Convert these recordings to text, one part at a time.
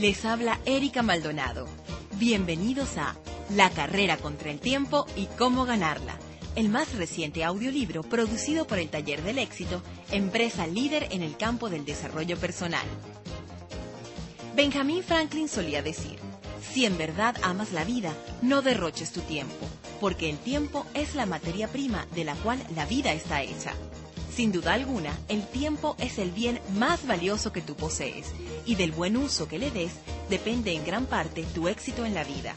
Les habla Erika Maldonado. Bienvenidos a La carrera contra el tiempo y cómo ganarla, el más reciente audiolibro producido por el Taller del Éxito, empresa líder en el campo del desarrollo personal. Benjamin Franklin solía decir, si en verdad amas la vida, no derroches tu tiempo, porque el tiempo es la materia prima de la cual la vida está hecha. Sin duda alguna, el tiempo es el bien más valioso que tú posees y del buen uso que le des depende en gran parte tu éxito en la vida.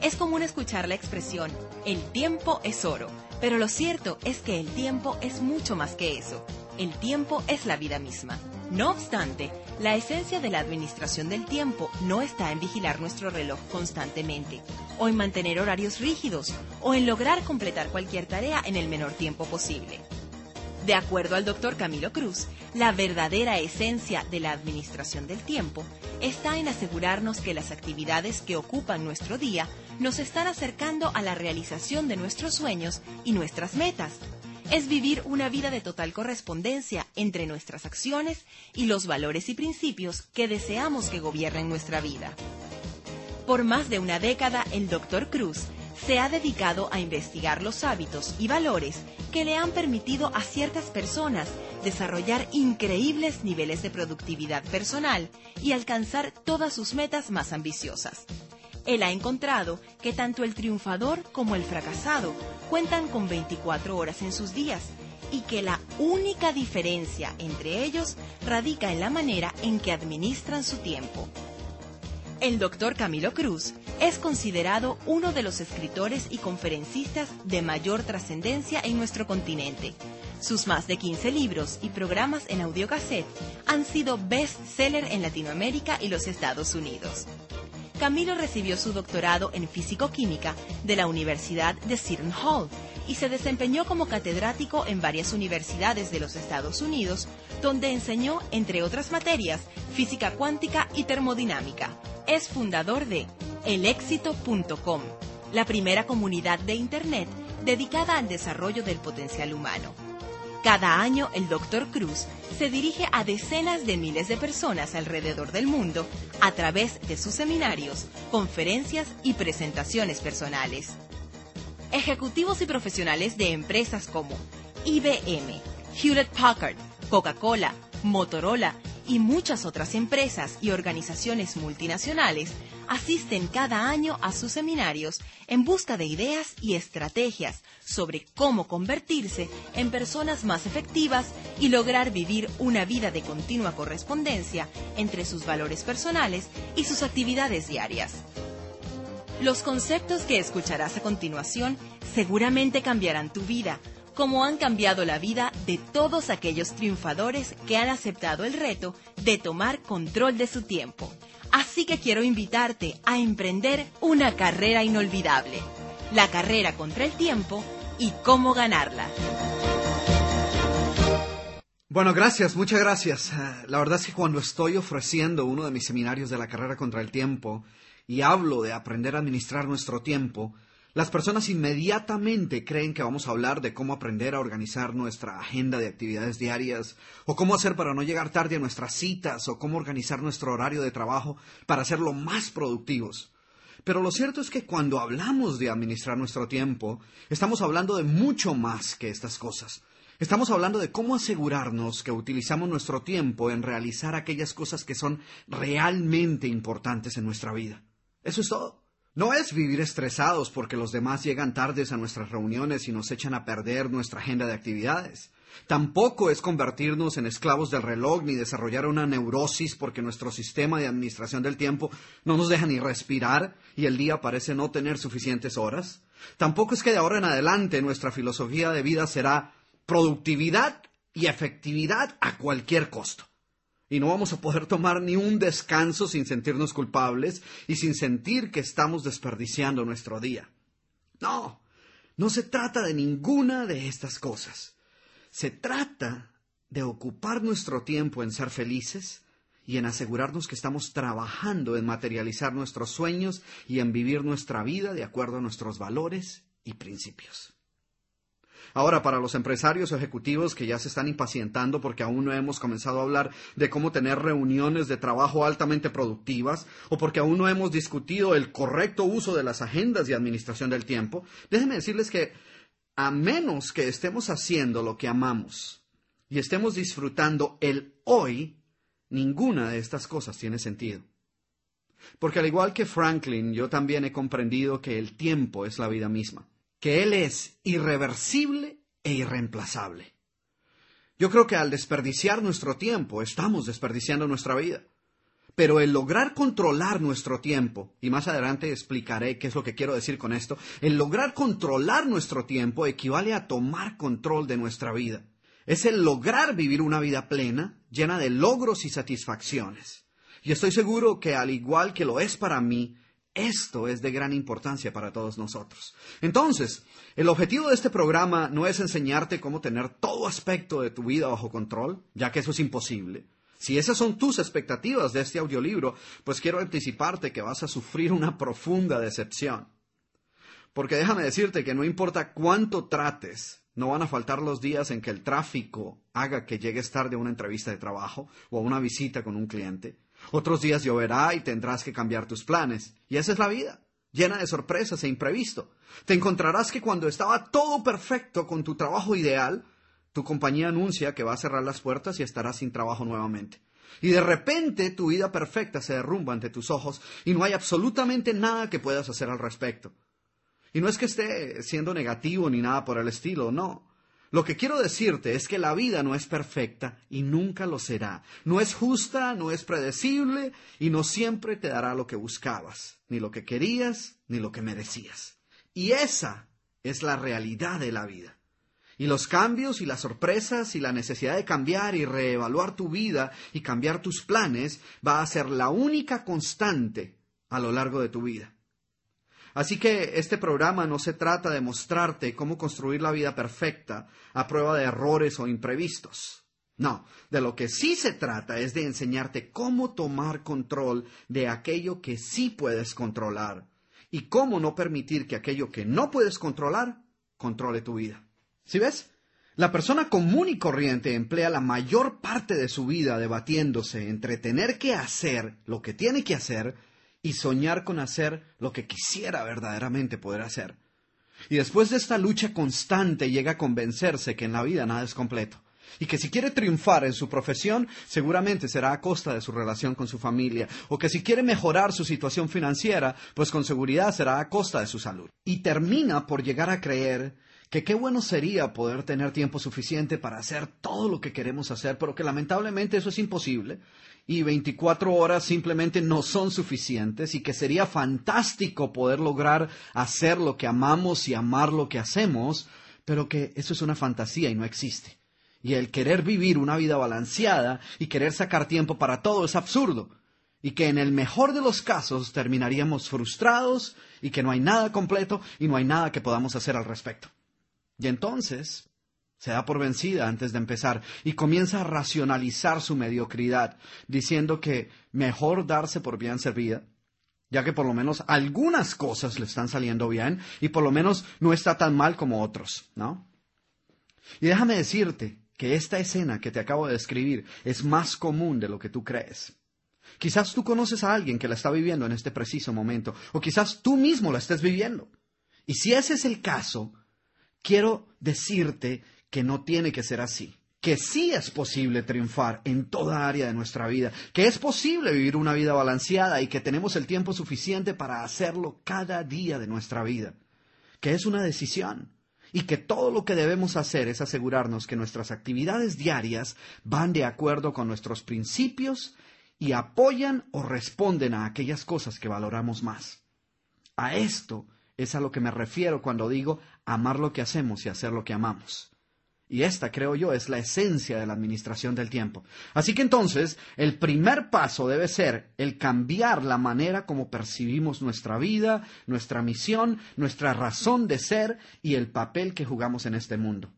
Es común escuchar la expresión, el tiempo es oro, pero lo cierto es que el tiempo es mucho más que eso. El tiempo es la vida misma. No obstante, la esencia de la administración del tiempo no está en vigilar nuestro reloj constantemente, o en mantener horarios rígidos, o en lograr completar cualquier tarea en el menor tiempo posible. De acuerdo al doctor Camilo Cruz, la verdadera esencia de la administración del tiempo está en asegurarnos que las actividades que ocupan nuestro día nos están acercando a la realización de nuestros sueños y nuestras metas. Es vivir una vida de total correspondencia entre nuestras acciones y los valores y principios que deseamos que gobiernen nuestra vida. Por más de una década, el doctor Cruz se ha dedicado a investigar los hábitos y valores que le han permitido a ciertas personas desarrollar increíbles niveles de productividad personal y alcanzar todas sus metas más ambiciosas. Él ha encontrado que tanto el triunfador como el fracasado cuentan con 24 horas en sus días y que la única diferencia entre ellos radica en la manera en que administran su tiempo. El doctor Camilo Cruz es considerado uno de los escritores y conferencistas de mayor trascendencia en nuestro continente. Sus más de 15 libros y programas en audiocassette han sido best-seller en Latinoamérica y los Estados Unidos. Camilo recibió su doctorado en físico-química de la Universidad de Seton Hall y se desempeñó como catedrático en varias universidades de los Estados Unidos, donde enseñó, entre otras materias, física cuántica y termodinámica es fundador de elexito.com, la primera comunidad de Internet dedicada al desarrollo del potencial humano. Cada año el Dr. Cruz se dirige a decenas de miles de personas alrededor del mundo a través de sus seminarios, conferencias y presentaciones personales. Ejecutivos y profesionales de empresas como IBM, Hewlett Packard, Coca-Cola, Motorola y muchas otras empresas y organizaciones multinacionales asisten cada año a sus seminarios en busca de ideas y estrategias sobre cómo convertirse en personas más efectivas y lograr vivir una vida de continua correspondencia entre sus valores personales y sus actividades diarias. Los conceptos que escucharás a continuación seguramente cambiarán tu vida como han cambiado la vida de todos aquellos triunfadores que han aceptado el reto de tomar control de su tiempo. Así que quiero invitarte a emprender una carrera inolvidable, la carrera contra el tiempo y cómo ganarla. Bueno, gracias, muchas gracias. La verdad es que cuando estoy ofreciendo uno de mis seminarios de la carrera contra el tiempo y hablo de aprender a administrar nuestro tiempo, las personas inmediatamente creen que vamos a hablar de cómo aprender a organizar nuestra agenda de actividades diarias, o cómo hacer para no llegar tarde a nuestras citas, o cómo organizar nuestro horario de trabajo para hacerlo más productivos. Pero lo cierto es que cuando hablamos de administrar nuestro tiempo, estamos hablando de mucho más que estas cosas. Estamos hablando de cómo asegurarnos que utilizamos nuestro tiempo en realizar aquellas cosas que son realmente importantes en nuestra vida. Eso es todo. No es vivir estresados porque los demás llegan tardes a nuestras reuniones y nos echan a perder nuestra agenda de actividades. Tampoco es convertirnos en esclavos del reloj ni desarrollar una neurosis porque nuestro sistema de administración del tiempo no nos deja ni respirar y el día parece no tener suficientes horas. Tampoco es que de ahora en adelante nuestra filosofía de vida será productividad y efectividad a cualquier costo y no vamos a poder tomar ni un descanso sin sentirnos culpables y sin sentir que estamos desperdiciando nuestro día. No, no se trata de ninguna de estas cosas. Se trata de ocupar nuestro tiempo en ser felices y en asegurarnos que estamos trabajando en materializar nuestros sueños y en vivir nuestra vida de acuerdo a nuestros valores y principios. Ahora, para los empresarios ejecutivos que ya se están impacientando porque aún no hemos comenzado a hablar de cómo tener reuniones de trabajo altamente productivas o porque aún no hemos discutido el correcto uso de las agendas y administración del tiempo, déjenme decirles que a menos que estemos haciendo lo que amamos y estemos disfrutando el hoy, ninguna de estas cosas tiene sentido. Porque al igual que Franklin, yo también he comprendido que el tiempo es la vida misma, que él es irreversible e irreemplazable. Yo creo que al desperdiciar nuestro tiempo, estamos desperdiciando nuestra vida. Pero el lograr controlar nuestro tiempo, y más adelante explicaré qué es lo que quiero decir con esto, el lograr controlar nuestro tiempo equivale a tomar control de nuestra vida. Es el lograr vivir una vida plena, llena de logros y satisfacciones. Y estoy seguro que al igual que lo es para mí, esto es de gran importancia para todos nosotros. Entonces, el objetivo de este programa no es enseñarte cómo tener todo aspecto de tu vida bajo control, ya que eso es imposible. Si esas son tus expectativas de este audiolibro, pues quiero anticiparte que vas a sufrir una profunda decepción. Porque déjame decirte que no importa cuánto trates, no van a faltar los días en que el tráfico haga que llegues tarde a una entrevista de trabajo o a una visita con un cliente. Otros días lloverá y tendrás que cambiar tus planes. Y esa es la vida, llena de sorpresas e imprevisto. Te encontrarás que cuando estaba todo perfecto con tu trabajo ideal, tu compañía anuncia que va a cerrar las puertas y estarás sin trabajo nuevamente. Y de repente tu vida perfecta se derrumba ante tus ojos y no hay absolutamente nada que puedas hacer al respecto. Y no es que esté siendo negativo ni nada por el estilo, no. Lo que quiero decirte es que la vida no es perfecta y nunca lo será. No es justa, no es predecible y no siempre te dará lo que buscabas, ni lo que querías, ni lo que merecías. Y esa es la realidad de la vida. Y los cambios y las sorpresas y la necesidad de cambiar y reevaluar tu vida y cambiar tus planes va a ser la única constante a lo largo de tu vida. Así que este programa no se trata de mostrarte cómo construir la vida perfecta a prueba de errores o imprevistos. No, de lo que sí se trata es de enseñarte cómo tomar control de aquello que sí puedes controlar y cómo no permitir que aquello que no puedes controlar controle tu vida. ¿Sí ves? La persona común y corriente emplea la mayor parte de su vida debatiéndose entre tener que hacer lo que tiene que hacer y soñar con hacer lo que quisiera verdaderamente poder hacer. Y después de esta lucha constante llega a convencerse que en la vida nada es completo y que si quiere triunfar en su profesión, seguramente será a costa de su relación con su familia, o que si quiere mejorar su situación financiera, pues con seguridad será a costa de su salud. Y termina por llegar a creer que qué bueno sería poder tener tiempo suficiente para hacer todo lo que queremos hacer, pero que lamentablemente eso es imposible, y 24 horas simplemente no son suficientes y que sería fantástico poder lograr hacer lo que amamos y amar lo que hacemos, pero que eso es una fantasía y no existe. Y el querer vivir una vida balanceada y querer sacar tiempo para todo es absurdo. Y que en el mejor de los casos terminaríamos frustrados y que no hay nada completo y no hay nada que podamos hacer al respecto. Y entonces se da por vencida antes de empezar y comienza a racionalizar su mediocridad, diciendo que mejor darse por bien servida, ya que por lo menos algunas cosas le están saliendo bien y por lo menos no está tan mal como otros, ¿no? Y déjame decirte que esta escena que te acabo de describir es más común de lo que tú crees. Quizás tú conoces a alguien que la está viviendo en este preciso momento, o quizás tú mismo la estés viviendo. Y si ese es el caso, quiero decirte que no tiene que ser así, que sí es posible triunfar en toda área de nuestra vida, que es posible vivir una vida balanceada y que tenemos el tiempo suficiente para hacerlo cada día de nuestra vida, que es una decisión y que todo lo que debemos hacer es asegurarnos que nuestras actividades diarias van de acuerdo con nuestros principios y apoyan o responden a aquellas cosas que valoramos más. A esto es a lo que me refiero cuando digo amar lo que hacemos y hacer lo que amamos. Y esta, creo yo, es la esencia de la administración del tiempo. Así que entonces, el primer paso debe ser el cambiar la manera como percibimos nuestra vida, nuestra misión, nuestra razón de ser y el papel que jugamos en este mundo.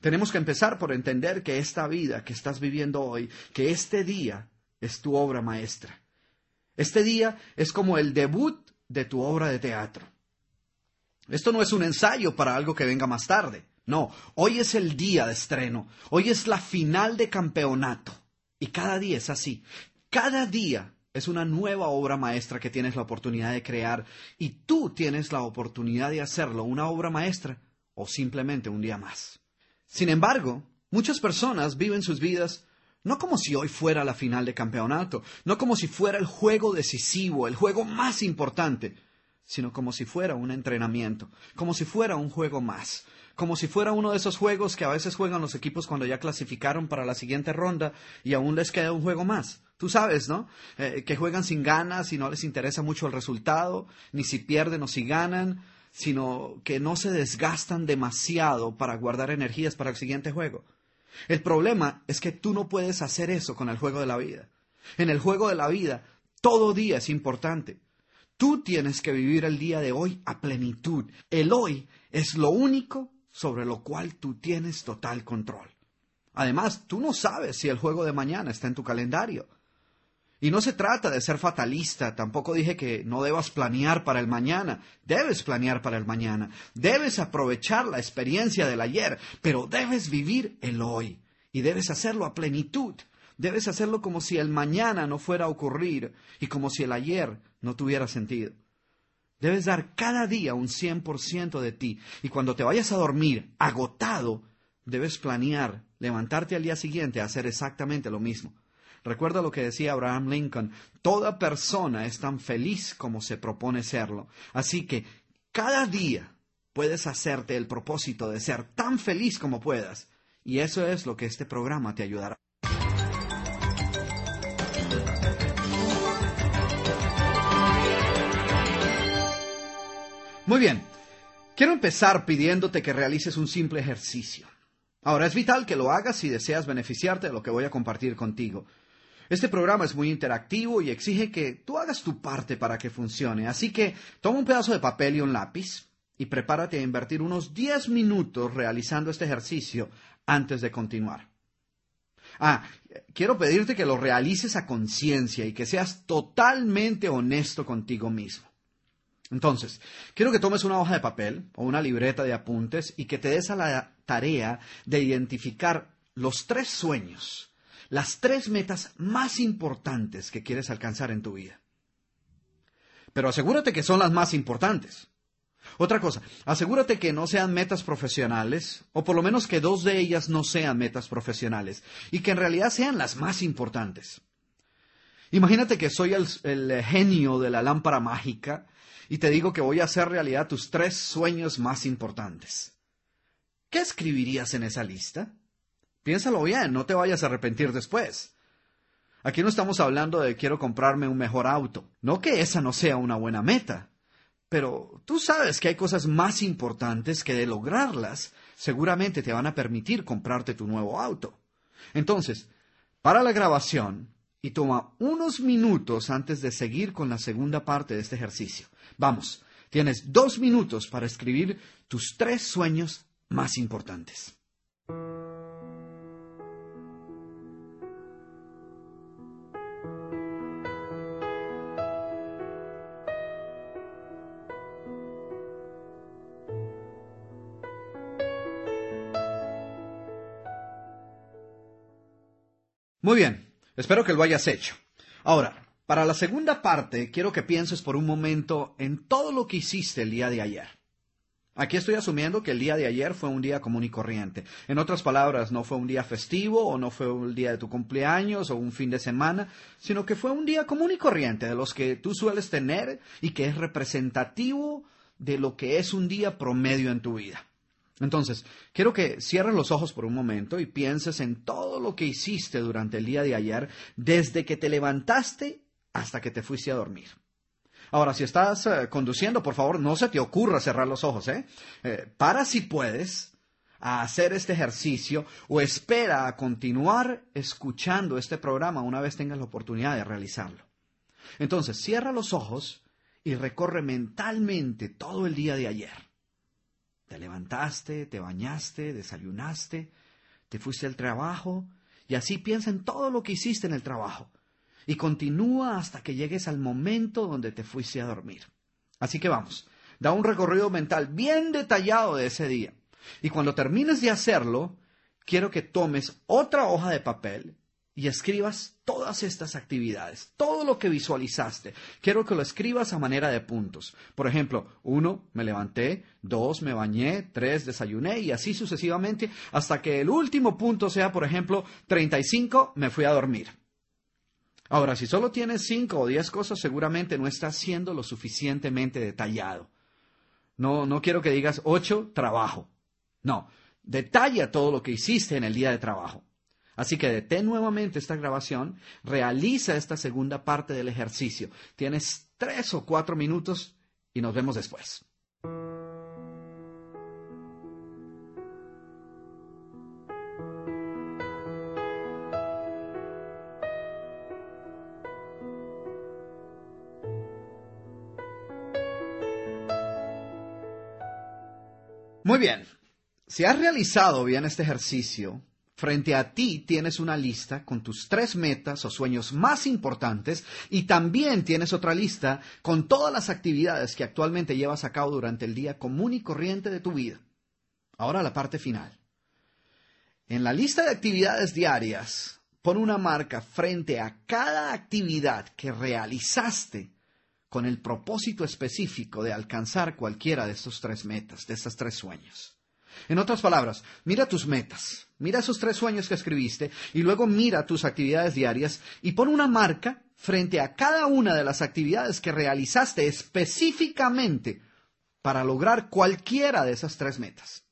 Tenemos que empezar por entender que esta vida que estás viviendo hoy, que este día es tu obra maestra. Este día es como el debut de tu obra de teatro. Esto no es un ensayo para algo que venga más tarde. No, hoy es el día de estreno, hoy es la final de campeonato. Y cada día es así. Cada día es una nueva obra maestra que tienes la oportunidad de crear y tú tienes la oportunidad de hacerlo, una obra maestra o simplemente un día más. Sin embargo, muchas personas viven sus vidas no como si hoy fuera la final de campeonato, no como si fuera el juego decisivo, el juego más importante, sino como si fuera un entrenamiento, como si fuera un juego más, como si fuera uno de esos juegos que a veces juegan los equipos cuando ya clasificaron para la siguiente ronda y aún les queda un juego más. Tú sabes, ¿no? Eh, que juegan sin ganas y no les interesa mucho el resultado, ni si pierden o si ganan, sino que no se desgastan demasiado para guardar energías para el siguiente juego. El problema es que tú no puedes hacer eso con el juego de la vida. En el juego de la vida, todo día es importante. Tú tienes que vivir el día de hoy a plenitud. El hoy es lo único sobre lo cual tú tienes total control. Además, tú no sabes si el juego de mañana está en tu calendario. Y no se trata de ser fatalista, tampoco dije que no debas planear para el mañana, debes planear para el mañana, debes aprovechar la experiencia del ayer, pero debes vivir el hoy y debes hacerlo a plenitud, debes hacerlo como si el mañana no fuera a ocurrir y como si el ayer no tuviera sentido. Debes dar cada día un 100% de ti. Y cuando te vayas a dormir agotado, debes planear levantarte al día siguiente a hacer exactamente lo mismo. Recuerda lo que decía Abraham Lincoln, toda persona es tan feliz como se propone serlo. Así que cada día puedes hacerte el propósito de ser tan feliz como puedas. Y eso es lo que este programa te ayudará. Muy bien, quiero empezar pidiéndote que realices un simple ejercicio. Ahora, es vital que lo hagas si deseas beneficiarte de lo que voy a compartir contigo. Este programa es muy interactivo y exige que tú hagas tu parte para que funcione, así que toma un pedazo de papel y un lápiz y prepárate a invertir unos 10 minutos realizando este ejercicio antes de continuar. Ah, quiero pedirte que lo realices a conciencia y que seas totalmente honesto contigo mismo. Entonces, quiero que tomes una hoja de papel o una libreta de apuntes y que te des a la tarea de identificar los tres sueños, las tres metas más importantes que quieres alcanzar en tu vida. Pero asegúrate que son las más importantes. Otra cosa, asegúrate que no sean metas profesionales, o por lo menos que dos de ellas no sean metas profesionales, y que en realidad sean las más importantes. Imagínate que soy el, el genio de la lámpara mágica y te digo que voy a hacer realidad tus tres sueños más importantes. ¿Qué escribirías en esa lista? Piénsalo bien, no te vayas a arrepentir después. Aquí no estamos hablando de quiero comprarme un mejor auto. No que esa no sea una buena meta. Pero tú sabes que hay cosas más importantes que de lograrlas seguramente te van a permitir comprarte tu nuevo auto. Entonces, para la grabación y toma unos minutos antes de seguir con la segunda parte de este ejercicio. Vamos, tienes dos minutos para escribir tus tres sueños más importantes. Muy bien, espero que lo hayas hecho. Ahora, para la segunda parte, quiero que pienses por un momento en todo lo que hiciste el día de ayer. Aquí estoy asumiendo que el día de ayer fue un día común y corriente. En otras palabras, no fue un día festivo o no fue el día de tu cumpleaños o un fin de semana, sino que fue un día común y corriente de los que tú sueles tener y que es representativo de lo que es un día promedio en tu vida. Entonces, quiero que cierres los ojos por un momento y pienses en todo lo que hiciste durante el día de ayer, desde que te levantaste hasta que te fuiste a dormir. Ahora, si estás eh, conduciendo, por favor, no se te ocurra cerrar los ojos, ¿eh? ¿eh? Para si puedes hacer este ejercicio o espera a continuar escuchando este programa una vez tengas la oportunidad de realizarlo. Entonces, cierra los ojos y recorre mentalmente todo el día de ayer. Te levantaste, te bañaste, desayunaste, te fuiste al trabajo y así piensa en todo lo que hiciste en el trabajo y continúa hasta que llegues al momento donde te fuiste a dormir. Así que vamos, da un recorrido mental bien detallado de ese día. Y cuando termines de hacerlo, quiero que tomes otra hoja de papel y escribas todas estas actividades, todo lo que visualizaste. Quiero que lo escribas a manera de puntos. Por ejemplo, uno, me levanté, dos, me bañé, tres, desayuné y así sucesivamente hasta que el último punto sea, por ejemplo, 35, me fui a dormir. Ahora, si solo tienes cinco o diez cosas, seguramente no estás siendo lo suficientemente detallado. No, no quiero que digas ocho, trabajo. No, detalla todo lo que hiciste en el día de trabajo. Así que detén nuevamente esta grabación, realiza esta segunda parte del ejercicio. Tienes tres o cuatro minutos y nos vemos después. Muy bien, si has realizado bien este ejercicio, Frente a ti tienes una lista con tus tres metas o sueños más importantes y también tienes otra lista con todas las actividades que actualmente llevas a cabo durante el día común y corriente de tu vida. Ahora la parte final. En la lista de actividades diarias, pon una marca frente a cada actividad que realizaste con el propósito específico de alcanzar cualquiera de estos tres metas, de estos tres sueños. En otras palabras, mira tus metas, mira esos tres sueños que escribiste y luego mira tus actividades diarias y pon una marca frente a cada una de las actividades que realizaste específicamente para lograr cualquiera de esas tres metas.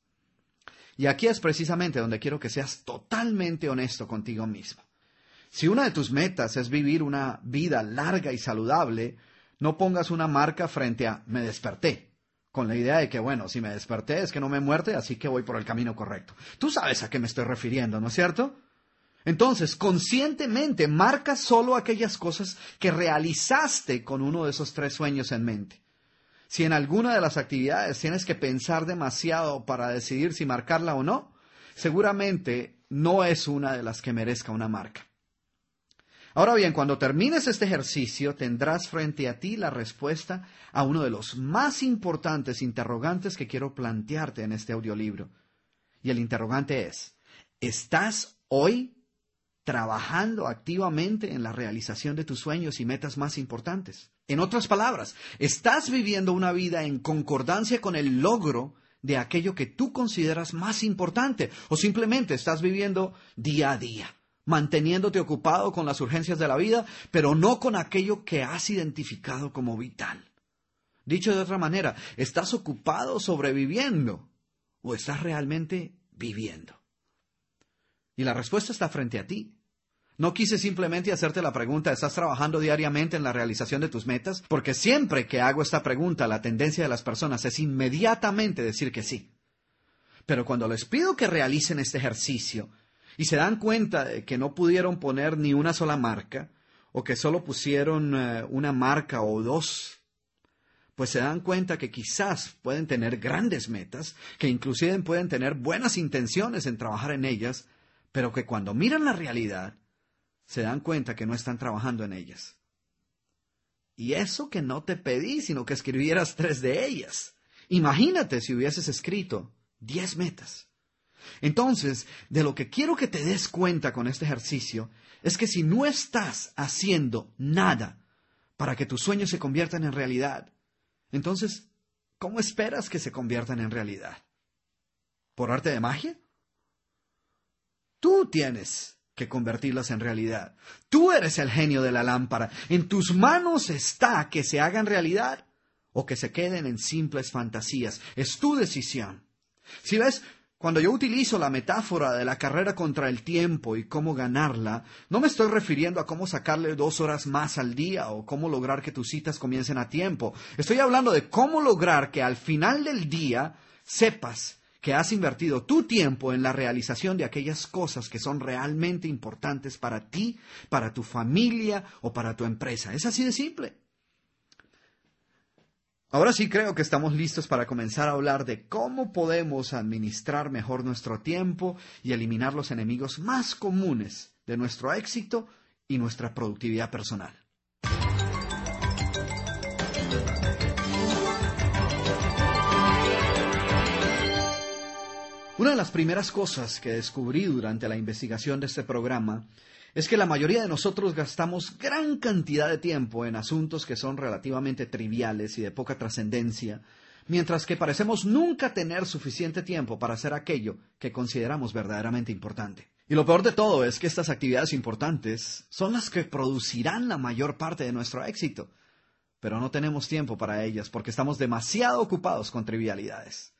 Y aquí es precisamente donde quiero que seas totalmente honesto contigo mismo. Si una de tus metas es vivir una vida larga y saludable, no pongas una marca frente a me desperté con la idea de que, bueno, si me desperté es que no me muerte, así que voy por el camino correcto. Tú sabes a qué me estoy refiriendo, ¿no es cierto? Entonces, conscientemente marca solo aquellas cosas que realizaste con uno de esos tres sueños en mente. Si en alguna de las actividades tienes que pensar demasiado para decidir si marcarla o no, seguramente no es una de las que merezca una marca. Ahora bien, cuando termines este ejercicio, tendrás frente a ti la respuesta a uno de los más importantes interrogantes que quiero plantearte en este audiolibro. Y el interrogante es, ¿estás hoy trabajando activamente en la realización de tus sueños y metas más importantes? En otras palabras, ¿estás viviendo una vida en concordancia con el logro de aquello que tú consideras más importante? ¿O simplemente estás viviendo día a día? Manteniéndote ocupado con las urgencias de la vida, pero no con aquello que has identificado como vital. Dicho de otra manera, ¿estás ocupado sobreviviendo o estás realmente viviendo? Y la respuesta está frente a ti. No quise simplemente hacerte la pregunta, ¿estás trabajando diariamente en la realización de tus metas? Porque siempre que hago esta pregunta, la tendencia de las personas es inmediatamente decir que sí. Pero cuando les pido que realicen este ejercicio, y se dan cuenta de que no pudieron poner ni una sola marca, o que solo pusieron eh, una marca o dos, pues se dan cuenta que quizás pueden tener grandes metas, que inclusive pueden tener buenas intenciones en trabajar en ellas, pero que cuando miran la realidad, se dan cuenta que no están trabajando en ellas. Y eso que no te pedí, sino que escribieras tres de ellas. Imagínate si hubieses escrito diez metas. Entonces, de lo que quiero que te des cuenta con este ejercicio es que si no estás haciendo nada para que tus sueños se conviertan en realidad, entonces, ¿cómo esperas que se conviertan en realidad? ¿Por arte de magia? Tú tienes que convertirlas en realidad. Tú eres el genio de la lámpara. En tus manos está que se hagan realidad o que se queden en simples fantasías. Es tu decisión. Si ves, cuando yo utilizo la metáfora de la carrera contra el tiempo y cómo ganarla, no me estoy refiriendo a cómo sacarle dos horas más al día o cómo lograr que tus citas comiencen a tiempo. Estoy hablando de cómo lograr que al final del día sepas que has invertido tu tiempo en la realización de aquellas cosas que son realmente importantes para ti, para tu familia o para tu empresa. Es así de simple. Ahora sí creo que estamos listos para comenzar a hablar de cómo podemos administrar mejor nuestro tiempo y eliminar los enemigos más comunes de nuestro éxito y nuestra productividad personal. Una de las primeras cosas que descubrí durante la investigación de este programa es que la mayoría de nosotros gastamos gran cantidad de tiempo en asuntos que son relativamente triviales y de poca trascendencia, mientras que parecemos nunca tener suficiente tiempo para hacer aquello que consideramos verdaderamente importante. Y lo peor de todo es que estas actividades importantes son las que producirán la mayor parte de nuestro éxito, pero no tenemos tiempo para ellas porque estamos demasiado ocupados con trivialidades.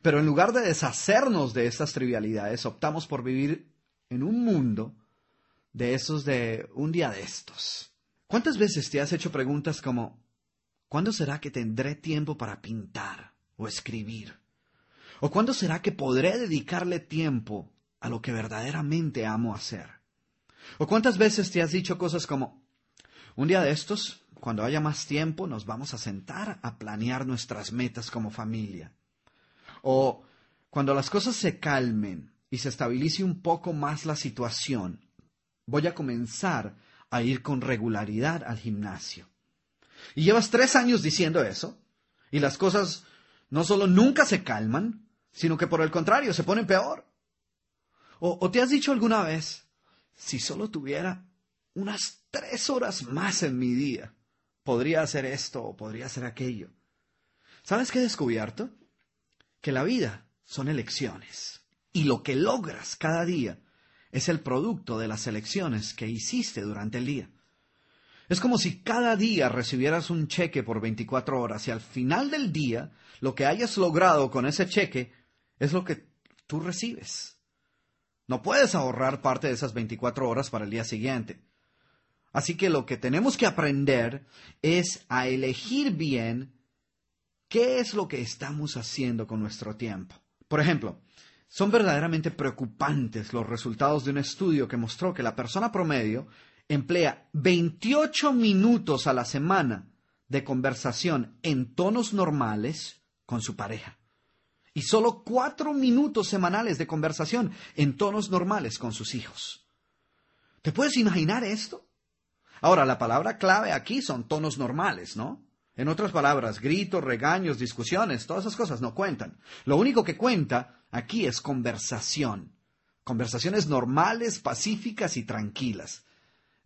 Pero en lugar de deshacernos de estas trivialidades, optamos por vivir en un mundo de esos de un día de estos. ¿Cuántas veces te has hecho preguntas como ¿cuándo será que tendré tiempo para pintar o escribir? ¿O cuándo será que podré dedicarle tiempo a lo que verdaderamente amo hacer? ¿O cuántas veces te has dicho cosas como un día de estos, cuando haya más tiempo, nos vamos a sentar a planear nuestras metas como familia? O cuando las cosas se calmen y se estabilice un poco más la situación, voy a comenzar a ir con regularidad al gimnasio. Y llevas tres años diciendo eso, y las cosas no solo nunca se calman, sino que por el contrario se ponen peor. O, te has dicho alguna vez, si solo tuviera unas tres horas más en mi día, podría hacer esto o podría hacer aquello. ¿Sabes qué he descubierto? Que la vida son elecciones. Y lo que logras cada día es el producto de las elecciones que hiciste durante el día. Es como si cada día recibieras un cheque por 24 horas y al final del día lo que hayas logrado con ese cheque es lo que tú recibes. No puedes ahorrar parte de esas 24 horas para el día siguiente. Así que lo que tenemos que aprender es a elegir bien qué es lo que estamos haciendo con nuestro tiempo. Por ejemplo, son verdaderamente preocupantes los resultados de un estudio que mostró que la persona promedio emplea 28 minutos a la semana de conversación en tonos normales con su pareja y solo 4 minutos semanales de conversación en tonos normales con sus hijos. ¿Te puedes imaginar esto? Ahora, la palabra clave aquí son tonos normales, ¿no? En otras palabras, gritos, regaños, discusiones, todas esas cosas no cuentan. Lo único que cuenta aquí es conversación. Conversaciones normales, pacíficas y tranquilas.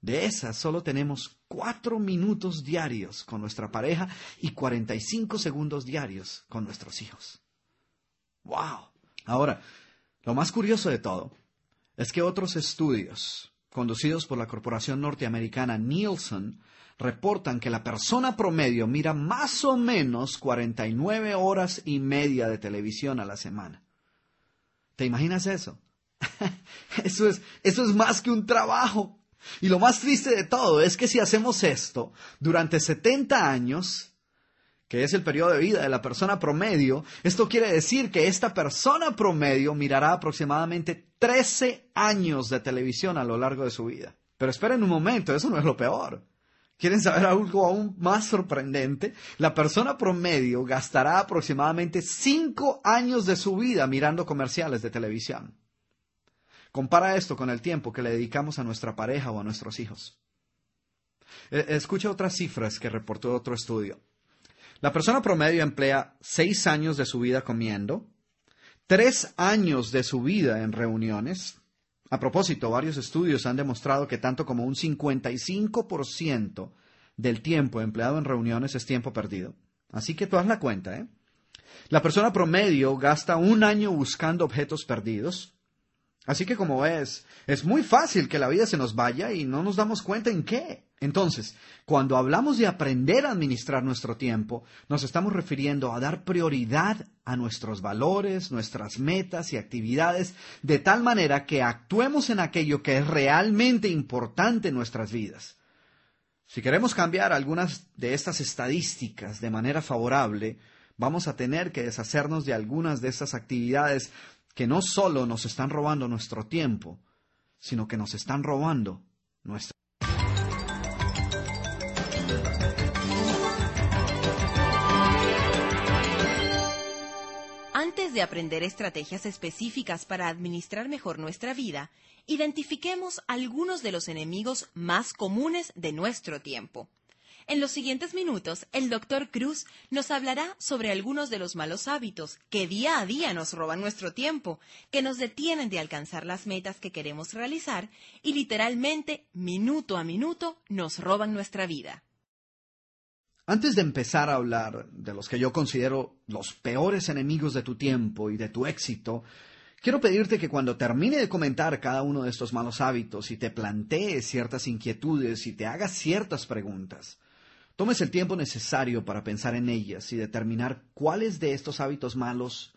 De esas solo tenemos cuatro minutos diarios con nuestra pareja y 45 segundos diarios con nuestros hijos. ¡Wow! Ahora, lo más curioso de todo es que otros estudios, conducidos por la corporación norteamericana Nielsen, reportan que la persona promedio mira más o menos 49 horas y media de televisión a la semana. ¿Te imaginas eso? eso, es, más que un trabajo. Y lo más triste de todo es que si hacemos esto durante 70 años, que es el periodo de vida de la persona promedio, esto quiere decir que esta persona promedio mirará aproximadamente 13 años de televisión a lo largo de su vida. Pero esperen un momento, eso no es lo peor. ¿Quieren saber algo aún más sorprendente? La persona promedio gastará aproximadamente cinco años de su vida mirando comerciales de televisión. Compara esto con el tiempo que le dedicamos a nuestra pareja o a nuestros hijos. E, escucha otras cifras que reportó otro estudio. La persona promedio emplea seis años de su vida comiendo, tres años de su vida en reuniones, a propósito, varios estudios han demostrado que tanto como un 55% del tiempo empleado en reuniones es tiempo perdido. Así que tú haz la cuenta, ¿eh? La persona promedio gasta un año buscando objetos perdidos. Así que como ves, es muy fácil que la vida se nos vaya y no nos damos cuenta en qué. Entonces, cuando hablamos de aprender a administrar nuestro tiempo, nos estamos refiriendo a dar prioridad a nuestros valores, nuestras metas y actividades, de tal manera que actuemos en aquello que es realmente importante en nuestras vidas. Si queremos cambiar algunas de estas estadísticas de manera favorable, vamos a tener que deshacernos de algunas de estas actividades que no solo nos están robando nuestro tiempo, sino que nos están robando nuestra de aprender estrategias específicas para administrar mejor nuestra vida, identifiquemos algunos de los enemigos más comunes de nuestro tiempo. En los siguientes minutos, el doctor Cruz nos hablará sobre algunos de los malos hábitos que día a día nos roban nuestro tiempo, que nos detienen de alcanzar las metas que queremos realizar y literalmente, minuto a minuto, nos roban nuestra vida. Antes de empezar a hablar de los que yo considero los peores enemigos de tu tiempo y de tu éxito, quiero pedirte que cuando termine de comentar cada uno de estos malos hábitos y te plantees ciertas inquietudes y te hagas ciertas preguntas, tomes el tiempo necesario para pensar en ellas y determinar cuáles de estos hábitos malos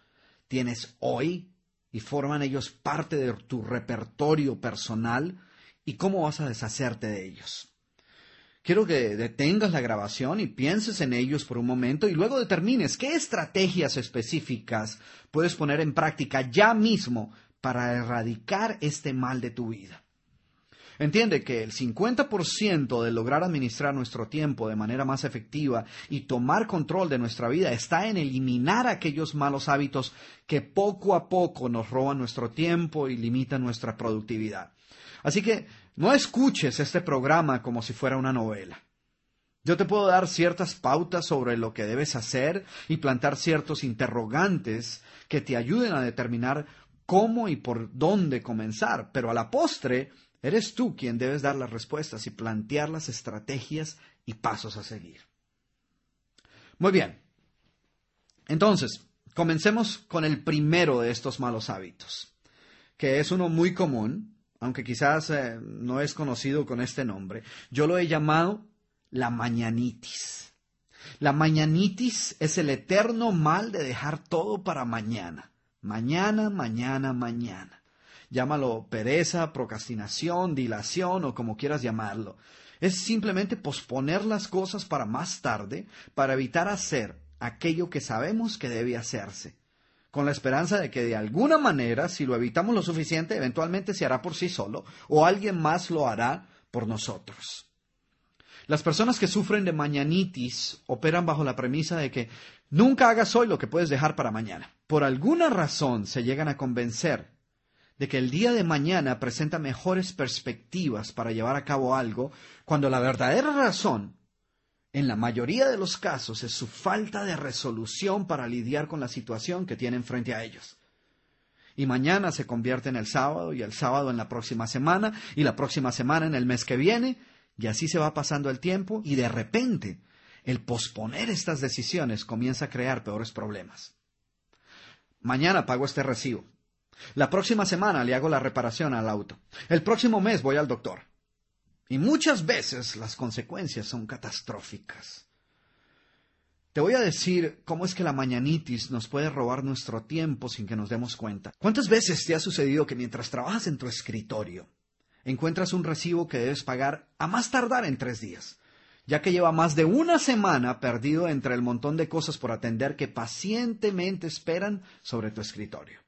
tienes hoy y forman ellos parte de tu repertorio personal y cómo vas a deshacerte de ellos. Quiero que detengas la grabación y pienses en ellos por un momento y luego determines qué estrategias específicas puedes poner en práctica ya mismo para erradicar este mal de tu vida. Entiende que el 50% de lograr administrar nuestro tiempo de manera más efectiva y tomar control de nuestra vida está en eliminar aquellos malos hábitos que poco a poco nos roban nuestro tiempo y limitan nuestra productividad. Así que no escuches este programa como si fuera una novela. Yo te puedo dar ciertas pautas sobre lo que debes hacer y plantar ciertos interrogantes que te ayuden a determinar cómo y por dónde comenzar, pero a la postre Eres tú quien debes dar las respuestas y plantear las estrategias y pasos a seguir. Muy bien. Entonces, comencemos con el primero de estos malos hábitos, que es uno muy común, aunque quizás eh, no es conocido con este nombre. Yo lo he llamado la mañanitis. La mañanitis es el eterno mal de dejar todo para mañana. Mañana, mañana, mañana. Llámalo pereza, procrastinación, dilación o como quieras llamarlo. Es simplemente posponer las cosas para más tarde, para evitar hacer aquello que sabemos que debe hacerse, con la esperanza de que de alguna manera, si lo evitamos lo suficiente, eventualmente se hará por sí solo o alguien más lo hará por nosotros. Las personas que sufren de mañanitis operan bajo la premisa de que nunca hagas hoy lo que puedes dejar para mañana. Por alguna razón se llegan a convencer de que el día de mañana presenta mejores perspectivas para llevar a cabo algo, cuando la verdadera razón, en la mayoría de los casos, es su falta de resolución para lidiar con la situación que tienen frente a ellos. Y mañana se convierte en el sábado, y el sábado en la próxima semana, y la próxima semana en el mes que viene, y así se va pasando el tiempo, y de repente el posponer estas decisiones comienza a crear peores problemas. Mañana pago este recibo, la próxima semana le hago la reparación al auto. El próximo mes voy al doctor. Y muchas veces las consecuencias son catastróficas. Te voy a decir cómo es que la mañanitis nos puede robar nuestro tiempo sin que nos demos cuenta. ¿Cuántas veces te ha sucedido que mientras trabajas en tu escritorio encuentras un recibo que debes pagar a más tardar en tres días? ya que lleva más de una semana perdido entre el montón de cosas por atender que pacientemente esperan sobre tu escritorio.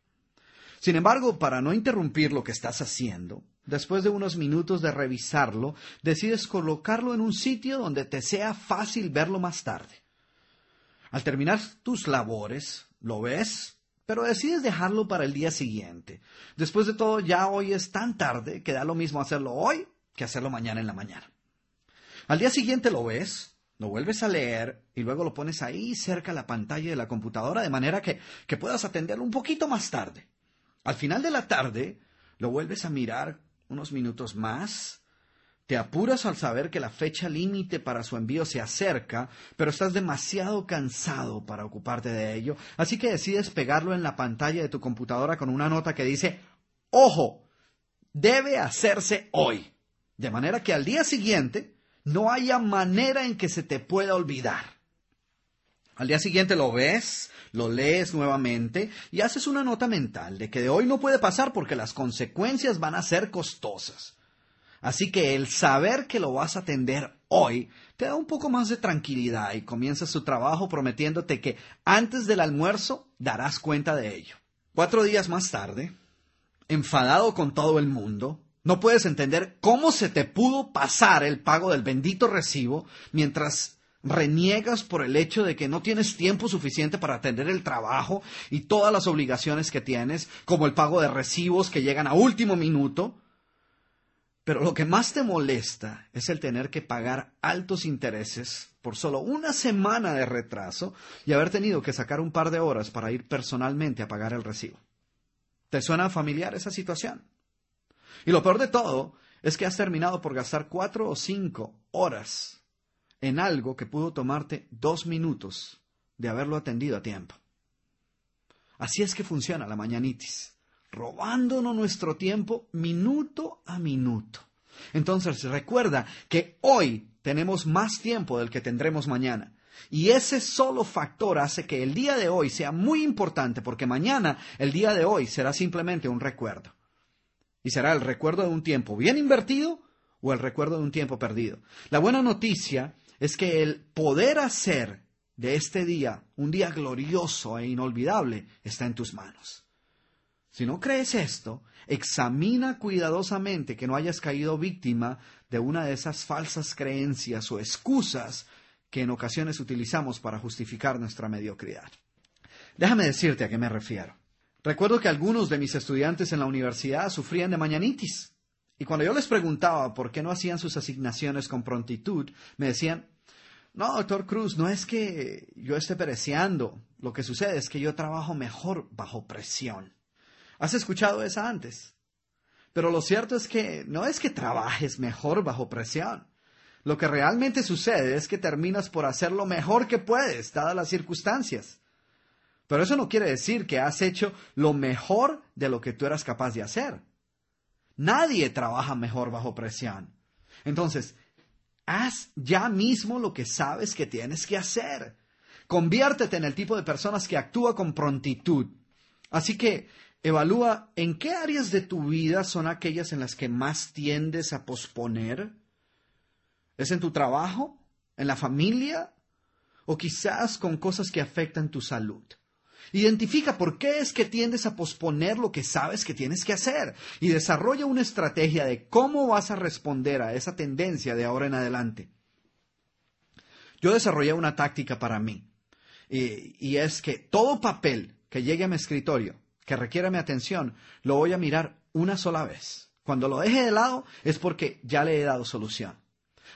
Sin embargo, para no interrumpir lo que estás haciendo, después de unos minutos de revisarlo, decides colocarlo en un sitio donde te sea fácil verlo más tarde. Al terminar tus labores, lo ves, pero decides dejarlo para el día siguiente. Después de todo, ya hoy es tan tarde que da lo mismo hacerlo hoy que hacerlo mañana en la mañana. Al día siguiente lo ves, lo vuelves a leer y luego lo pones ahí cerca a la pantalla de la computadora de manera que, que puedas atenderlo un poquito más tarde. Al final de la tarde, lo vuelves a mirar unos minutos más, te apuras al saber que la fecha límite para su envío se acerca, pero estás demasiado cansado para ocuparte de ello, así que decides pegarlo en la pantalla de tu computadora con una nota que dice, ojo, debe hacerse hoy, de manera que al día siguiente no haya manera en que se te pueda olvidar. Al día siguiente lo ves, lo lees nuevamente y haces una nota mental de que de hoy no puede pasar porque las consecuencias van a ser costosas. Así que el saber que lo vas a atender hoy te da un poco más de tranquilidad y comienzas tu trabajo prometiéndote que antes del almuerzo darás cuenta de ello. Cuatro días más tarde, enfadado con todo el mundo, no puedes entender cómo se te pudo pasar el pago del bendito recibo mientras reniegas por el hecho de que no tienes tiempo suficiente para atender el trabajo y todas las obligaciones que tienes, como el pago de recibos que llegan a último minuto, Pero lo que más te molesta es el tener que pagar altos intereses por solo una semana de retraso y haber tenido que sacar un par de horas para ir personalmente a pagar el recibo. ¿Te suena familiar esa situación? Y lo peor de todo es que has terminado por gastar cuatro o cinco horas en algo que pudo tomarte dos minutos de haberlo atendido a tiempo. Así es que funciona la mañanitis, robándonos nuestro tiempo minuto a minuto. Entonces recuerda que hoy tenemos más tiempo del que tendremos mañana. Y ese solo factor hace que el día de hoy sea muy importante porque mañana el día de hoy será simplemente un recuerdo. Y será el recuerdo de un tiempo bien invertido o el recuerdo de un tiempo perdido. La buena noticia es que el poder hacer de este día un día glorioso e inolvidable está en tus manos. Si no crees esto, examina cuidadosamente que no hayas caído víctima de una de esas falsas creencias o excusas que en ocasiones utilizamos para justificar nuestra mediocridad. Déjame decirte a qué me refiero. Recuerdo que algunos de mis estudiantes en la universidad sufrían de mañanitis. Y cuando yo les preguntaba por qué no hacían sus asignaciones con prontitud, me decían, no, doctor Cruz, no es que yo esté pereciendo. Lo que sucede es que yo trabajo mejor bajo presión. ¿Has escuchado esa antes? Pero lo cierto es que no es que trabajes mejor bajo presión. Lo que realmente sucede es que terminas por hacer lo mejor que puedes, dadas las circunstancias. Pero eso no quiere decir que has hecho lo mejor de lo que tú eras capaz de hacer. Nadie trabaja mejor bajo presión. Entonces, haz ya mismo lo que sabes que tienes que hacer. Conviértete en el tipo de personas que actúa con prontitud. Así que evalúa en qué áreas de tu vida son aquellas en las que más tiendes a posponer ¿Es en tu trabajo? ¿En la familia? ¿O quizás con cosas que afectan tu salud? Identifica por qué es que tiendes a posponer lo que sabes que tienes que hacer y desarrolla una estrategia de cómo vas a responder a esa tendencia de ahora en adelante. Yo desarrollé una táctica para mí y, es que todo papel que llegue a mi escritorio que requiera mi atención lo voy a mirar una sola vez. Cuando lo deje de lado es porque ya le he dado solución.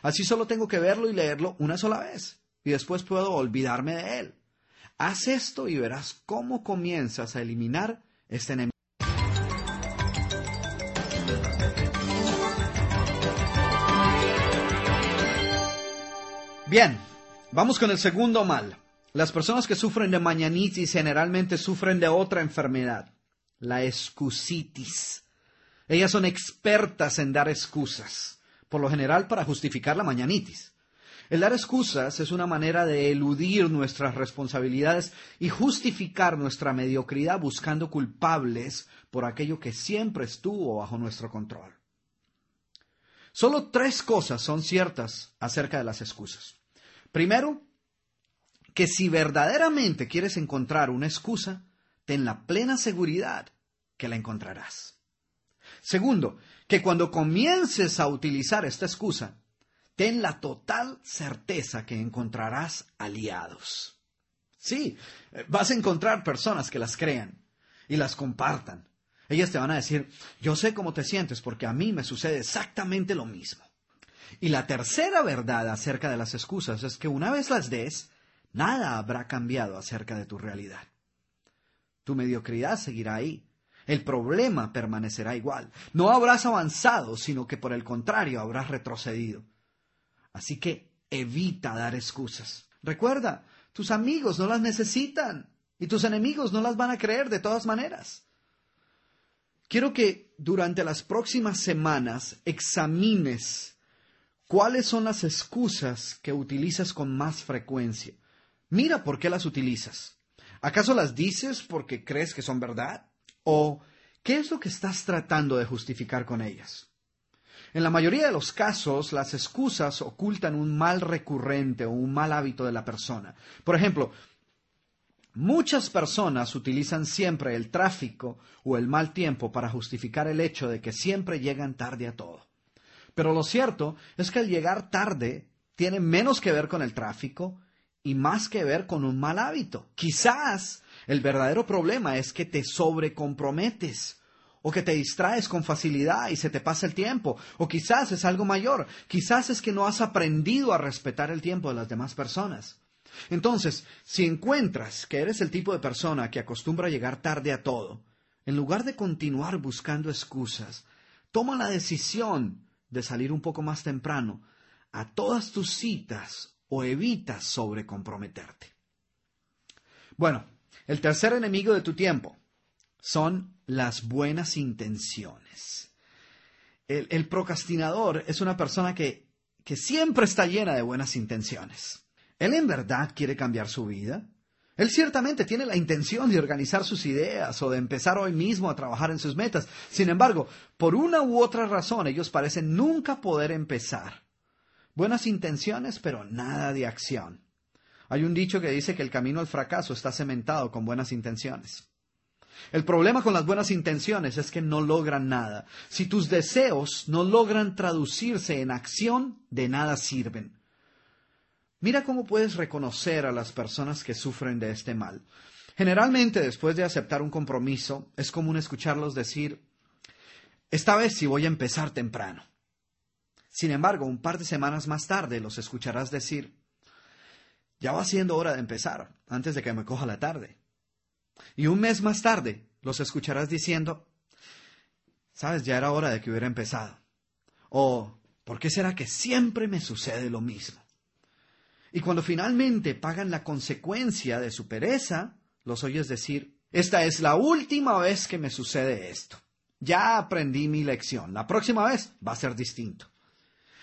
Así solo tengo que verlo y leerlo una sola vez y después puedo olvidarme de él. Haz esto y verás cómo comienzas a eliminar este enemigo. Bien, vamos con el segundo mal. Las personas que sufren de mañanitis generalmente sufren de otra enfermedad, la excusitis. Ellas son expertas en dar excusas por lo general para justificar la mañanitis. El dar excusas es una manera de eludir nuestras responsabilidades y justificar nuestra mediocridad buscando culpables por aquello que siempre estuvo bajo nuestro control. Solo tres cosas son ciertas acerca de las excusas. Primero, que si verdaderamente quieres encontrar una excusa, ten la plena seguridad que la encontrarás. Segundo, que cuando comiences a utilizar esta excusa, ten la total certeza que encontrarás aliados. Sí, vas a encontrar personas que las crean y las compartan. Ellas te van a decir, yo sé cómo te sientes porque a mí me sucede exactamente lo mismo. Y la tercera verdad acerca de las excusas es que una vez las des, nada habrá cambiado acerca de tu realidad. Tu mediocridad seguirá ahí, el problema permanecerá igual. No habrás avanzado, sino que por el contrario habrás retrocedido. Así que evita dar excusas. Recuerda, tus amigos no las necesitan y tus enemigos no las van a creer de todas maneras. Quiero que durante las próximas semanas examines cuáles son las excusas que utilizas con más frecuencia. Mira por qué las utilizas. ¿Acaso las dices porque crees que son verdad? ¿O qué es lo que estás tratando de justificar con ellas? En la mayoría de los casos, las excusas ocultan un mal recurrente o un mal hábito de la persona. Por ejemplo, muchas personas utilizan siempre el tráfico o el mal tiempo para justificar el hecho de que siempre llegan tarde a todo. Pero lo cierto es que el llegar tarde tiene menos que ver con el tráfico y más que ver con un mal hábito. Quizás el verdadero problema es que te sobrecomprometes o que te distraes con facilidad y se te pasa el tiempo, o quizás es algo mayor, quizás es que no has aprendido a respetar el tiempo de las demás personas. Entonces, si encuentras que eres el tipo de persona que acostumbra llegar tarde a todo, en lugar de continuar buscando excusas, toma la decisión de salir un poco más temprano a todas tus citas o evita sobrecomprometerte. Bueno, el tercer enemigo de tu tiempo son las buenas intenciones. El, procrastinador es una persona que, que siempre está llena de buenas intenciones. Él en verdad quiere cambiar su vida. Él ciertamente tiene la intención de organizar sus ideas o de empezar hoy mismo a trabajar en sus metas. Sin embargo, por una u otra razón, ellos parecen nunca poder empezar. Buenas intenciones, pero nada de acción. Hay un dicho que dice que el camino al fracaso está cementado con buenas intenciones. El problema con las buenas intenciones es que no logran nada. Si tus deseos no logran traducirse en acción, de nada sirven. Mira cómo puedes reconocer a las personas que sufren de este mal. Generalmente, después de aceptar un compromiso, es común escucharlos decir, esta vez sí voy a empezar temprano. Sin embargo, un par de semanas más tarde los escucharás decir, ya va siendo hora de empezar, antes de que me coja la tarde. Y un mes más tarde los escucharás diciendo, sabes, ya era hora de que hubiera empezado. O, ¿por qué será que siempre me sucede lo mismo? Y cuando finalmente pagan la consecuencia de su pereza, los oyes decir, esta es la última vez que me sucede esto. Ya aprendí mi lección. La próxima vez va a ser distinto.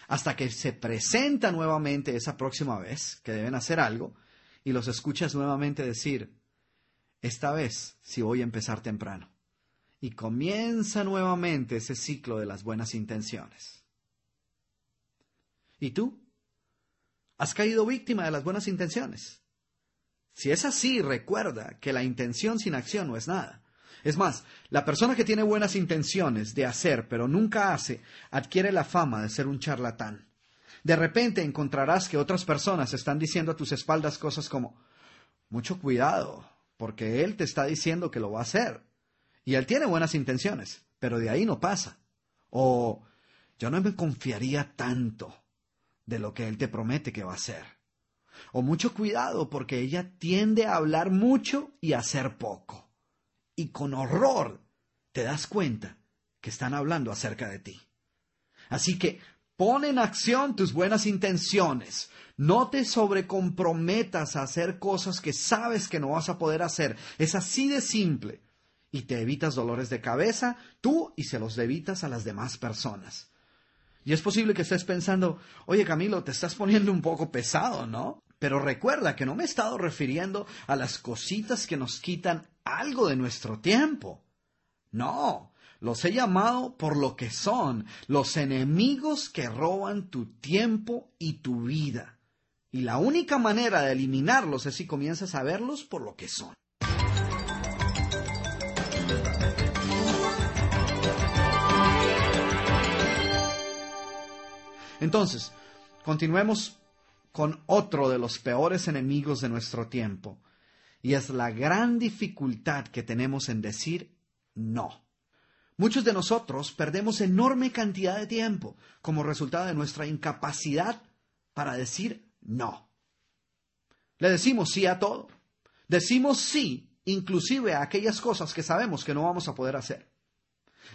Hasta que se presenta nuevamente esa próxima vez que deben hacer algo y los escuchas nuevamente decir, esta vez sí voy a empezar temprano. Y comienza nuevamente ese ciclo de las buenas intenciones. ¿Y tú? has caído víctima de las buenas intenciones. Si es así, recuerda que la intención sin acción no es nada. Es más, la persona que tiene buenas intenciones de hacer pero nunca hace, adquiere la fama de ser un charlatán. De repente encontrarás que otras personas están diciendo a tus espaldas cosas como, mucho cuidado, porque él te está diciendo que lo va a hacer. Y él tiene buenas intenciones, pero de ahí no pasa. O yo no me confiaría tanto de lo que Él te promete que va a hacer. O mucho cuidado porque ella tiende a hablar mucho y a hacer poco. Y con horror te das cuenta que están hablando acerca de ti. Así que pon en acción tus buenas intenciones. No te sobrecomprometas a hacer cosas que sabes que no vas a poder hacer. Es así de simple. Y te evitas dolores de cabeza, tú y se los evitas a las demás personas. Y es posible que estés pensando, oye Camilo, te estás poniendo un poco pesado, ¿no? Pero recuerda que no me he estado refiriendo a las cositas que nos quitan algo de nuestro tiempo. No, los he llamado por lo que son, los enemigos que roban tu tiempo y tu vida. Y la única manera de eliminarlos es si comienzas a verlos por lo que son. Entonces, continuemos con otro de los peores enemigos de nuestro tiempo, y es la gran dificultad que tenemos en decir no. Muchos de nosotros perdemos enorme cantidad de tiempo como resultado de nuestra incapacidad para decir no. Le decimos sí a todo. Decimos sí inclusive a aquellas cosas que sabemos que no vamos a poder hacer.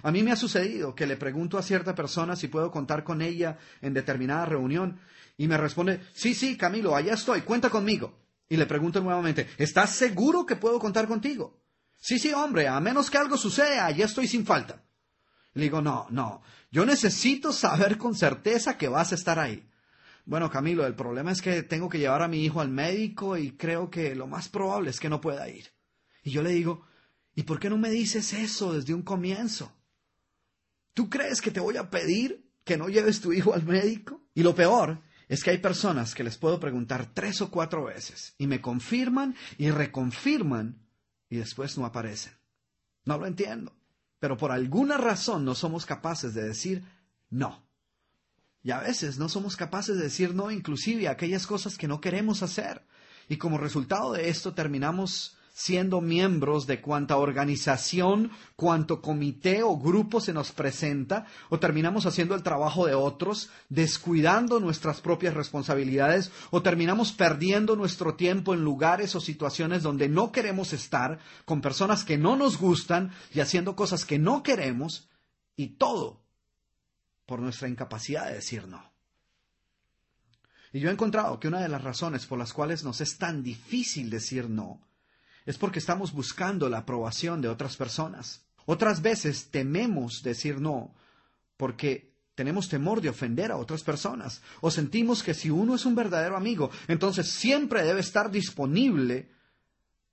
A mí me ha sucedido que le pregunto a cierta persona si puedo contar con ella en determinada reunión y me responde, sí, sí, Camilo, allá estoy, cuenta conmigo. Y le pregunto nuevamente, ¿estás seguro que puedo contar contigo? Sí, sí, hombre, a menos que algo suceda, allá estoy sin falta. Le digo, no, no, yo necesito saber con certeza que vas a estar ahí. Bueno, Camilo, el problema es que tengo que llevar a mi hijo al médico y creo que lo más probable es que no pueda ir. Y yo le digo, ¿y por qué no me dices eso desde un comienzo? ¿Tú crees que te voy a pedir que no lleves tu hijo al médico? Y lo peor es que hay personas que les puedo preguntar tres o cuatro veces y me confirman y reconfirman y después no aparecen. No lo entiendo, pero por alguna razón no somos capaces de decir no. Y a veces no somos capaces de decir no inclusive a aquellas cosas que no queremos hacer. Y como resultado de esto terminamos siendo miembros de cuanta organización, cuanto comité o grupo se nos presenta, o terminamos haciendo el trabajo de otros, descuidando nuestras propias responsabilidades, o terminamos perdiendo nuestro tiempo en lugares o situaciones donde no queremos estar, con personas que no nos gustan y haciendo cosas que no queremos, y todo por nuestra incapacidad de decir no. Y yo he encontrado que una de las razones por las cuales nos es tan difícil decir no es porque estamos buscando la aprobación de otras personas. Otras veces tememos decir no porque tenemos temor de ofender a otras personas o sentimos que si uno es un verdadero amigo, entonces siempre debe estar disponible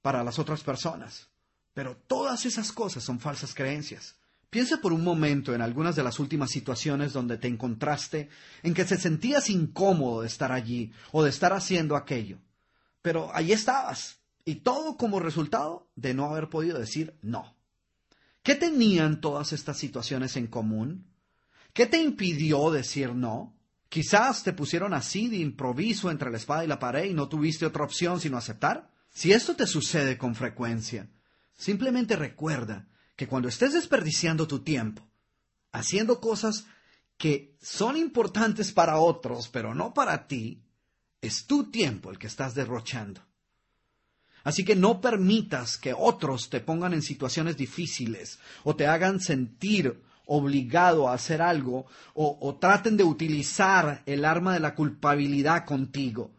para las otras personas. Pero todas esas cosas son falsas creencias. Piensa por un momento en algunas de las últimas situaciones donde te encontraste en que te sentías incómodo de estar allí o de estar haciendo aquello. Pero allí estabas, y todo como resultado de no haber podido decir no. ¿Qué tenían todas estas situaciones en común? ¿Qué te impidió decir no? Quizás te pusieron así de improviso entre la espada y la pared y no tuviste otra opción sino aceptar. Si esto te sucede con frecuencia, simplemente recuerda que cuando estés desperdiciando tu tiempo haciendo cosas que son importantes para otros, pero no para ti, es tu tiempo el que estás derrochando. Así que no permitas que otros te pongan en situaciones difíciles o te hagan sentir obligado a hacer algo o, o traten de utilizar el arma de la culpabilidad contigo.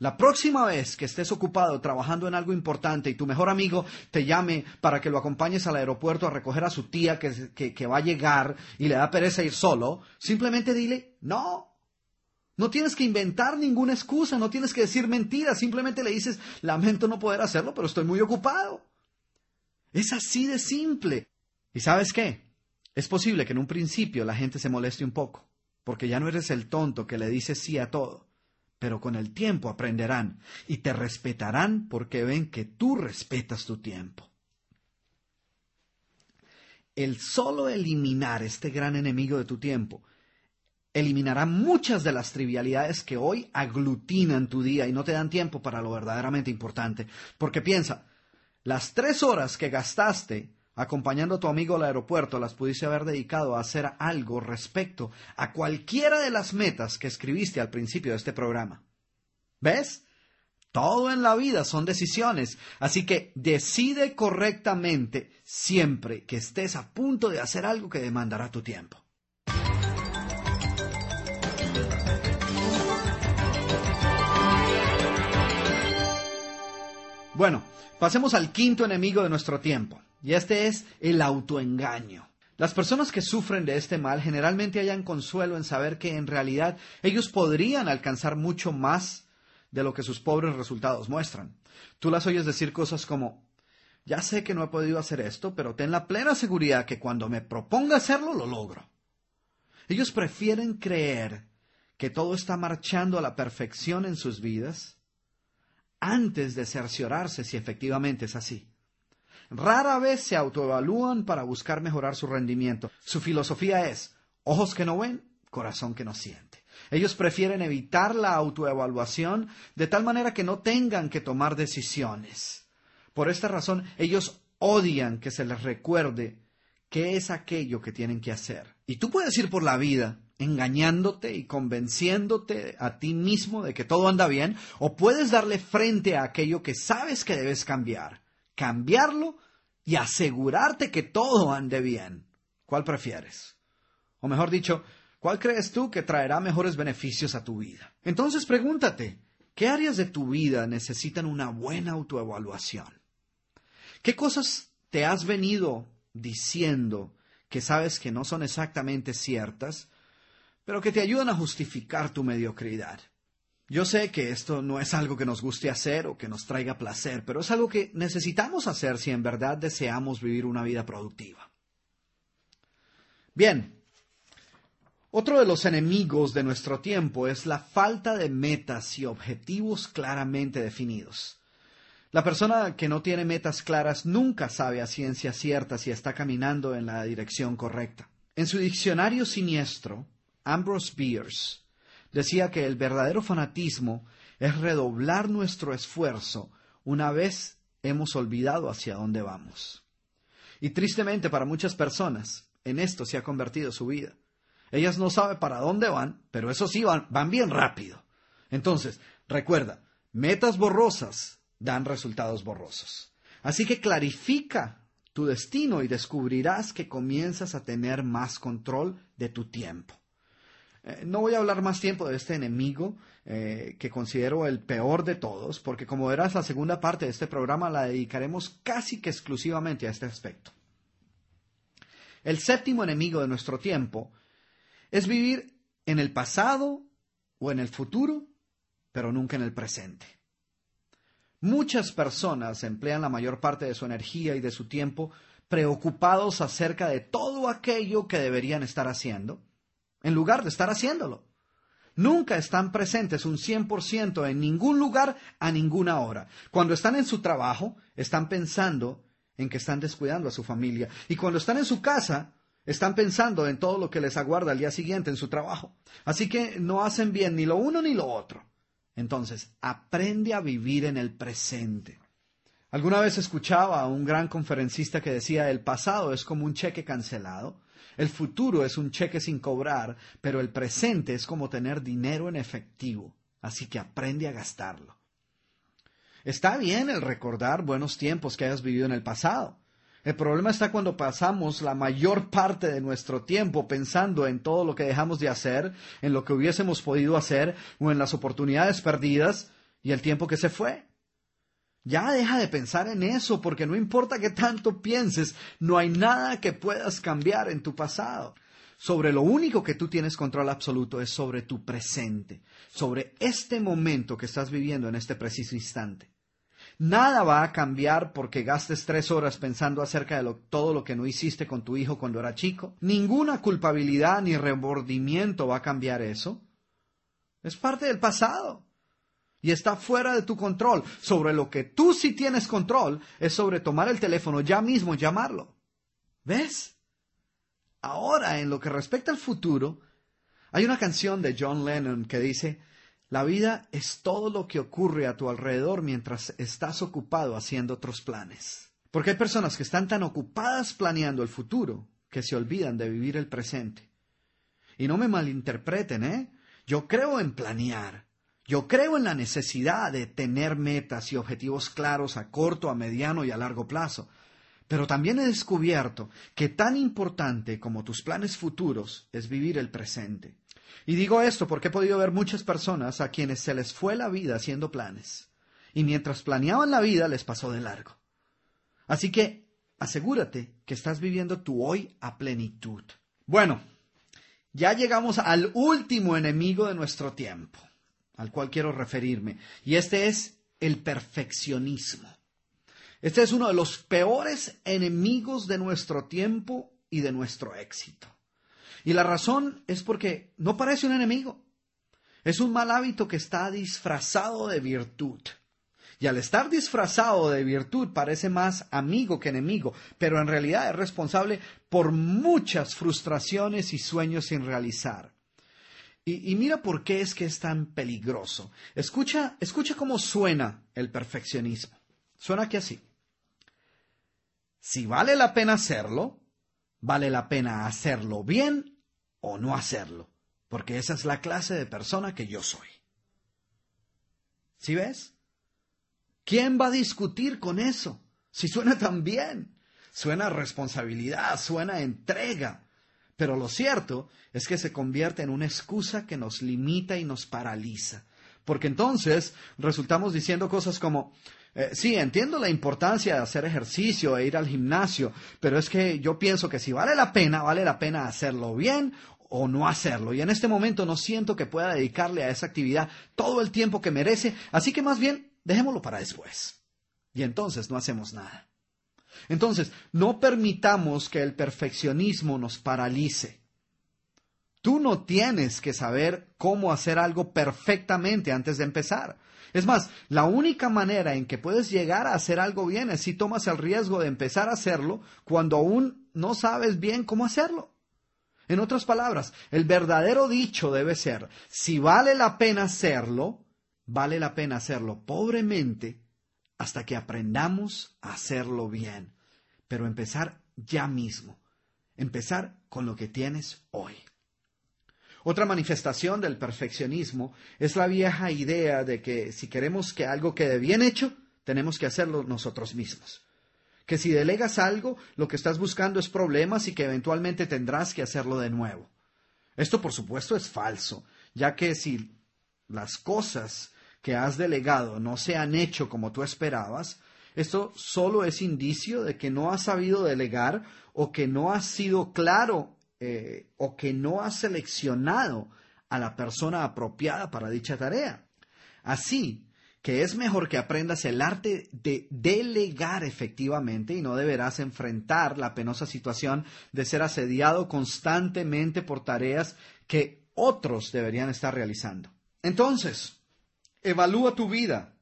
La próxima vez que estés ocupado trabajando en algo importante y tu mejor amigo te llame para que lo acompañes al aeropuerto a recoger a su tía que, va a llegar y le da pereza ir solo, simplemente dile, no. No tienes que inventar ninguna excusa, no tienes que decir mentiras, simplemente le dices, lamento no poder hacerlo, pero estoy muy ocupado. Es así de simple. ¿Y sabes qué? Es posible que en un principio la gente se moleste un poco, porque ya no eres el tonto que le dice sí a todo pero con el tiempo aprenderán y te respetarán porque ven que tú respetas tu tiempo. El solo eliminar este gran enemigo de tu tiempo eliminará muchas de las trivialidades que hoy aglutinan tu día y no te dan tiempo para lo verdaderamente importante. Porque piensa, las tres horas que gastaste acompañando a tu amigo al aeropuerto, las pudiste haber dedicado a hacer algo respecto a cualquiera de las metas que escribiste al principio de este programa. ¿Ves? Todo en la vida son decisiones, así que decide correctamente siempre que estés a punto de hacer algo que demandará tu tiempo. Bueno, pasemos al quinto enemigo de nuestro tiempo, y este es el autoengaño. Las personas que sufren de este mal generalmente hallan consuelo en saber que en realidad ellos podrían alcanzar mucho más de lo que sus pobres resultados muestran. Tú las oyes decir cosas como, ya sé que no he podido hacer esto, pero ten la plena seguridad que cuando me proponga hacerlo, lo logro. Ellos prefieren creer que todo está marchando a la perfección en sus vidas antes de cerciorarse si efectivamente es así. Rara vez se autoevalúan para buscar mejorar su rendimiento. Su filosofía es ojos que no ven, corazón que no siente. Ellos prefieren evitar la autoevaluación de tal manera que no tengan que tomar decisiones. Por esta razón, ellos odian que se les recuerde qué es aquello que tienen que hacer. Y tú puedes ir por la vida engañándote y convenciéndote a ti mismo de que todo anda bien, o puedes darle frente a aquello que sabes que debes cambiar cambiarlo y asegurarte que todo ande bien. ¿Cuál prefieres? O mejor dicho, ¿cuál crees tú que traerá mejores beneficios a tu vida? Entonces pregúntate, ¿qué áreas de tu vida necesitan una buena autoevaluación? ¿Qué cosas te has venido diciendo que sabes que no son exactamente ciertas, pero que te ayudan a justificar tu mediocridad? Yo sé que esto no es algo que nos guste hacer o que nos traiga placer, pero es algo que necesitamos hacer si en verdad deseamos vivir una vida productiva. Bien, otro de los enemigos de nuestro tiempo es la falta de metas y objetivos claramente definidos. La persona que no tiene metas claras nunca sabe a ciencia cierta si está caminando en la dirección correcta. En su diccionario siniestro, Ambrose Bierce decía que el verdadero fanatismo es redoblar nuestro esfuerzo una vez hemos olvidado hacia dónde vamos. Y tristemente para muchas personas, en esto se ha convertido su vida. Ellas no saben para dónde van, pero eso sí van, van bien rápido. Entonces, recuerda, metas borrosas dan resultados borrosos. Así que clarifica tu destino y descubrirás que comienzas a tener más control de tu tiempo. Eh, no voy a hablar más tiempo de este enemigo eh, que considero el peor de todos, porque como verás, la segunda parte de este programa la dedicaremos casi que exclusivamente a este aspecto. El séptimo enemigo de nuestro tiempo es vivir en el pasado o en el futuro, pero nunca en el presente. Muchas personas emplean la mayor parte de su energía y de su tiempo preocupados acerca de todo aquello que deberían estar haciendo, en lugar de estar haciéndolo. Nunca están presentes un 100% en ningún lugar a ninguna hora. Cuando están en su trabajo, están pensando en que están descuidando a su familia. Y cuando están en su casa, están pensando en todo lo que les aguarda al día siguiente en su trabajo. Así que no hacen bien ni lo uno ni lo otro. Entonces, aprende a vivir en el presente. Alguna vez escuchaba a un gran conferencista que decía, el pasado es como un cheque cancelado el futuro es un cheque sin cobrar, pero el presente es como tener dinero en efectivo, así que aprende a gastarlo. Está bien el recordar buenos tiempos que hayas vivido en el pasado. El problema está cuando pasamos la mayor parte de nuestro tiempo pensando en todo lo que dejamos de hacer, en lo que hubiésemos podido hacer o en las oportunidades perdidas y el tiempo que se fue. Ya deja de pensar en eso, porque no importa que tanto pienses, no hay nada que puedas cambiar en tu pasado. Sobre lo único que tú tienes control absoluto es sobre tu presente, sobre este momento que estás viviendo en este preciso instante. Nada va a cambiar porque gastes tres horas pensando acerca de todo lo que no hiciste con tu hijo cuando era chico. Ninguna culpabilidad ni remordimiento va a cambiar eso. Es parte del pasado y está fuera de tu control. Sobre lo que tú sí tienes control es sobre tomar el teléfono ya mismo y llamarlo. ¿Ves? Ahora, en lo que respecta al futuro, hay una canción de John Lennon que dice, la vida es todo lo que ocurre a tu alrededor mientras estás ocupado haciendo otros planes. Porque hay personas que están tan ocupadas planeando el futuro que se olvidan de vivir el presente. Y no me malinterpreten, ¿eh? Yo creo en planear, yo creo en la necesidad de tener metas y objetivos claros a corto, a mediano y a largo plazo, pero también he descubierto que tan importante como tus planes futuros es vivir el presente. Y digo esto porque he podido ver muchas personas a quienes se les fue la vida haciendo planes, y mientras planeaban la vida les pasó de largo. Así que asegúrate que estás viviendo tu hoy a plenitud. Bueno, ya llegamos al último enemigo de nuestro tiempo al cual quiero referirme, y este es el perfeccionismo. Este es uno de los peores enemigos de nuestro tiempo y de nuestro éxito. Y la razón es porque no parece un enemigo. Es un mal hábito que está disfrazado de virtud. Y al estar disfrazado de virtud parece más amigo que enemigo, pero en realidad es responsable por muchas frustraciones y sueños sin realizar. Y, mira por qué es que es tan peligroso. Escucha, escucha cómo suena el perfeccionismo. Suena aquí así. Si vale la pena hacerlo, vale la pena hacerlo bien o no hacerlo, porque esa es la clase de persona que yo soy. ¿Sí ves? ¿Quién va a discutir con eso? Si suena tan bien, suena responsabilidad, suena entrega, pero lo cierto es que se convierte en una excusa que nos limita y nos paraliza. Porque entonces resultamos diciendo cosas como, eh, sí, entiendo la importancia de hacer ejercicio e ir al gimnasio, pero es que yo pienso que si vale la pena, vale la pena hacerlo bien o no hacerlo. Y en este momento no siento que pueda dedicarle a esa actividad todo el tiempo que merece, así que más bien dejémoslo para después. Y entonces no hacemos nada. Entonces, no permitamos que el perfeccionismo nos paralice. Tú no tienes que saber cómo hacer algo perfectamente antes de empezar. Es más, la única manera en que puedes llegar a hacer algo bien es si tomas el riesgo de empezar a hacerlo cuando aún no sabes bien cómo hacerlo. En otras palabras, el verdadero dicho debe ser, si vale la pena hacerlo, vale la pena hacerlo pobremente hasta que aprendamos a hacerlo bien. Pero empezar ya mismo. Empezar con lo que tienes hoy. Otra manifestación del perfeccionismo es la vieja idea de que si queremos que algo quede bien hecho, tenemos que hacerlo nosotros mismos. Que si delegas algo, lo que estás buscando es problemas y que eventualmente tendrás que hacerlo de nuevo. Esto, por supuesto, es falso, ya que si las cosas que has delegado no se han hecho como tú esperabas, esto solo es indicio de que no has sabido delegar o que no has sido claro eh, o que no has seleccionado a la persona apropiada para dicha tarea. Así que es mejor que aprendas el arte de delegar efectivamente y no deberás enfrentar la penosa situación de ser asediado constantemente por tareas que otros deberían estar realizando. Entonces, evalúa tu vida,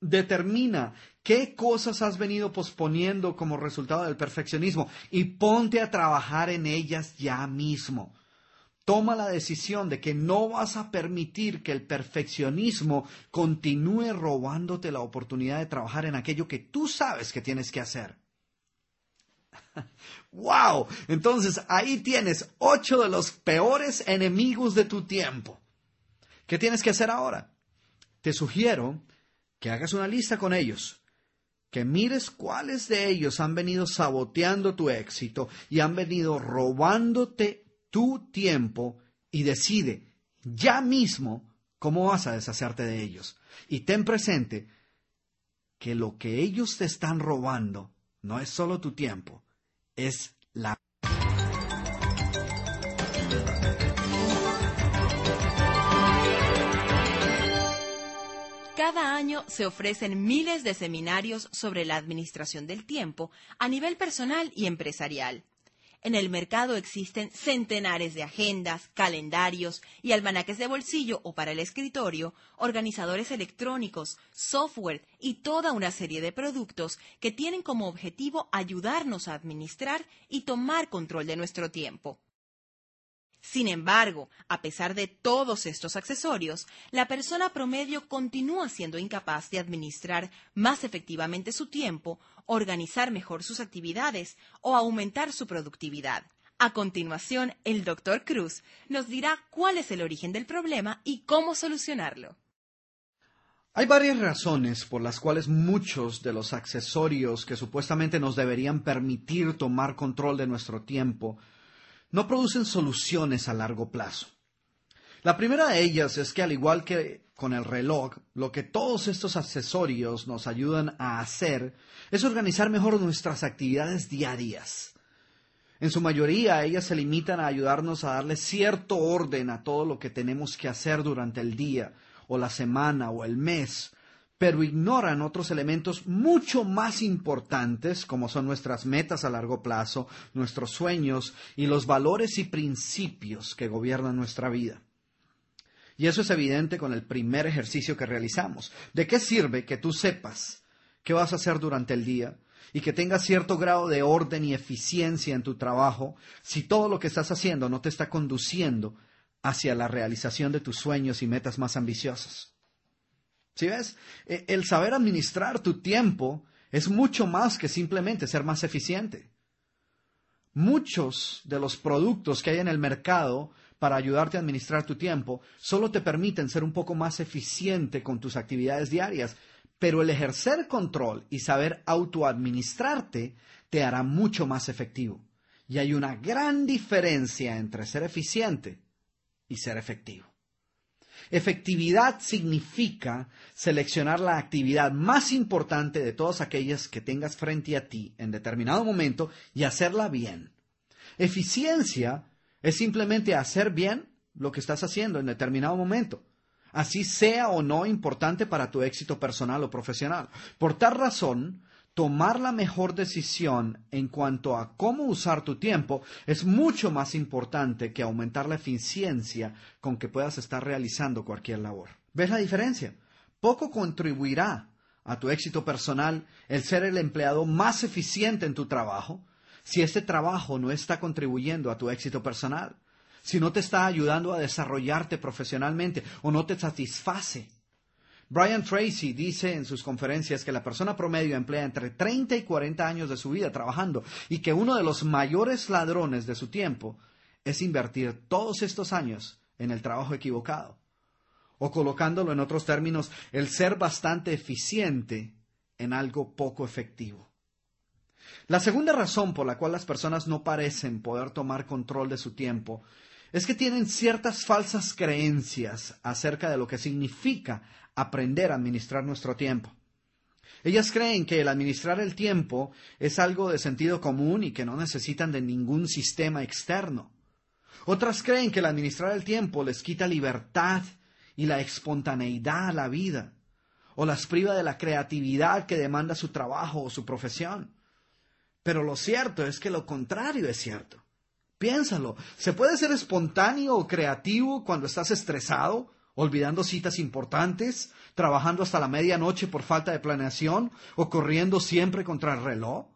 determina qué cosas has venido posponiendo como resultado del perfeccionismo y ponte a trabajar en ellas ya mismo. Toma la decisión de que no vas a permitir que el perfeccionismo continúe robándote la oportunidad de trabajar en aquello que tú sabes que tienes que hacer. ¡Wow! Entonces ahí tienes ocho de los peores enemigos de tu tiempo. ¿Qué tienes que hacer ahora? Te sugiero que hagas una lista con ellos, que mires cuáles de ellos han venido saboteando tu éxito y han venido robándote tu tiempo y decide ya mismo cómo vas a deshacerte de ellos. Y ten presente que lo que ellos te están robando no es solo tu tiempo, es la Cada año se ofrecen miles de seminarios sobre la administración del tiempo a nivel personal y empresarial. En el mercado existen centenares de agendas, calendarios y almanaques de bolsillo o para el escritorio, organizadores electrónicos, software y toda una serie de productos que tienen como objetivo ayudarnos a administrar y tomar control de nuestro tiempo. Sin embargo, a pesar de todos estos accesorios, la persona promedio continúa siendo incapaz de administrar más efectivamente su tiempo, organizar mejor sus actividades o aumentar su productividad. A continuación, el Dr. Cruz nos dirá cuál es el origen del problema y cómo solucionarlo. Hay varias razones por las cuales muchos de los accesorios que supuestamente nos deberían permitir tomar control de nuestro tiempo no producen soluciones a largo plazo. La primera de ellas es que al igual que con el reloj, lo que todos estos accesorios nos ayudan a hacer es organizar mejor nuestras actividades diarias. En su mayoría, ellas se limitan a ayudarnos a darle cierto orden a todo lo que tenemos que hacer durante el día, o la semana, o el mes, pero ignoran otros elementos mucho más importantes como son nuestras metas a largo plazo, nuestros sueños y los valores y principios que gobiernan nuestra vida. Y eso es evidente con el primer ejercicio que realizamos. ¿De qué sirve que tú sepas qué vas a hacer durante el día y que tengas cierto grado de orden y eficiencia en tu trabajo si todo lo que estás haciendo no te está conduciendo hacia la realización de tus sueños y metas más ambiciosas? ¿Sí ves? E, el saber administrar tu tiempo es mucho más que simplemente ser más eficiente. Muchos de los productos que hay en el mercado para ayudarte a administrar tu tiempo solo te permiten ser un poco más eficiente con tus actividades diarias, pero el ejercer control y saber autoadministrarte te hará mucho más efectivo. Y hay una gran diferencia entre ser eficiente y ser efectivo. Efectividad significa seleccionar la actividad más importante de todas aquellas que tengas frente a ti en determinado momento y hacerla bien. Eficiencia es simplemente hacer bien lo que estás haciendo en determinado momento, así sea o no importante para tu éxito personal o profesional. Por tal razón, tomar la mejor decisión en cuanto a cómo usar tu tiempo es mucho más importante que aumentar la eficiencia con que puedas estar realizando cualquier labor. ¿Ves la diferencia? Poco contribuirá a tu éxito personal el ser el empleado más eficiente en tu trabajo si este trabajo no está contribuyendo a tu éxito personal, si no te está ayudando a desarrollarte profesionalmente o no te satisface Brian Tracy dice en sus conferencias que la persona promedio emplea entre 30 y 40 años de su vida trabajando y que uno de los mayores ladrones de su tiempo es invertir todos estos años en el trabajo equivocado. O colocándolo en otros términos, el ser bastante eficiente en algo poco efectivo. La segunda razón por la cual las personas no parecen poder tomar control de su tiempo es que tienen ciertas falsas creencias acerca de lo que significa aprender a administrar nuestro tiempo. Ellas creen que el administrar el tiempo es algo de sentido común y que no necesitan de ningún sistema externo. Otras creen que el administrar el tiempo les quita libertad y la espontaneidad a la vida, o las priva de la creatividad que demanda su trabajo o su profesión. Pero lo cierto es que lo contrario es cierto. Piénsalo, ¿se puede ser espontáneo o creativo cuando estás estresado, olvidando citas importantes, trabajando hasta la medianoche por falta de planeación o corriendo siempre contra el reloj?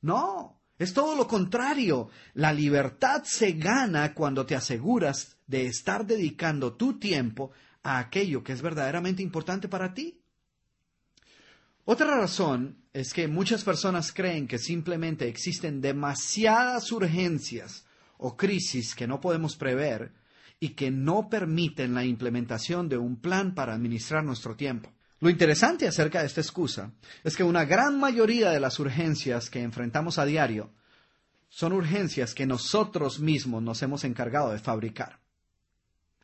No, es todo lo contrario. La libertad se gana cuando te aseguras de estar dedicando tu tiempo a aquello que es verdaderamente importante para ti. Otra razón es que muchas personas creen que simplemente existen demasiadas urgencias o crisis que no podemos prever y que no permiten la implementación de un plan para administrar nuestro tiempo. Lo interesante acerca de esta excusa es que una gran mayoría de las urgencias que enfrentamos a diario son urgencias que nosotros mismos nos hemos encargado de fabricar.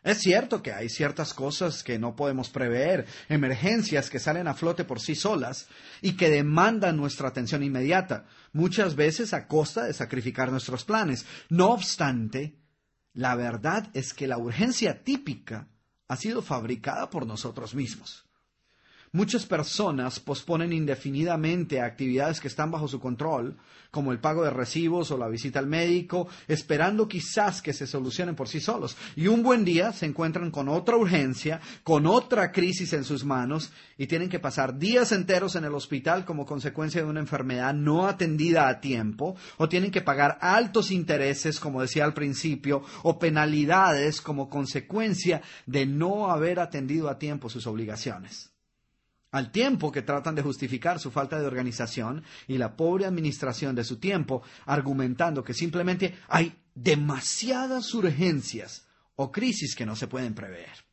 Es cierto que hay ciertas cosas que no podemos prever, emergencias que salen a flote por sí solas y que demandan nuestra atención inmediata, muchas veces a costa de sacrificar nuestros planes. No obstante, la verdad es que la urgencia típica ha sido fabricada por nosotros mismos. Muchas personas posponen indefinidamente actividades que están bajo su control, como el pago de recibos o la visita al médico, esperando quizás que se solucionen por sí solos. Y un buen día se encuentran con otra urgencia, con otra crisis en sus manos, y tienen que pasar días enteros en el hospital como consecuencia de una enfermedad no atendida a tiempo, o tienen que pagar altos intereses, como decía al principio, o penalidades como consecuencia de no haber atendido a tiempo sus obligaciones al tiempo que tratan de justificar su falta de organización y la pobre administración de su tiempo, argumentando que simplemente hay demasiadas urgencias o crisis que no se pueden prever.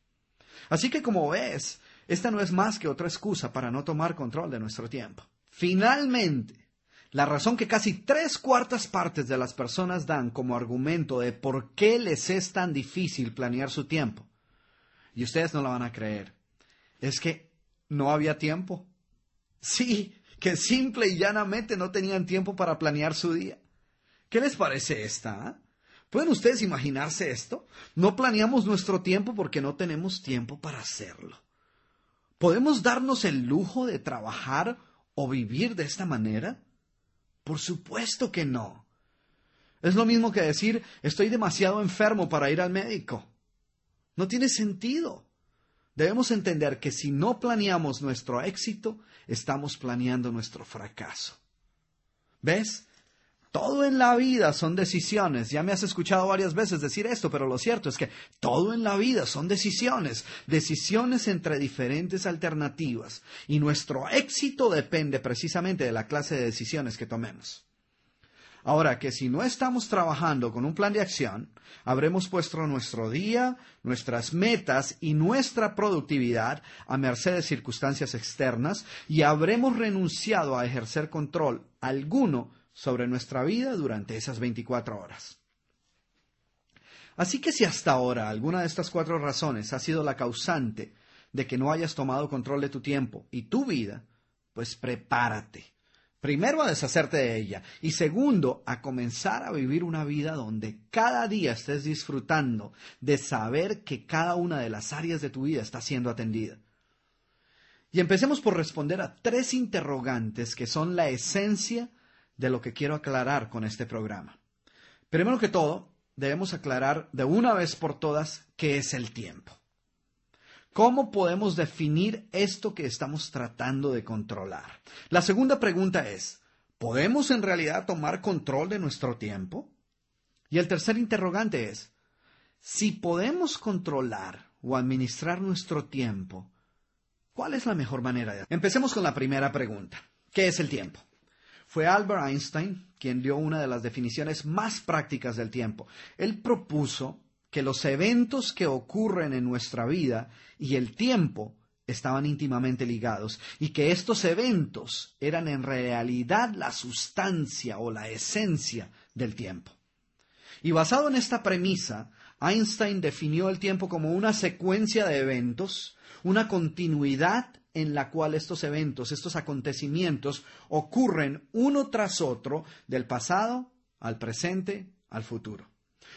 Así que como ves, esta no es más que otra excusa para no tomar control de nuestro tiempo. Finalmente, la razón que casi tres cuartas partes de las personas dan como argumento de por qué les es tan difícil planear su tiempo, y ustedes no la van a creer, es que no había tiempo. Sí, que simple y llanamente no tenían tiempo para planear su día. ¿Qué les parece esta? Ah? ¿Pueden ustedes imaginarse esto? No planeamos nuestro tiempo porque no tenemos tiempo para hacerlo. ¿Podemos darnos el lujo de trabajar o vivir de esta manera? Por supuesto que no. Es lo mismo que decir estoy demasiado enfermo para ir al médico. No tiene sentido. Debemos entender que si no planeamos nuestro éxito, estamos planeando nuestro fracaso. ¿Ves? Todo en la vida son decisiones. Ya me has escuchado varias veces decir esto, pero lo cierto es que todo en la vida son decisiones, decisiones entre diferentes alternativas. Y nuestro éxito depende precisamente de la clase de decisiones que tomemos. Ahora que si no estamos trabajando con un plan de acción, habremos puesto nuestro día, nuestras metas y nuestra productividad a merced de circunstancias externas y habremos renunciado a ejercer control alguno sobre nuestra vida durante esas 24 horas. Así que si hasta ahora alguna de estas cuatro razones ha sido la causante de que no hayas tomado control de tu tiempo y tu vida, pues prepárate Primero a deshacerte de ella y segundo a comenzar a vivir una vida donde cada día estés disfrutando de saber que cada una de las áreas de tu vida está siendo atendida. Y empecemos por responder a tres interrogantes que son la esencia de lo que quiero aclarar con este programa. Primero que todo, debemos aclarar de una vez por todas qué es el tiempo. ¿Cómo podemos definir esto que estamos tratando de controlar? La segunda pregunta es, ¿podemos en realidad tomar control de nuestro tiempo? Y el tercer interrogante es, si podemos controlar o administrar nuestro tiempo, ¿Cuál es la mejor manera de Empecemos con la primera pregunta. ¿Qué es el tiempo? Fue Albert Einstein quien dio una de las definiciones más prácticas del tiempo. Él propuso que los eventos que ocurren en nuestra vida y el tiempo estaban íntimamente ligados y que estos eventos eran en realidad la sustancia o la esencia del tiempo. Y basado en esta premisa, Einstein definió el tiempo como una secuencia de eventos una continuidad en la cual estos eventos, estos acontecimientos ocurren uno tras otro del pasado al presente al futuro.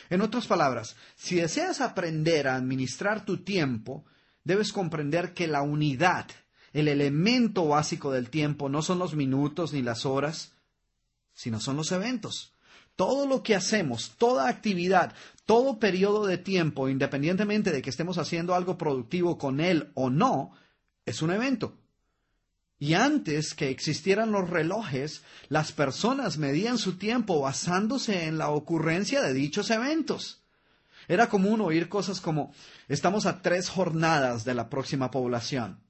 En otras palabras, si deseas aprender a administrar tu tiempo, debes comprender que la unidad, el elemento básico del tiempo no son los minutos ni las horas, sino son los eventos. Todo lo que hacemos, toda actividad, todo periodo de tiempo, independientemente de que estemos haciendo algo productivo con él o no, es un evento. Y antes que existieran los relojes, las personas medían su tiempo basándose en la ocurrencia de dichos eventos. Era común oír cosas como estamos a tres jornadas de la próxima población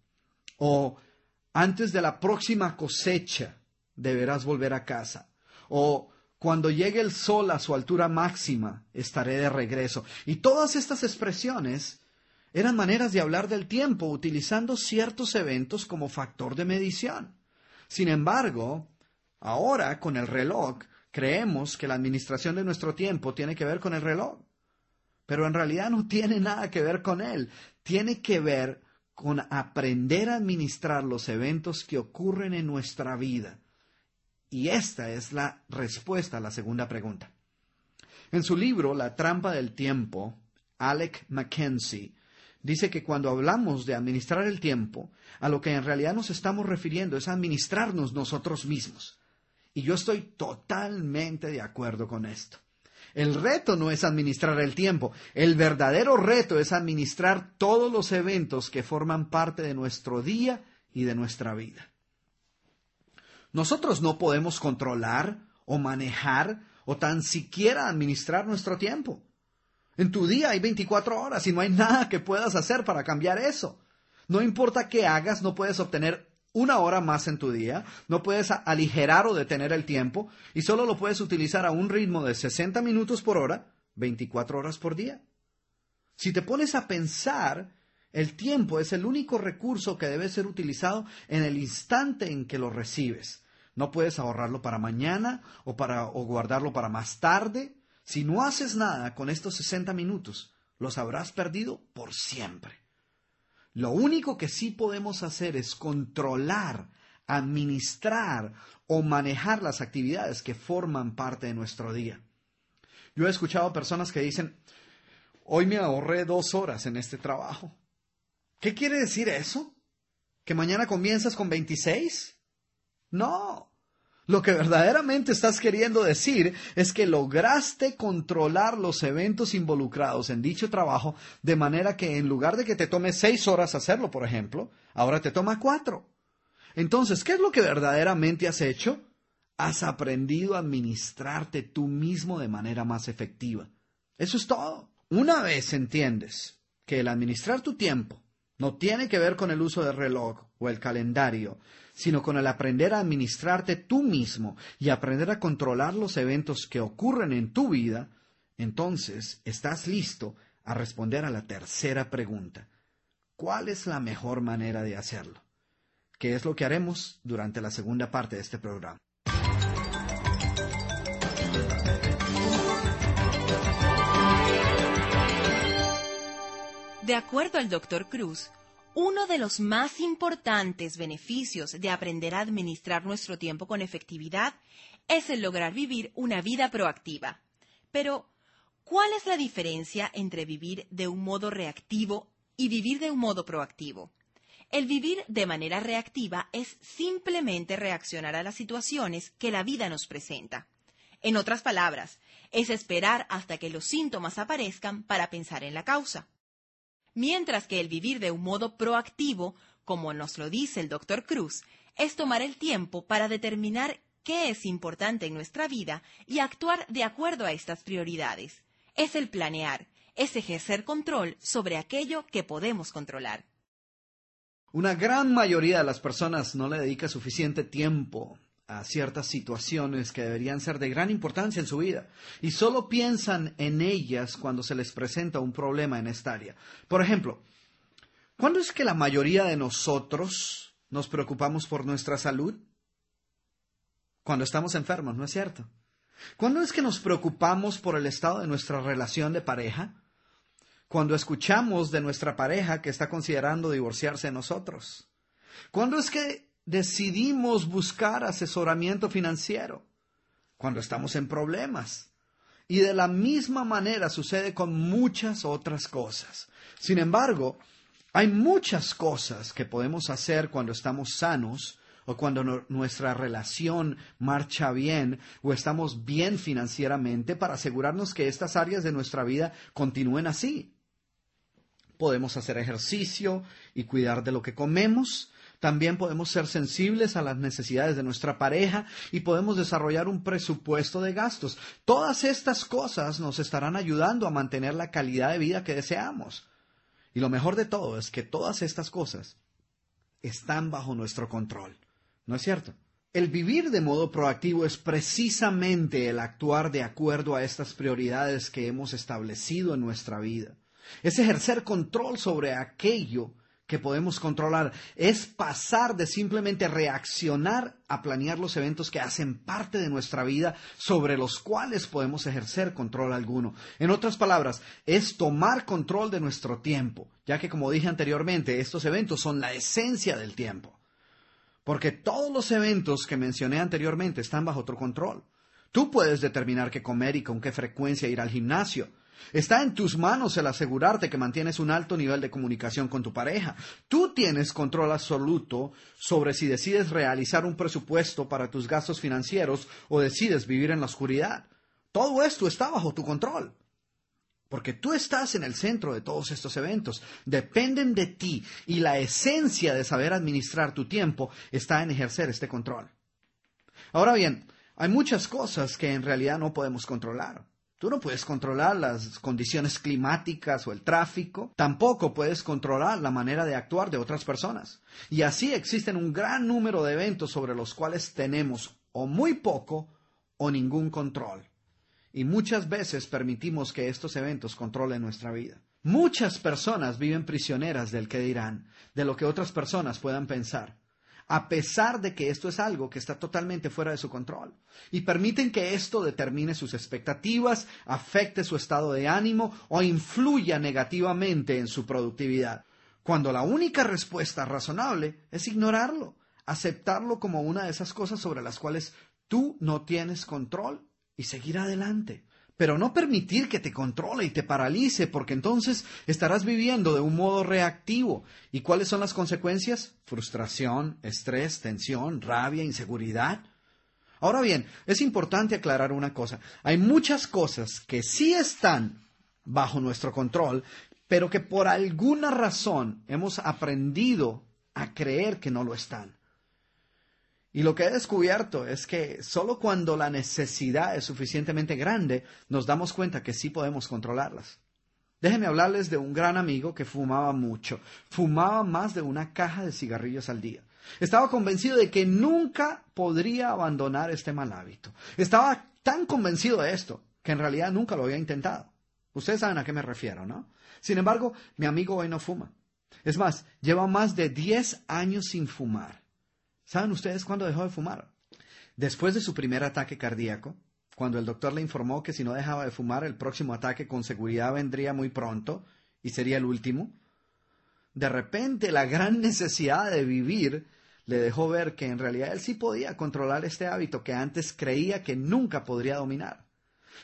o antes de la próxima cosecha deberás volver a casa o cuando llegue el sol a su altura máxima, estaré de regreso. Y todas estas expresiones eran maneras de hablar del tiempo utilizando ciertos eventos como factor de medición. Sin embargo, ahora con el reloj creemos que la administración de nuestro tiempo tiene que ver con el reloj. Pero en realidad no tiene nada que ver con él. Tiene que ver con aprender a administrar los eventos que ocurren en nuestra vida y esta es la respuesta a la segunda pregunta. En su libro La trampa del tiempo, Alec Mackenzie dice que cuando hablamos de administrar el tiempo, a lo que en realidad nos estamos refiriendo es administrarnos nosotros mismos. Y yo estoy totalmente de acuerdo con esto. El reto no es administrar el tiempo, el verdadero reto es administrar todos los eventos que forman parte de nuestro día y de nuestra vida. Nosotros no podemos controlar o manejar o tan siquiera administrar nuestro tiempo. En tu día hay 24 horas y no hay nada que puedas hacer para cambiar eso. No importa qué hagas, no puedes obtener una hora más en tu día, no puedes aligerar o detener el tiempo y solo lo puedes utilizar a un ritmo de 60 minutos por hora, 24 horas por día. Si te pones a pensar, el tiempo es el único recurso que debe ser utilizado en el instante en que lo recibes. No puedes ahorrarlo para mañana o, para, o guardarlo para más tarde. Si no haces nada con estos 60 minutos, los habrás perdido por siempre. Lo único que sí podemos hacer es controlar, administrar o manejar las actividades que forman parte de nuestro día. Yo he escuchado personas que dicen, hoy me ahorré dos horas en este trabajo. ¿Qué quiere decir eso? ¿Que mañana comienzas con 26? No. Lo que verdaderamente estás queriendo decir es que lograste controlar los eventos involucrados en dicho trabajo de manera que en lugar de que te tome seis horas hacerlo, por ejemplo, ahora te toma cuatro. Entonces, ¿qué es lo que verdaderamente has hecho? Has aprendido a administrarte tú mismo de manera más efectiva. Eso es todo. Una vez entiendes que el administrar tu tiempo no tiene que ver con el uso del reloj o el calendario, sino con el aprender a administrarte tú mismo y aprender a controlar los eventos que ocurren en tu vida, entonces estás listo a responder a la tercera pregunta. ¿Cuál es la mejor manera de hacerlo? ¿Qué es lo que haremos durante la segunda parte de este programa? De acuerdo al Dr. Cruz, uno de los más importantes beneficios de aprender a administrar nuestro tiempo con efectividad es el lograr vivir una vida proactiva. Pero, ¿cuál es la diferencia entre vivir de un modo reactivo y vivir de un modo proactivo? El vivir de manera reactiva es simplemente reaccionar a las situaciones que la vida nos presenta. En otras palabras, es esperar hasta que los síntomas aparezcan para pensar en la causa mientras que el vivir de un modo proactivo, como nos lo dice el doctor Cruz, es tomar el tiempo para determinar qué es importante en nuestra vida y actuar de acuerdo a estas prioridades. Es el planear, es ejercer control sobre aquello que podemos controlar. Una gran mayoría de las personas no le dedica suficiente tiempo a ciertas situaciones que deberían ser de gran importancia en su vida y solo piensan en ellas cuando se les presenta un problema en esta área. Por ejemplo, ¿cuándo es que la mayoría de nosotros nos preocupamos por nuestra salud? Cuando estamos enfermos, ¿no es cierto? ¿Cuándo es que nos preocupamos por el estado de nuestra relación de pareja? Cuando escuchamos de nuestra pareja que está considerando divorciarse de nosotros. ¿Cuándo es que decidimos buscar asesoramiento financiero cuando estamos en problemas. Y de la misma manera sucede con muchas otras cosas. Sin embargo, hay muchas cosas que podemos hacer cuando estamos sanos o cuando nuestra relación marcha bien o estamos bien financieramente para asegurarnos que estas áreas de nuestra vida continúen así. Podemos hacer ejercicio y cuidar de lo que comemos, también podemos ser sensibles a las necesidades de nuestra pareja y podemos desarrollar un presupuesto de gastos. Todas estas cosas nos estarán ayudando a mantener la calidad de vida que deseamos. Y lo mejor de todo es que todas estas cosas están bajo nuestro control. ¿No es cierto? El vivir de modo proactivo es precisamente el actuar de acuerdo a estas prioridades que hemos establecido en nuestra vida. Es ejercer control sobre aquello que podemos controlar. Es pasar de simplemente reaccionar a planear los eventos que hacen parte de nuestra vida sobre los cuales podemos ejercer control alguno. En otras palabras, es tomar control de nuestro tiempo, ya que como dije anteriormente, estos eventos son la esencia del tiempo. Porque todos los eventos que mencioné anteriormente están bajo tu control. Tú puedes determinar qué comer y con qué frecuencia ir al gimnasio. Está en tus manos el asegurarte que mantienes un alto nivel de comunicación con tu pareja. Tú tienes control absoluto sobre si decides realizar un presupuesto para tus gastos financieros o decides vivir en la oscuridad. Todo esto está bajo tu control. Porque tú estás en el centro de todos estos eventos. Dependen de ti y la esencia de saber administrar tu tiempo está en ejercer este control. Ahora bien, hay muchas cosas que en realidad no podemos controlar. Tú no puedes controlar las condiciones climáticas o el tráfico, tampoco puedes controlar la manera de actuar de otras personas. Y así existen un gran número de eventos sobre los cuales tenemos o muy poco o ningún control. Y muchas veces permitimos que estos eventos controlen nuestra vida. Muchas personas viven prisioneras del que dirán, de lo que otras personas puedan pensar a pesar de que esto es algo que está totalmente fuera de su control. Y permiten que esto determine sus expectativas, afecte su estado de ánimo o influya negativamente en su productividad. Cuando la única respuesta razonable es ignorarlo, aceptarlo como una de esas cosas sobre las cuales tú no tienes control y seguir adelante pero no permitir que te controle y te paralice, porque entonces estarás viviendo de un modo reactivo. ¿Y cuáles son las consecuencias? Frustración, estrés, tensión, rabia, inseguridad. Ahora bien, es importante aclarar una cosa. Hay muchas cosas que sí están bajo nuestro control, pero que por alguna razón hemos aprendido a creer que no lo están. Y lo que he descubierto es que solo cuando la necesidad es suficientemente grande nos damos cuenta que sí podemos controlarlas. Déjenme hablarles de un gran amigo que fumaba mucho. Fumaba más de una caja de cigarrillos al día. Estaba convencido de que nunca podría abandonar este mal hábito. Estaba tan convencido de esto que en realidad nunca lo había intentado. Ustedes saben a qué me refiero, ¿no? Sin embargo, mi amigo hoy no fuma. Es más, lleva más de 10 años sin fumar. ¿Saben ustedes cuándo dejó de fumar? Después de su primer ataque cardíaco, cuando el doctor le informó que si no dejaba de fumar, el próximo ataque con seguridad vendría muy pronto y sería el último. De repente, la gran necesidad de vivir le dejó ver que en realidad él sí podía controlar este hábito que antes creía que nunca podría dominar.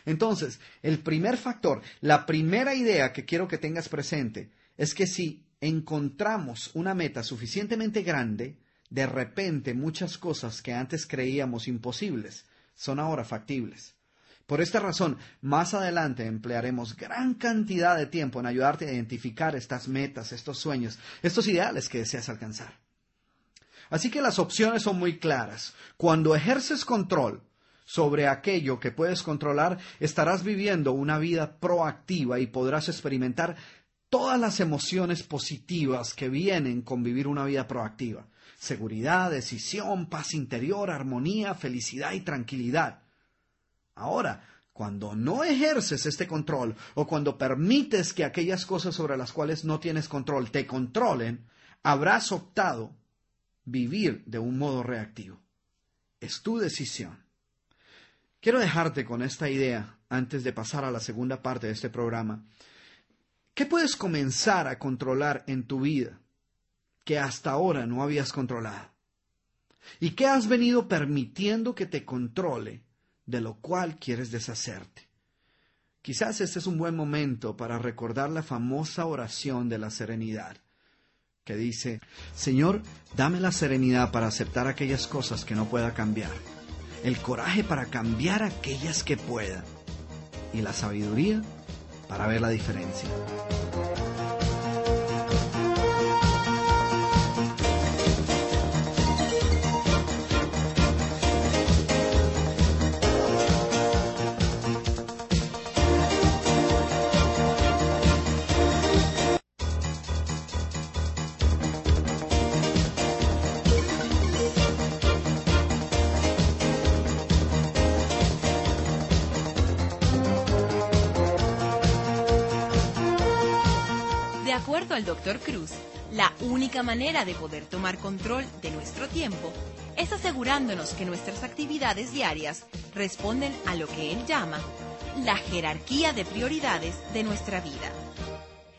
Entonces, el primer factor, la primera idea que quiero que tengas presente es que si encontramos una meta suficientemente grande, de repente muchas cosas que antes creíamos imposibles son ahora factibles. Por esta razón, más adelante emplearemos gran cantidad de tiempo en ayudarte a identificar estas metas, estos sueños, estos ideales que deseas alcanzar. Así que las opciones son muy claras. Cuando ejerces control sobre aquello que puedes controlar, estarás viviendo una vida proactiva y podrás experimentar todas las emociones positivas que vienen con vivir una vida proactiva. Seguridad, decisión, paz interior, armonía, felicidad y tranquilidad. Ahora, cuando no ejerces este control o cuando permites que aquellas cosas sobre las cuales no tienes control te controlen, habrás optado vivir de un modo reactivo. Es tu decisión. Quiero dejarte con esta idea antes de pasar a la segunda parte de este programa ¿Qué puedes comenzar a controlar en tu vida que hasta ahora no habías controlado? ¿Y qué has venido permitiendo que te controle, de lo cual quieres deshacerte? Quizás este es un buen momento para recordar la famosa oración de la serenidad, que dice, Señor, dame la serenidad para aceptar aquellas cosas que no pueda cambiar, el coraje para cambiar aquellas que pueda, y la sabiduría para ver la diferencia. Al Dr. Cruz, la única manera de poder tomar control de nuestro tiempo es asegurándonos que nuestras actividades diarias responden a lo que él llama la jerarquía de prioridades de nuestra vida.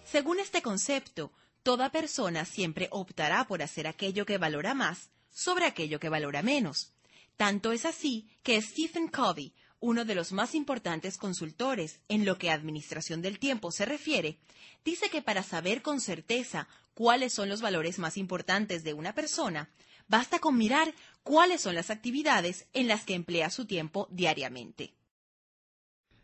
Según este concepto, toda persona siempre optará por hacer aquello que valora más sobre aquello que valora menos. Tanto es así que Stephen Covey, uno de los más importantes consultores en lo que a administración del tiempo se refiere, dice que para saber con certeza cuáles son los valores más importantes de una persona, basta con mirar cuáles son las actividades en las que emplea su tiempo diariamente.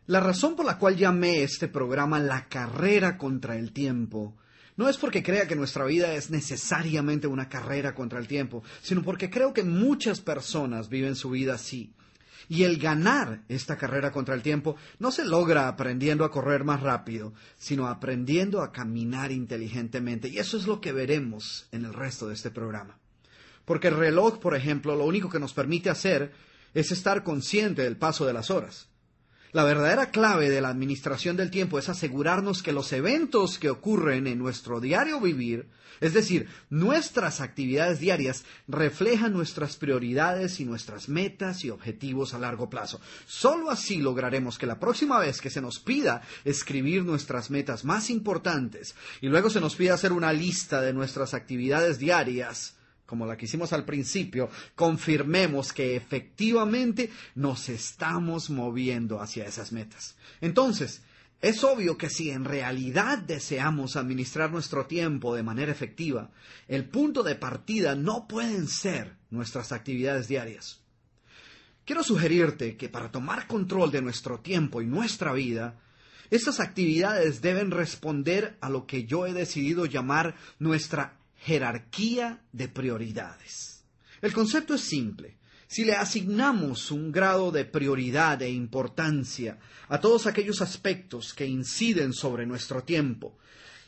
La razón por la cual llamé este programa La carrera contra el tiempo no es porque crea que nuestra vida es necesariamente una carrera contra el tiempo, sino porque creo que muchas personas viven su vida así. Y el ganar esta carrera contra el tiempo no se logra aprendiendo a correr más rápido, sino aprendiendo a caminar inteligentemente. Y eso es lo que veremos en el resto de este programa. Porque el reloj, por ejemplo, lo único que nos permite hacer es estar consciente del paso de las horas. La verdadera clave de la administración del tiempo es asegurarnos que los eventos que ocurren en nuestro diario vivir, es decir, nuestras actividades diarias, reflejan nuestras prioridades y nuestras metas y objetivos a largo plazo. Solo así lograremos que la próxima vez que se nos pida escribir nuestras metas más importantes y luego se nos pida hacer una lista de nuestras actividades diarias, como la que hicimos al principio, confirmemos que efectivamente nos estamos moviendo hacia esas metas. Entonces, es obvio que si en realidad deseamos administrar nuestro tiempo de manera efectiva, el punto de partida no pueden ser nuestras actividades diarias. Quiero sugerirte que para tomar control de nuestro tiempo y nuestra vida, estas actividades deben responder a lo que yo he decidido llamar nuestra jerarquía de prioridades. El concepto es simple. Si le asignamos un grado de prioridad e importancia a todos aquellos aspectos que inciden sobre nuestro tiempo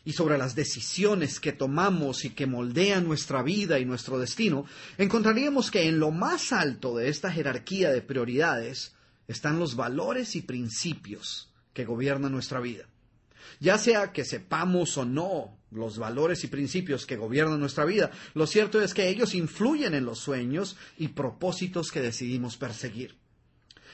y sobre las decisiones que tomamos y que moldean nuestra vida y nuestro destino, encontraríamos que en lo más alto de esta jerarquía de prioridades están los valores y principios que gobiernan nuestra vida. Ya sea que sepamos o no los valores y principios que gobiernan nuestra vida, lo cierto es que ellos influyen en los sueños y propósitos que decidimos perseguir.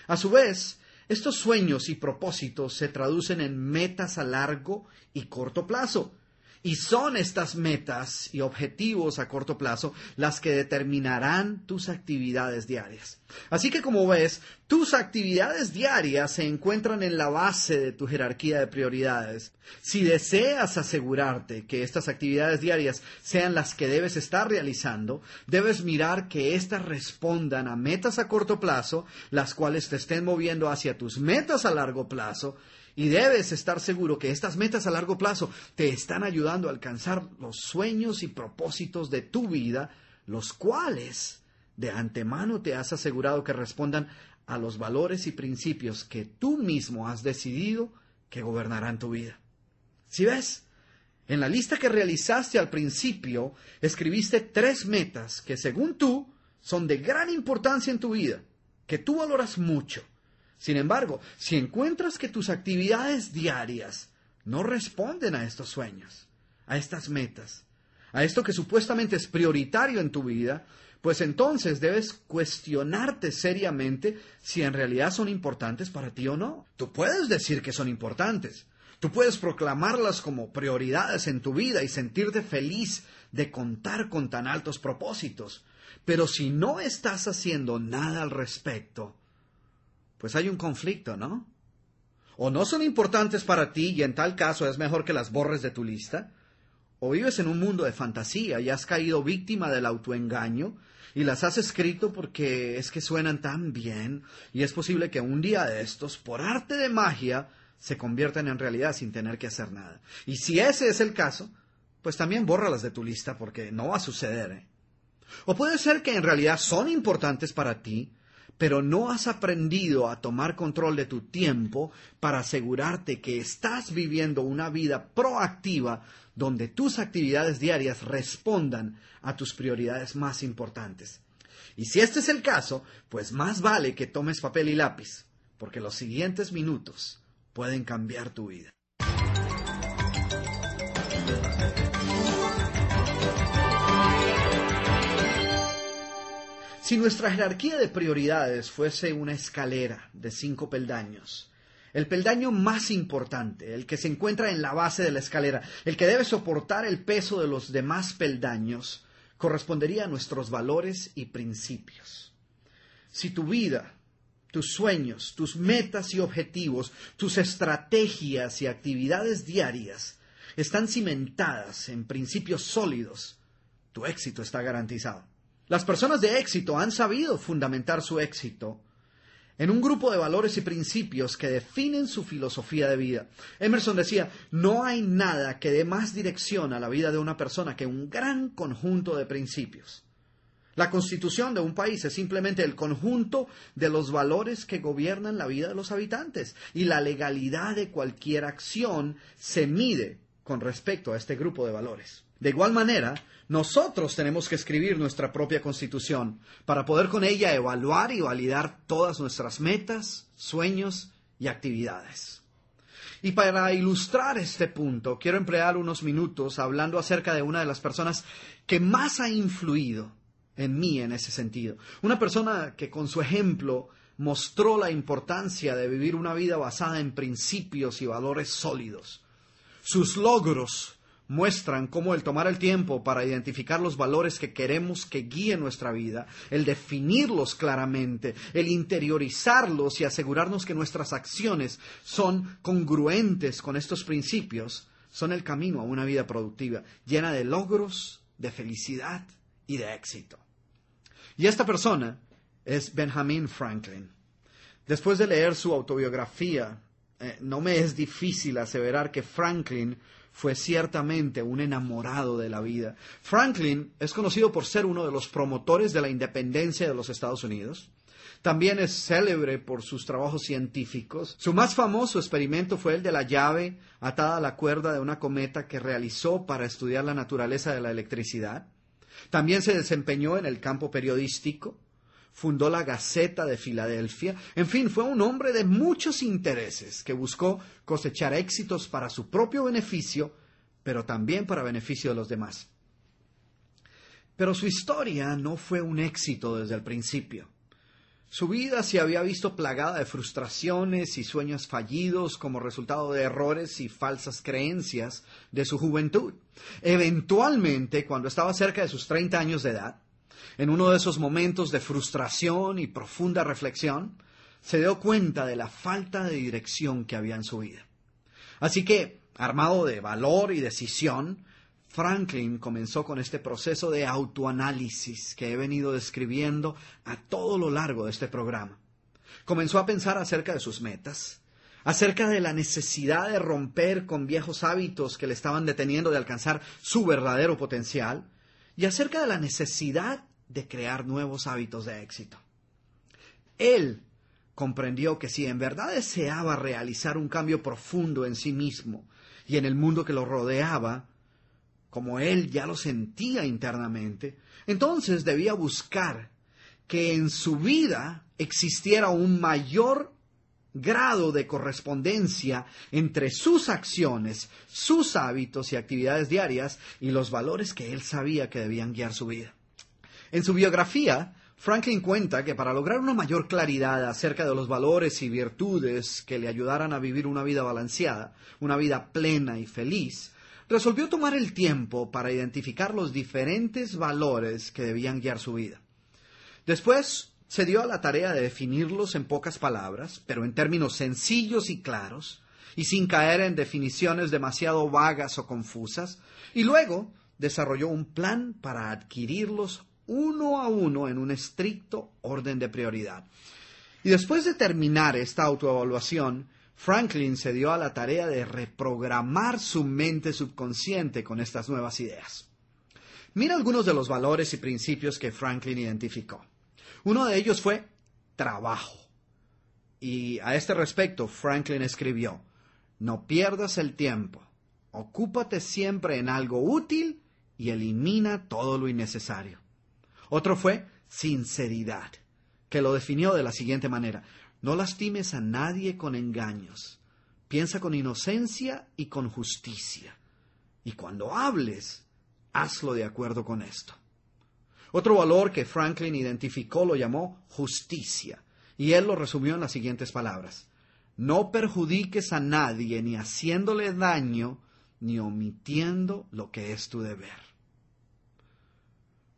A su vez, estos sueños y propósitos se traducen en metas a largo y corto plazo, y son estas metas y objetivos a corto plazo las que determinarán tus actividades diarias. Así que como ves, tus actividades diarias se encuentran en la base de tu jerarquía de prioridades. Si deseas asegurarte que estas actividades diarias sean las que debes estar realizando, debes mirar que éstas respondan a metas a corto plazo, las cuales te estén moviendo hacia tus metas a largo plazo, y debes estar seguro que estas metas a largo plazo te están ayudando a alcanzar los sueños y propósitos de tu vida, los cuales de antemano te has asegurado que respondan a los valores y principios que tú mismo has decidido que gobernarán tu vida. Si ves, En la lista que realizaste al principio, escribiste tres metas que según tú son de gran importancia en tu vida, que tú valoras mucho. Sin embargo, si encuentras que tus actividades diarias no responden a estos sueños, a estas metas, a esto que supuestamente es prioritario en tu vida, pues entonces debes cuestionarte seriamente si en realidad son importantes para ti o no. Tú puedes decir que son importantes, tú puedes proclamarlas como prioridades en tu vida y sentirte feliz de contar con tan altos propósitos, pero si no estás haciendo nada al respecto, pues hay un conflicto, ¿no? O no son importantes para ti y en tal caso es mejor que las borres de tu lista, o vives en un mundo de fantasía y has caído víctima del autoengaño y las has escrito porque es que suenan tan bien y es posible que un día de estos, por arte de magia, se conviertan en realidad sin tener que hacer nada. Y si ese es el caso, pues también bórralas de tu lista porque no va a suceder. ¿eh? O puede ser que en realidad son importantes para ti, pero no has aprendido a tomar control de tu tiempo para asegurarte que estás viviendo una vida proactiva donde tus actividades diarias respondan a tus prioridades más importantes. Y si este es el caso, pues más vale que tomes papel y lápiz, porque los siguientes minutos pueden cambiar tu vida. Si nuestra jerarquía de prioridades fuese una escalera de cinco peldaños, el peldaño más importante, el que se encuentra en la base de la escalera, el que debe soportar el peso de los demás peldaños, correspondería a nuestros valores y principios. Si tu vida, tus sueños, tus metas y objetivos, tus estrategias y actividades diarias están cimentadas en principios sólidos, tu éxito está garantizado. Las personas de éxito han sabido fundamentar su éxito en un grupo de valores y principios que definen su filosofía de vida. Emerson decía, no hay nada que dé más dirección a la vida de una persona que un gran conjunto de principios. La constitución de un país es simplemente el conjunto de los valores que gobiernan la vida de los habitantes y la legalidad de cualquier acción se mide con respecto a este grupo de valores. De igual manera, nosotros tenemos que escribir nuestra propia constitución para poder con ella evaluar y validar todas nuestras metas, sueños y actividades. Y para ilustrar este punto, quiero emplear unos minutos hablando acerca de una de las personas que más ha influido en mí en ese sentido. Una persona que con su ejemplo mostró la importancia de vivir una vida basada en principios y valores sólidos. Sus logros muestran cómo el tomar el tiempo para identificar los valores que queremos que guíen nuestra vida, el definirlos claramente, el interiorizarlos y asegurarnos que nuestras acciones son congruentes con estos principios, son el camino a una vida productiva, llena de logros, de felicidad y de éxito. Y esta persona es Benjamin Franklin. Después de leer su autobiografía, eh, no me es difícil aseverar que Franklin fue ciertamente un enamorado de la vida. Franklin es conocido por ser uno de los promotores de la independencia de los Estados Unidos. También es célebre por sus trabajos científicos. Su más famoso experimento fue el de la llave atada a la cuerda de una cometa que realizó para estudiar la naturaleza de la electricidad. También se desempeñó en el campo periodístico, fundó la Gaceta de Filadelfia, en fin, fue un hombre de muchos intereses que buscó cosechar éxitos para su propio beneficio, pero también para beneficio de los demás. Pero su historia no fue un éxito desde el principio. Su vida se había visto plagada de frustraciones y sueños fallidos como resultado de errores y falsas creencias de su juventud. Eventualmente, cuando estaba cerca de sus 30 años de edad, en uno de esos momentos de frustración y profunda reflexión, se dio cuenta de la falta de dirección que había en su vida. Así que, armado de valor y decisión, Franklin comenzó con este proceso de autoanálisis que he venido describiendo a todo lo largo de este programa. Comenzó a pensar acerca de sus metas, acerca de la necesidad de romper con viejos hábitos que le estaban deteniendo de alcanzar su verdadero potencial, y acerca de la necesidad de crear nuevos hábitos de éxito. Él comprendió que si en verdad deseaba realizar un cambio profundo en sí mismo y en el mundo que lo rodeaba, como él ya lo sentía internamente, entonces debía buscar que en su vida existiera un mayor grado de correspondencia entre sus acciones, sus hábitos y actividades diarias y los valores que él sabía que debían guiar su vida. En su biografía, Franklin cuenta que para lograr una mayor claridad acerca de los valores y virtudes que le ayudaran a vivir una vida balanceada, una vida plena y feliz, resolvió tomar el tiempo para identificar los diferentes valores que debían guiar su vida. Después se dio a la tarea de definirlos en pocas palabras, pero en términos sencillos y claros, y sin caer en definiciones demasiado vagas o confusas, y luego desarrolló un plan para adquirirlos uno a uno en un estricto orden de prioridad. Y después de terminar esta autoevaluación, Franklin se dio a la tarea de reprogramar su mente subconsciente con estas nuevas ideas. Mira algunos de los valores y principios que Franklin identificó. Uno de ellos fue trabajo. Y a este respecto, Franklin escribió, no pierdas el tiempo, ocúpate siempre en algo útil y elimina todo lo innecesario. Otro fue sinceridad, que lo definió de la siguiente manera, no lastimes a nadie con engaños. Piensa con inocencia y con justicia. Y cuando hables, hazlo de acuerdo con esto. Otro valor que Franklin identificó lo llamó justicia, y él lo resumió en las siguientes palabras. No perjudiques a nadie ni haciéndole daño, ni omitiendo lo que es tu deber.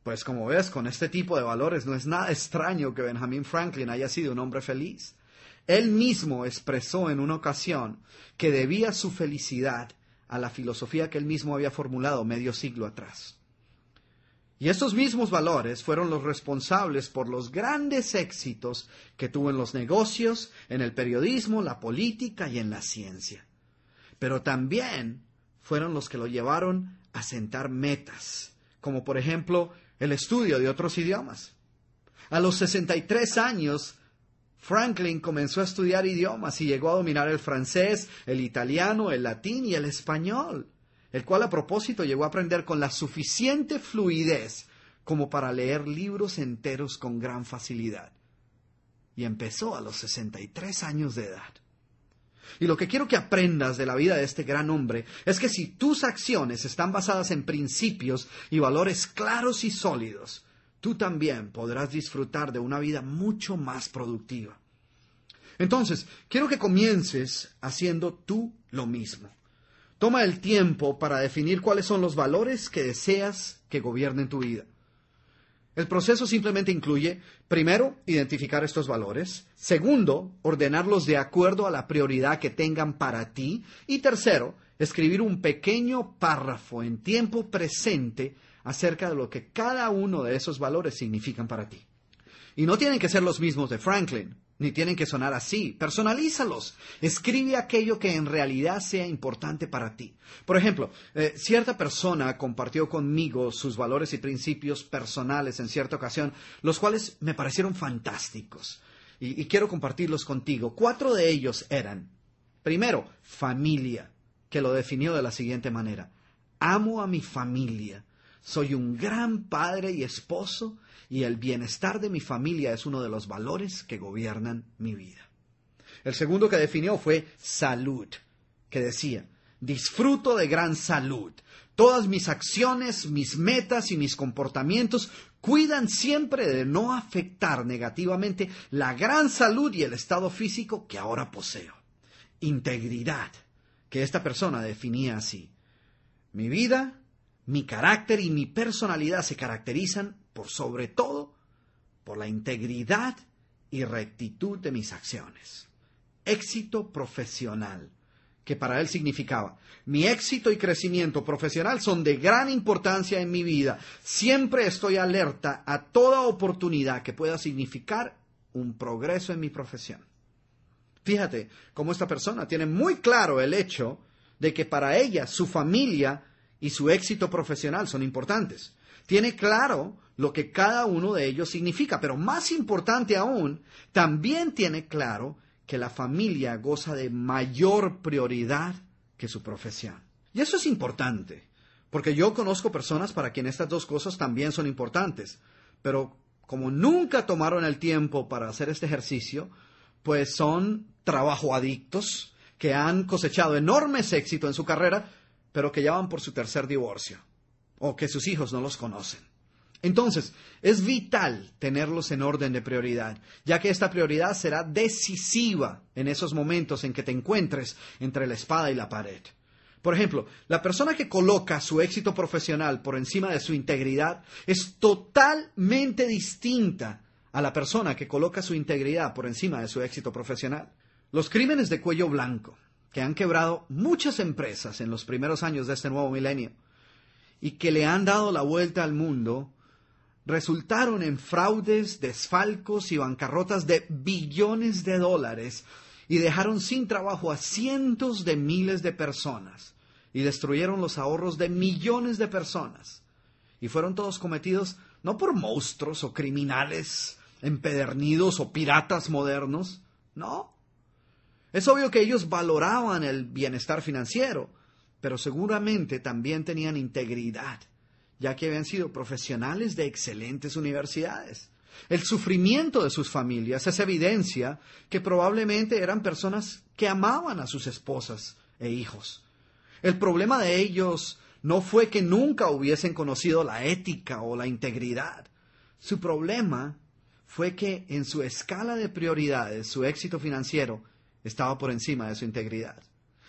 Pues como ves, con este tipo de valores no es nada extraño que Benjamin Franklin haya sido un hombre feliz. Él mismo expresó en una ocasión que debía su felicidad a la filosofía que él mismo había formulado medio siglo atrás. Y estos mismos valores fueron los responsables por los grandes éxitos que tuvo en los negocios, en el periodismo, la política y en la ciencia. Pero también fueron los que lo llevaron a sentar metas, como por ejemplo el estudio de otros idiomas. A los 63 años, Franklin comenzó a estudiar idiomas y llegó a dominar el francés, el italiano, el latín y el español, el cual a propósito llegó a aprender con la suficiente fluidez como para leer libros enteros con gran facilidad. Y empezó a los 63 años de edad. Y lo que quiero que aprendas de la vida de este gran hombre es que si tus acciones están basadas en principios y valores claros y sólidos, tú también podrás disfrutar de una vida mucho más productiva. Entonces, quiero que comiences haciendo tú lo mismo. Toma el tiempo para definir cuáles son los valores que deseas que gobiernen tu vida. El proceso simplemente incluye, primero, identificar estos valores, segundo, ordenarlos de acuerdo a la prioridad que tengan para ti y tercero, escribir un pequeño párrafo en tiempo presente acerca de lo que cada uno de esos valores significan para ti. Y no tienen que ser los mismos de Franklin ni tienen que sonar así. Personalízalos. Escribe aquello que en realidad sea importante para ti. Por ejemplo, eh, cierta persona compartió conmigo sus valores y principios personales en cierta ocasión, los cuales me parecieron fantásticos. Y, y quiero compartirlos contigo. Cuatro de ellos eran, primero, familia, que lo definió de la siguiente manera. Amo a mi familia. Soy un gran padre y esposo y el bienestar de mi familia es uno de los valores que gobiernan mi vida. El segundo que definió fue salud, que decía, disfruto de gran salud. Todas mis acciones, mis metas y mis comportamientos cuidan siempre de no afectar negativamente la gran salud y el estado físico que ahora poseo. Integridad, que esta persona definía así. Mi vida, mi carácter y mi personalidad se caracterizan por sobre todo por la integridad y rectitud de mis acciones. Éxito profesional, que para él significaba, mi éxito y crecimiento profesional son de gran importancia en mi vida. Siempre estoy alerta a toda oportunidad que pueda significar un progreso en mi profesión. Fíjate cómo esta persona tiene muy claro el hecho de que para ella su familia y su éxito profesional son importantes. Tiene claro lo que cada uno de ellos significa, pero más importante aún, también tiene claro que la familia goza de mayor prioridad que su profesión. Y eso es importante, Porque yo conozco personas para quien estas dos cosas también son importantes, pero como nunca tomaron el tiempo para hacer este ejercicio, pues son trabajo adictos que han cosechado enormes éxitos en su carrera, pero que ya van por su tercer divorcio, o que sus hijos no los conocen. Entonces, es vital tenerlos en orden de prioridad, ya que esta prioridad será decisiva en esos momentos en que te encuentres entre la espada y la pared. Por ejemplo, la persona que coloca su éxito profesional por encima de su integridad es totalmente distinta a la persona que coloca su integridad por encima de su éxito profesional. Los crímenes de cuello blanco, que han quebrado muchas empresas en los primeros años de este nuevo milenio y que le han dado la vuelta al mundo, resultaron en fraudes, desfalcos y bancarrotas de billones de dólares y dejaron sin trabajo a cientos de miles de personas y destruyeron los ahorros de millones de personas. Y fueron todos cometidos no por monstruos o criminales empedernidos o piratas modernos, no. Es obvio que ellos valoraban el bienestar financiero, pero seguramente también tenían integridad ya que habían sido profesionales de excelentes universidades. El sufrimiento de sus familias es evidencia que probablemente eran personas que amaban a sus esposas e hijos. El problema de ellos no fue que nunca hubiesen conocido la ética o la integridad. Su problema fue que en su escala de prioridades su éxito financiero estaba por encima de su integridad.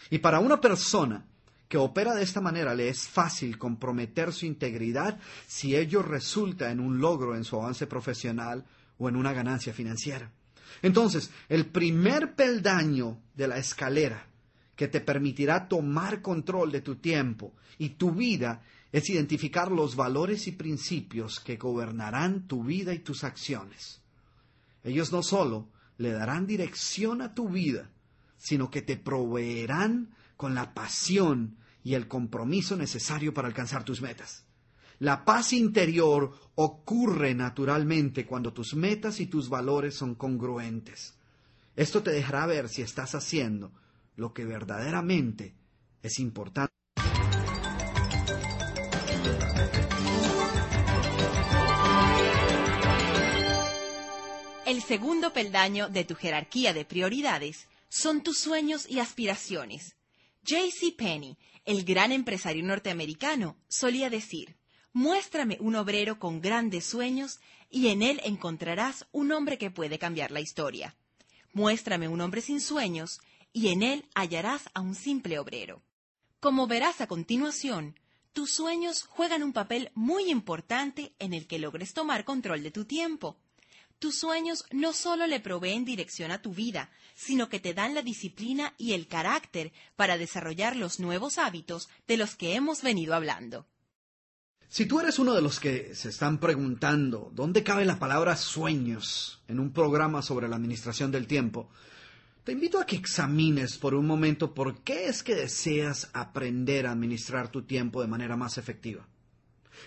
Y para una persona que opera de esta manera le es fácil comprometer su integridad si ello resulta en un logro en su avance profesional o en una ganancia financiera. Entonces, el primer peldaño de la escalera que te permitirá tomar control de tu tiempo y tu vida es identificar los valores y principios que gobernarán tu vida y tus acciones. Ellos no solo le darán dirección a tu vida, sino que te proveerán con la pasión y el compromiso necesario para alcanzar tus metas. La paz interior ocurre naturalmente cuando tus metas y tus valores son congruentes. Esto te dejará ver si estás haciendo lo que verdaderamente es importante. El segundo peldaño de tu jerarquía de prioridades son tus sueños y aspiraciones. J.C. Penney, el gran empresario norteamericano, solía decir, muéstrame un obrero con grandes sueños y en él encontrarás un hombre que puede cambiar la historia. Muéstrame un hombre sin sueños y en él hallarás a un simple obrero. Como verás a continuación, tus sueños juegan un papel muy importante en el que logres tomar control de tu tiempo. Tus sueños no solo le proveen dirección a tu vida, sino que te dan la disciplina y el carácter para desarrollar los nuevos hábitos de los que hemos venido hablando. Si tú eres uno de los que se están preguntando dónde cabe la palabra sueños en un programa sobre la administración del tiempo, te invito a que examines por un momento por qué es que deseas aprender a administrar tu tiempo de manera más efectiva.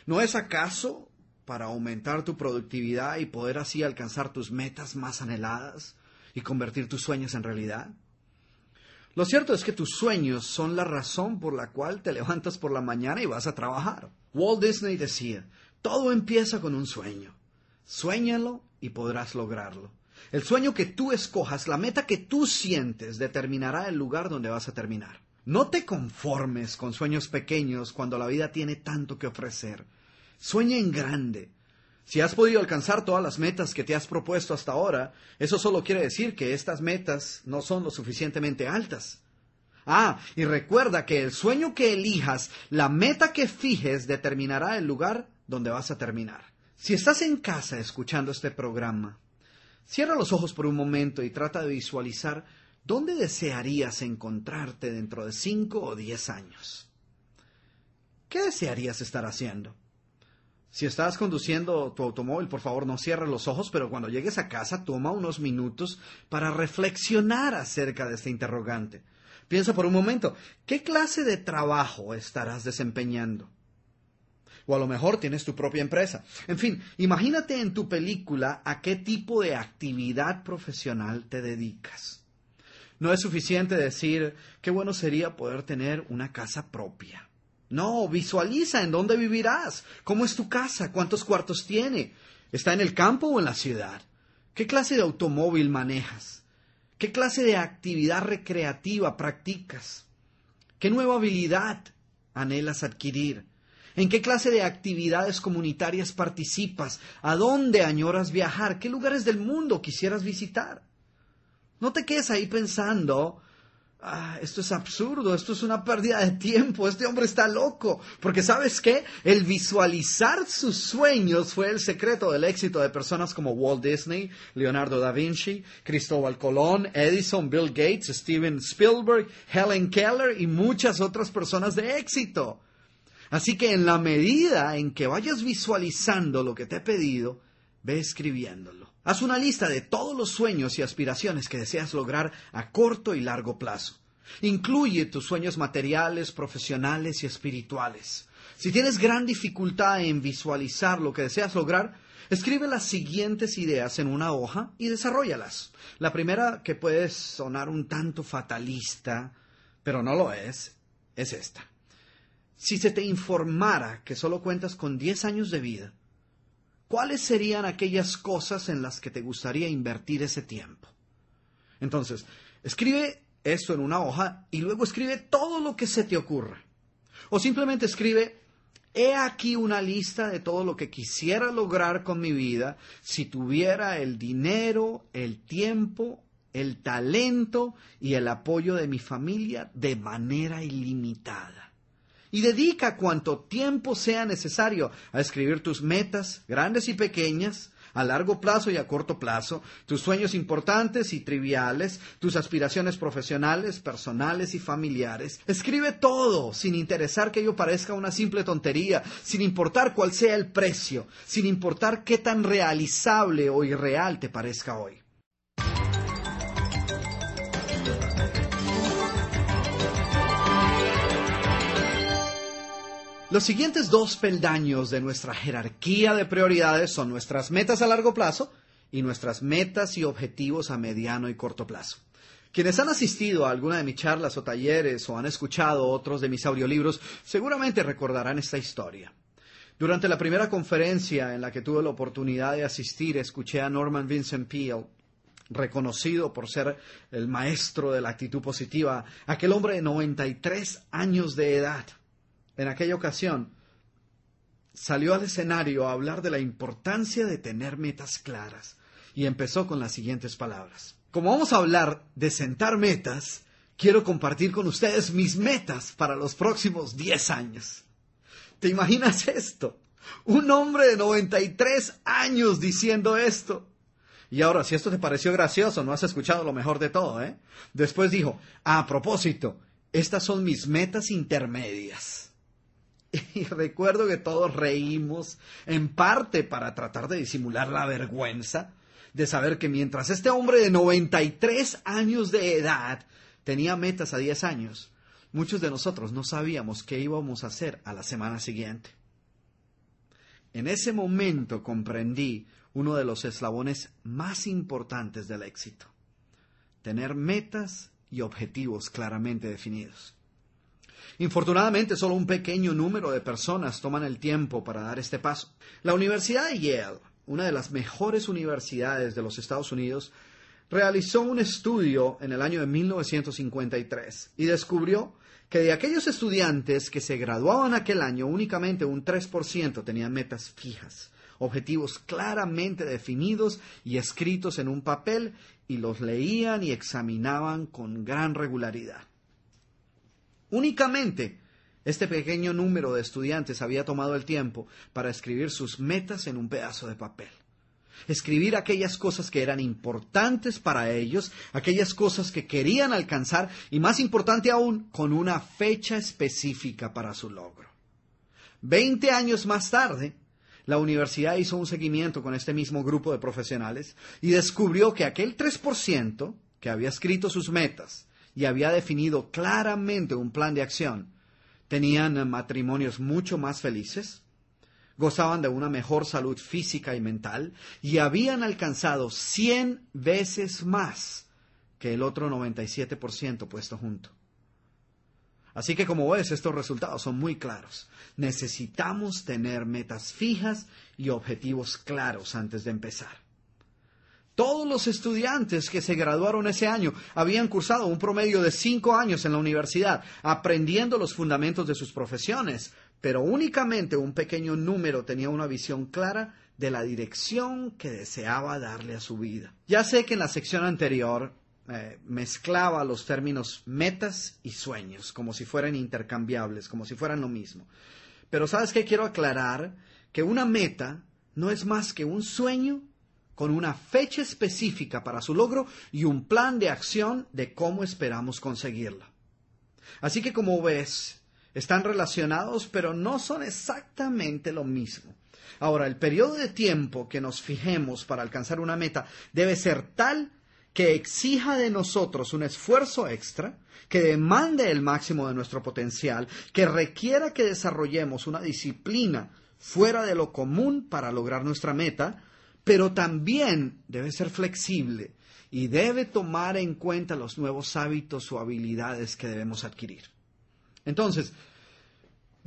¿No es acaso para aumentar tu productividad y poder así alcanzar tus metas más anheladas y convertir tus sueños en realidad? Lo cierto es que tus sueños son la razón por la cual te levantas por la mañana y vas a trabajar. Walt Disney decía, todo empieza con un sueño. Suéñalo y podrás lograrlo. El sueño que tú escojas, la meta que tú sientes, determinará el lugar donde vas a terminar. No te conformes con sueños pequeños cuando la vida tiene tanto que ofrecer. Sueña en grande. Si has podido alcanzar todas las metas que te has propuesto hasta ahora, eso solo quiere decir que estas metas no son lo suficientemente altas. Ah, y recuerda que el sueño que elijas, la meta que fijes, determinará el lugar donde vas a terminar. Si estás en casa escuchando este programa, cierra los ojos por un momento y trata de visualizar dónde desearías encontrarte dentro de cinco o diez años. ¿Qué desearías estar haciendo? Si estás conduciendo tu automóvil, por favor no cierres los ojos, pero cuando llegues a casa toma unos minutos para reflexionar acerca de este interrogante. Piensa por un momento, ¿qué clase de trabajo estarás desempeñando? O a lo mejor tienes tu propia empresa. En fin, imagínate en tu película a qué tipo de actividad profesional te dedicas. No es suficiente decir qué bueno sería poder tener una casa propia. No, visualiza en dónde vivirás, cómo es tu casa, cuántos cuartos tiene, está en el campo o en la ciudad, qué clase de automóvil manejas, qué clase de actividad recreativa practicas, qué nueva habilidad anhelas adquirir, en qué clase de actividades comunitarias participas, a dónde añoras viajar, qué lugares del mundo quisieras visitar. No te quedes ahí pensando Ah, esto es absurdo, esto es una pérdida de tiempo, este hombre está loco. Porque sabes qué? El visualizar sus sueños fue el secreto del éxito de personas como Walt Disney, Leonardo da Vinci, Cristóbal Colón, Edison, Bill Gates, Steven Spielberg, Helen Keller y muchas otras personas de éxito. Así que en la medida en que vayas visualizando lo que te he pedido, ve escribiéndolo. Haz una lista de todos los sueños y aspiraciones que deseas lograr a corto y largo plazo. Incluye tus sueños materiales, profesionales y espirituales. Si tienes gran dificultad en visualizar lo que deseas lograr, escribe las siguientes ideas en una hoja y desarrollalas. La primera, que puede sonar un tanto fatalista, pero no lo es, es esta. Si se te informara que solo cuentas con 10 años de vida, ¿cuáles serían aquellas cosas en las que te gustaría invertir ese tiempo? Entonces, escribe eso en una hoja y luego escribe todo lo que se te ocurra. O simplemente escribe, he aquí una lista de todo lo que quisiera lograr con mi vida si tuviera el dinero, el tiempo, el talento y el apoyo de mi familia de manera ilimitada y dedica cuanto tiempo sea necesario a escribir tus metas, grandes y pequeñas, a largo plazo y a corto plazo, tus sueños importantes y triviales, tus aspiraciones profesionales, personales y familiares. Escribe todo, sin interesar que ello parezca una simple tontería, sin importar cuál sea el precio, sin importar qué tan realizable o irreal te parezca hoy. Los siguientes dos peldaños de nuestra jerarquía de prioridades son nuestras metas a largo plazo y nuestras metas y objetivos a mediano y corto plazo. Quienes han asistido a alguna de mis charlas o talleres o han escuchado otros de mis audiolibros seguramente recordarán esta historia. Durante la primera conferencia en la que tuve la oportunidad de asistir, escuché a Norman Vincent Peale, reconocido por ser el maestro de la actitud positiva, aquel hombre de 93 años de edad en aquella ocasión, salió al escenario a hablar de la importancia de tener metas claras y empezó con las siguientes palabras. Como vamos a hablar de sentar metas, quiero compartir con ustedes mis metas para los próximos 10 años. ¿Te imaginas esto? Un hombre de 93 años diciendo esto. Y ahora, si esto te pareció gracioso, no has escuchado lo mejor de todo, ¿eh? Después dijo, a propósito, estas son mis metas intermedias. Y recuerdo que todos reímos, en parte para tratar de disimular la vergüenza de saber que mientras este hombre de 93 años de edad tenía metas a 10 años, muchos de nosotros no sabíamos qué íbamos a hacer a la semana siguiente. En ese momento comprendí uno de los eslabones más importantes del éxito, tener metas y objetivos claramente definidos. Infortunadamente, solo un pequeño número de personas toman el tiempo para dar este paso. La Universidad de Yale, una de las mejores universidades de los Estados Unidos, realizó un estudio en el año de 1953 y descubrió que de aquellos estudiantes que se graduaban aquel año, únicamente un 3% tenían metas fijas, objetivos claramente definidos y escritos en un papel y los leían y examinaban con gran regularidad. Únicamente este pequeño número de estudiantes había tomado el tiempo para escribir sus metas en un pedazo de papel. Escribir aquellas cosas que eran importantes para ellos, aquellas cosas que querían alcanzar y más importante aún, con una fecha específica para su logro. Veinte años más tarde, la universidad hizo un seguimiento con este mismo grupo de profesionales y descubrió que aquel 3% que había escrito sus metas y había definido claramente un plan de acción, tenían matrimonios mucho más felices, gozaban de una mejor salud física y mental y habían alcanzado 100 veces más que el otro 97% puesto junto. Así que como ves, estos resultados son muy claros. Necesitamos tener metas fijas y objetivos claros antes de empezar. Todos los estudiantes que se graduaron ese año habían cursado un promedio de cinco años en la universidad, aprendiendo los fundamentos de sus profesiones, pero únicamente un pequeño número tenía una visión clara de la dirección que deseaba darle a su vida. Ya sé que en la sección anterior eh, mezclaba los términos metas y sueños, como si fueran intercambiables, como si fueran lo mismo. Pero sabes qué quiero aclarar que una meta no es más que un sueño con una fecha específica para su logro y un plan de acción de cómo esperamos conseguirla. Así que como ves, están relacionados, pero no son exactamente lo mismo. Ahora, el periodo de tiempo que nos fijemos para alcanzar una meta debe ser tal que exija de nosotros un esfuerzo extra, que demande el máximo de nuestro potencial, que requiera que desarrollemos una disciplina fuera de lo común para lograr nuestra meta, pero también debe ser flexible y debe tomar en cuenta los nuevos hábitos o habilidades que debemos adquirir. Entonces,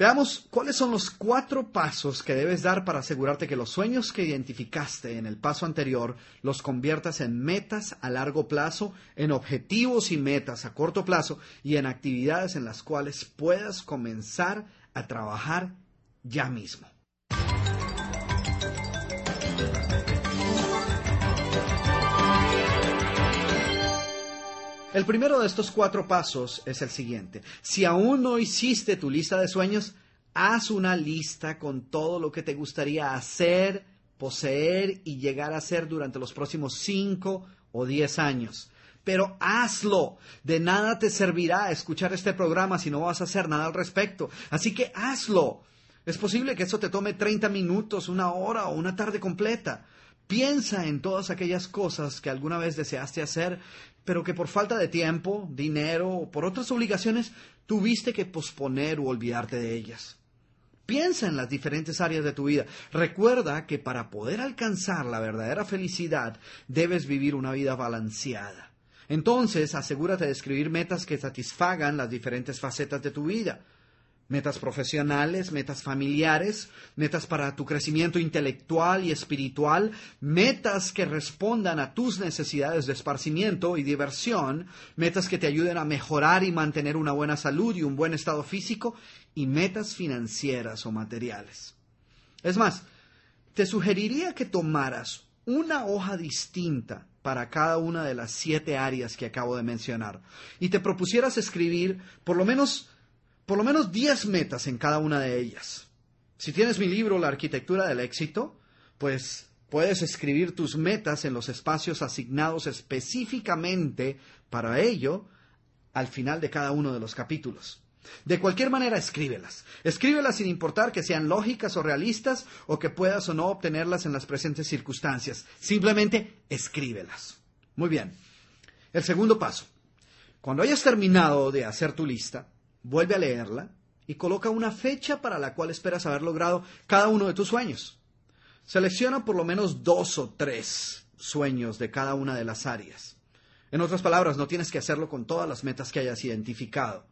Veamos cuáles son los cuatro pasos que debes dar para asegurarte que los sueños que identificaste en el paso anterior los conviertas en metas a largo plazo, en objetivos y metas a corto plazo y en actividades en las cuales puedas comenzar a trabajar ya mismo. El primero de estos cuatro pasos es el siguiente. Si aún no hiciste tu lista de sueños, haz una lista con todo lo que te gustaría hacer, poseer y llegar a ser durante los próximos cinco o diez años. Pero hazlo. De nada te servirá escuchar este programa si no vas a hacer nada al respecto. Así que hazlo. Es posible que eso te tome 30 minutos, una hora o una tarde completa. Piensa en todas aquellas cosas que alguna vez deseaste hacer, pero que por falta de tiempo, dinero o por otras obligaciones tuviste que posponer o olvidarte de ellas. Piensa en las diferentes áreas de tu vida. Recuerda que para poder alcanzar la verdadera felicidad debes vivir una vida balanceada. Entonces, asegúrate de escribir metas que satisfagan las diferentes facetas de tu vida metas profesionales, metas familiares, metas para tu crecimiento intelectual y espiritual, metas que respondan a tus necesidades de esparcimiento y diversión, metas que te ayuden a mejorar y mantener una buena salud y un buen estado físico, y metas financieras o materiales. Es más, te sugeriría que tomaras una hoja distinta para cada una de las siete áreas que acabo de mencionar y te propusieras escribir por lo menos por lo menos 10 metas en cada una de ellas. Si tienes mi libro La arquitectura del éxito, pues puedes escribir tus metas en los espacios asignados específicamente para ello al final de cada uno de los capítulos. De cualquier manera, escríbelas. Escríbelas sin importar que sean lógicas o realistas o que puedas o no obtenerlas en las presentes circunstancias. Simplemente escríbelas. Muy bien. El segundo paso. Cuando hayas terminado de hacer tu lista, vuelve a leerla y coloca una fecha para la cual esperas haber logrado cada uno de tus sueños. Selecciona por lo menos dos o tres sueños de cada una de las áreas. En otras palabras, no tienes que hacerlo con todas las metas que hayas identificado.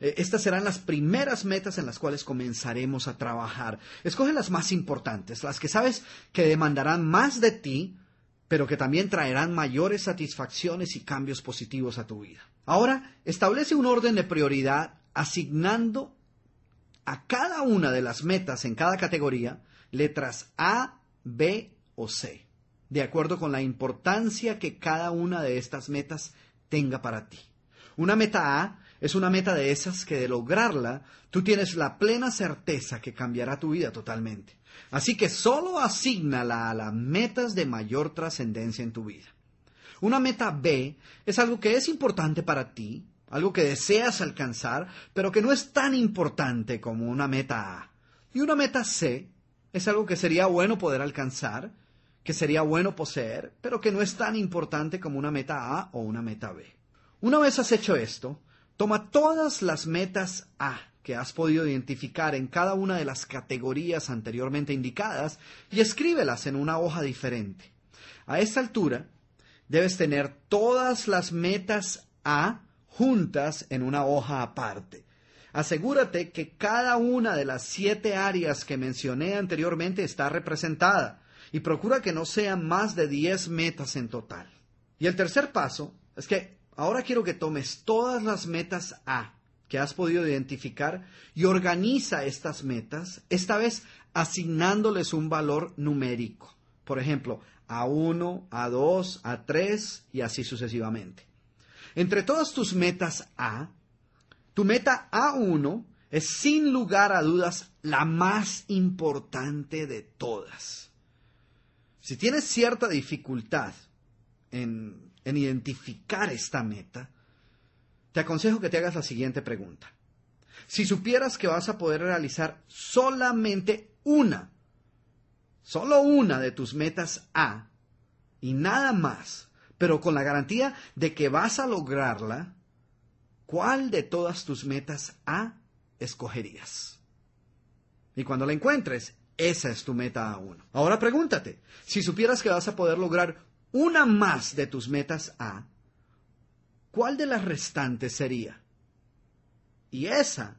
Eh, estas serán las primeras metas en las cuales comenzaremos a trabajar. Escoge las más importantes, las que sabes que demandarán más de ti, pero que también traerán mayores satisfacciones y cambios positivos a tu vida. Ahora, establece un orden de prioridad asignando a cada una de las metas en cada categoría letras A, B o C, de acuerdo con la importancia que cada una de estas metas tenga para ti. Una meta A es una meta de esas que de lograrla tú tienes la plena certeza que cambiará tu vida totalmente. Así que solo asígnala a las metas de mayor trascendencia en tu vida. Una meta B es algo que es importante para ti, algo que deseas alcanzar, pero que no es tan importante como una meta A. Y una meta C es algo que sería bueno poder alcanzar, que sería bueno poseer, pero que no es tan importante como una meta A o una meta B. Una vez has hecho esto, toma todas las metas A que has podido identificar en cada una de las categorías anteriormente indicadas y escríbelas en una hoja diferente. A esta altura, debes tener todas las metas A juntas en una hoja aparte. asegúrate que cada una de las siete áreas que mencioné anteriormente está representada y procura que no sean más de 10 metas en total. Y el tercer paso es que ahora quiero que tomes todas las metas A que has podido identificar y organiza estas metas, esta vez asignándoles un valor numérico. Por ejemplo, A1, A2, A3 y así sucesivamente. Entre todas tus metas A, tu meta A1 es sin lugar a dudas la más importante de todas. Si tienes cierta dificultad en, en identificar esta meta, te aconsejo que te hagas la siguiente pregunta. Si supieras que vas a poder realizar solamente una, solo una de tus metas A y nada más, pero con la garantía de que vas a lograrla, ¿cuál de todas tus metas A escogerías? Y cuando la encuentres, esa es tu meta A1. Ahora pregúntate, si supieras que vas a poder lograr una más de tus metas A, ¿cuál de las restantes sería? Y esa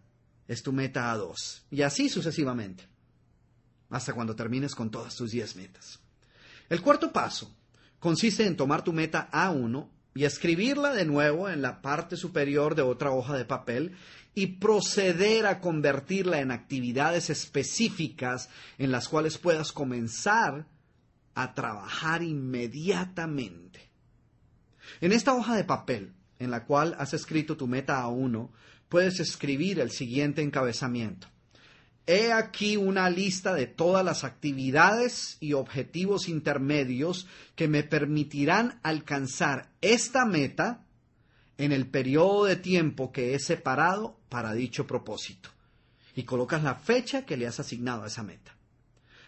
es tu meta A2. Y así sucesivamente. Hasta cuando termines con todas tus 10 metas. El cuarto paso consiste en tomar tu meta A1 y escribirla de nuevo en la parte superior de otra hoja de papel y proceder a convertirla en actividades específicas en las cuales puedas comenzar a trabajar inmediatamente. En esta hoja de papel en la cual has escrito tu meta a uno, puedes escribir el siguiente encabezamiento. He aquí una lista de todas las actividades y objetivos intermedios que me permitirán alcanzar esta meta en el periodo de tiempo que he separado para dicho propósito. Y colocas la fecha que le has asignado a esa meta.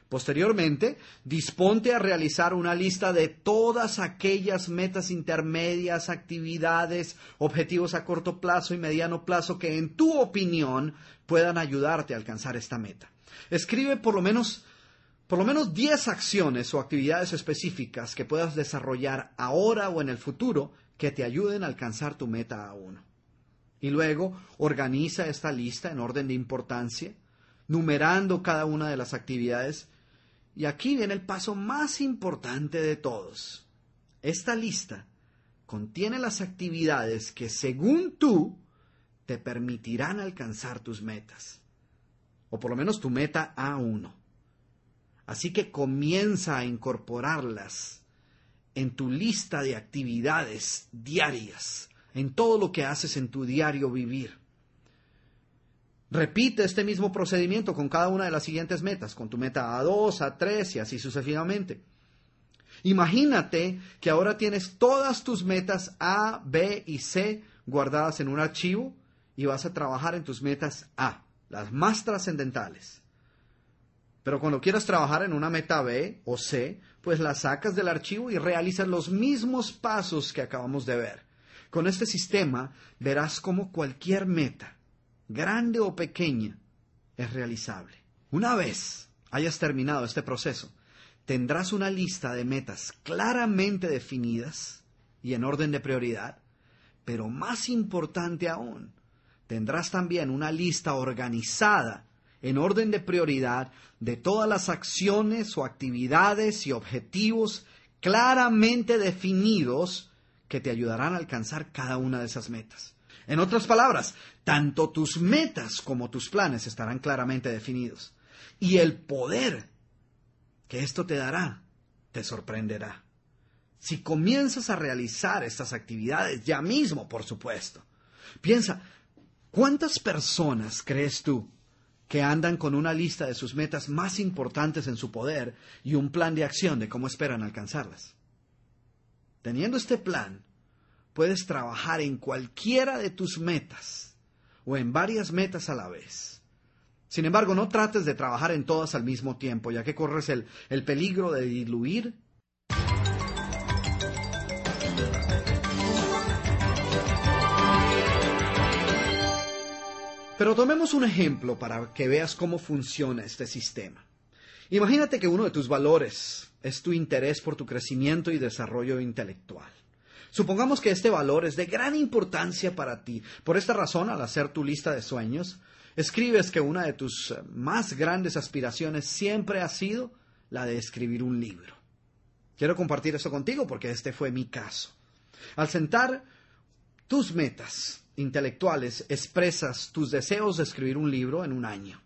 Posteriormente, disponte a realizar una lista de todas aquellas metas intermedias, actividades, objetivos a corto plazo y mediano plazo que en tu opinión puedan ayudarte a alcanzar esta meta. Escribe por lo menos por lo menos 10 acciones o actividades específicas que puedas desarrollar ahora o en el futuro que te ayuden a alcanzar tu meta a uno. Y luego organiza esta lista en orden de importancia, numerando cada una de las actividades y aquí viene el paso más importante de todos. Esta lista contiene las actividades que según tú te permitirán alcanzar tus metas. O por lo menos tu meta A1. Así que comienza a incorporarlas en tu lista de actividades diarias, en todo lo que haces en tu diario vivir. Repite este mismo procedimiento con cada una de las siguientes metas, con tu meta A2, A3 y así sucesivamente. Imagínate que ahora tienes todas tus metas A, B y C guardadas en un archivo y vas a trabajar en tus metas A, las más trascendentales. Pero cuando quieras trabajar en una meta B o C, pues la sacas del archivo y realizas los mismos pasos que acabamos de ver. Con este sistema verás cómo cualquier meta grande o pequeña, es realizable. Una vez hayas terminado este proceso, tendrás una lista de metas claramente definidas y en orden de prioridad, pero más importante aún, tendrás también una lista organizada en orden de prioridad de todas las acciones o actividades y objetivos claramente definidos que te ayudarán a alcanzar cada una de esas metas. En otras palabras, tanto tus metas como tus planes estarán claramente definidos. Y el poder que esto te dará te sorprenderá. Si comienzas a realizar estas actividades ya mismo, por supuesto. Piensa, ¿cuántas personas crees tú que andan con una lista de sus metas más importantes en su poder y un plan de acción de cómo esperan alcanzarlas? Teniendo este plan, puedes trabajar en cualquiera de tus metas o en varias metas a la vez. Sin embargo, no trates de trabajar en todas al mismo tiempo, ya que corres el, el peligro de diluir Pero tomemos un ejemplo para que veas cómo funciona este sistema. Imagínate que uno de tus valores es tu interés por tu crecimiento y desarrollo intelectual. Supongamos que este valor es de gran importancia para ti. Por esta razón, al hacer tu lista de sueños, escribes que una de tus eh, más grandes aspiraciones siempre ha sido la de escribir un libro. Quiero compartir eso contigo porque este fue mi caso. Al sentar tus metas intelectuales, expresas tus deseos de escribir un libro en un año.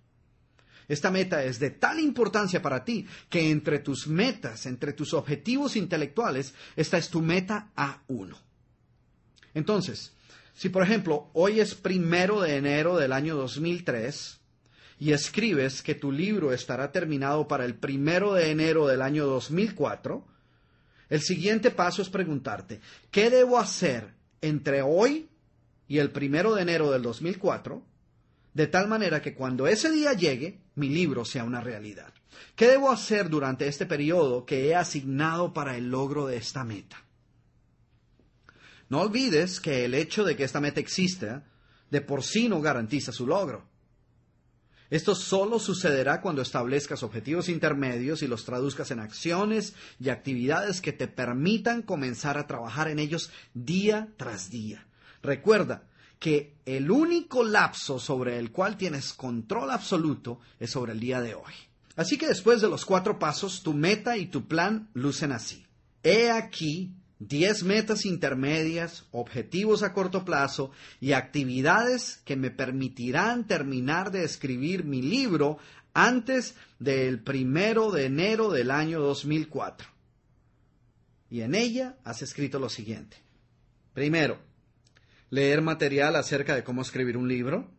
Esta meta es de tal importancia para ti que entre tus metas, entre tus objetivos intelectuales, esta es tu meta A1. Entonces, si por ejemplo hoy es primero de enero del año 2003 y escribes que tu libro estará terminado para el primero de enero del año 2004, el siguiente paso es preguntarte, ¿qué debo hacer entre hoy y el primero de enero del 2004 de tal manera que cuando ese día llegue, mi libro sea una realidad. ¿Qué debo hacer durante este periodo que he asignado para el logro de esta meta? No olvides que el hecho de que esta meta exista de por sí no garantiza su logro. Esto solo sucederá cuando establezcas objetivos intermedios y los traduzcas en acciones y actividades que te permitan comenzar a trabajar en ellos día tras día. Recuerda, que el único lapso sobre el cual tienes control absoluto es sobre el día de hoy. Así que después de los cuatro pasos, tu meta y tu plan lucen así. He aquí diez metas intermedias, objetivos a corto plazo y actividades que me permitirán terminar de escribir mi libro antes del primero de enero del año 2004. Y en ella has escrito lo siguiente. Primero, leer material acerca de cómo escribir un libro.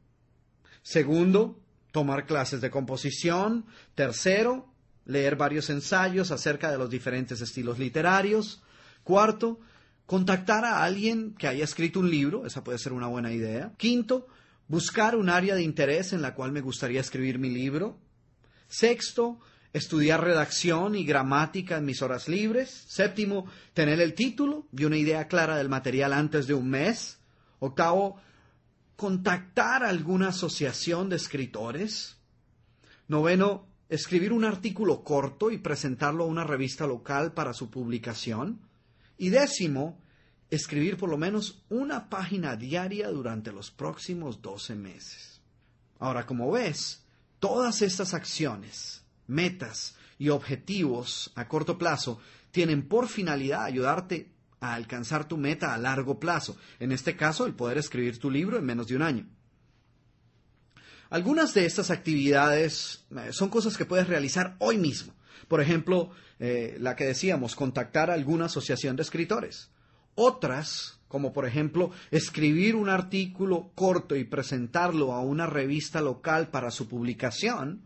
Segundo, tomar clases de composición. Tercero, leer varios ensayos acerca de los diferentes estilos literarios. Cuarto, contactar a alguien que haya escrito un libro, esa puede ser una buena idea. Quinto, buscar un área de interés en la cual me gustaría escribir mi libro. Sexto, estudiar redacción y gramática en mis horas libres. Séptimo, tener el título y una idea clara del material antes de un mes. Octavo, contactar a alguna asociación de escritores. Noveno, escribir un artículo corto y presentarlo a una revista local para su publicación. Y décimo, escribir por lo menos una página diaria durante los próximos doce meses. Ahora, como ves, todas estas acciones, metas y objetivos a corto plazo tienen por finalidad ayudarte a alcanzar tu meta a largo plazo, en este caso el poder escribir tu libro en menos de un año. Algunas de estas actividades eh, son cosas que puedes realizar hoy mismo. Por ejemplo, eh, la que decíamos, contactar a alguna asociación de escritores. Otras, como por ejemplo, escribir un artículo corto y presentarlo a una revista local para su publicación,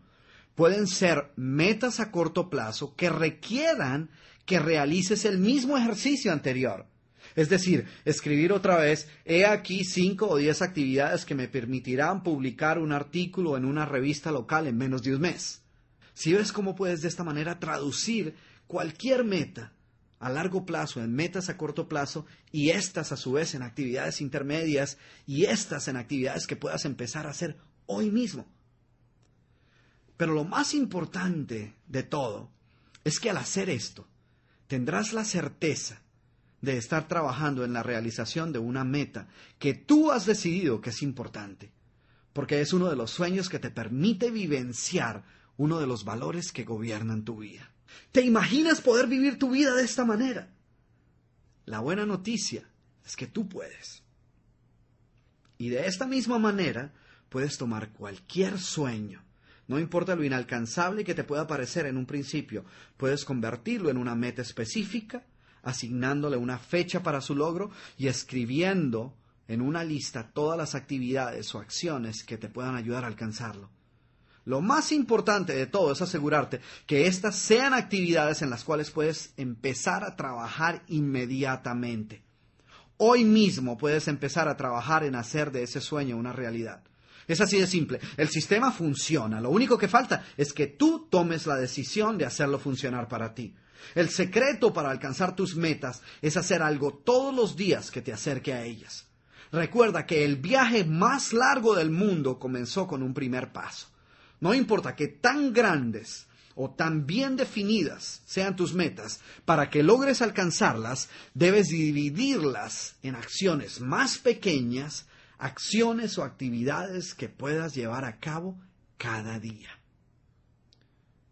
pueden ser metas a corto plazo que requieran que realices el mismo ejercicio anterior. Es decir, escribir otra vez, he aquí cinco o diez actividades que me permitirán publicar un artículo en una revista local en menos de un mes. Si ves cómo puedes de esta manera traducir cualquier meta a largo plazo en metas a corto plazo y estas a su vez en actividades intermedias y estas en actividades que puedas empezar a hacer hoy mismo. Pero lo más importante de todo es que al hacer esto, tendrás la certeza de estar trabajando en la realización de una meta que tú has decidido que es importante, porque es uno de los sueños que te permite vivenciar uno de los valores que gobiernan tu vida. ¿Te imaginas poder vivir tu vida de esta manera? La buena noticia es que tú puedes. Y de esta misma manera puedes tomar cualquier sueño no importa lo inalcanzable que te pueda parecer en un principio, puedes convertirlo en una meta específica, asignándole una fecha para su logro y escribiendo en una lista todas las actividades o acciones que te puedan ayudar a alcanzarlo. Lo más importante de todo es asegurarte que estas sean actividades en las cuales puedes empezar a trabajar inmediatamente. Hoy mismo puedes empezar a trabajar en hacer de ese sueño una realidad. Es así de simple. El sistema funciona. Lo único que falta es que tú tomes la decisión de hacerlo funcionar para ti. El secreto para alcanzar tus metas es hacer algo todos los días que te acerque a ellas. Recuerda que el viaje más largo del mundo comenzó con un primer paso. No importa qué tan grandes o tan bien definidas sean tus metas, para que logres alcanzarlas, debes dividirlas en acciones más pequeñas, acciones o actividades que puedas llevar a cabo cada día.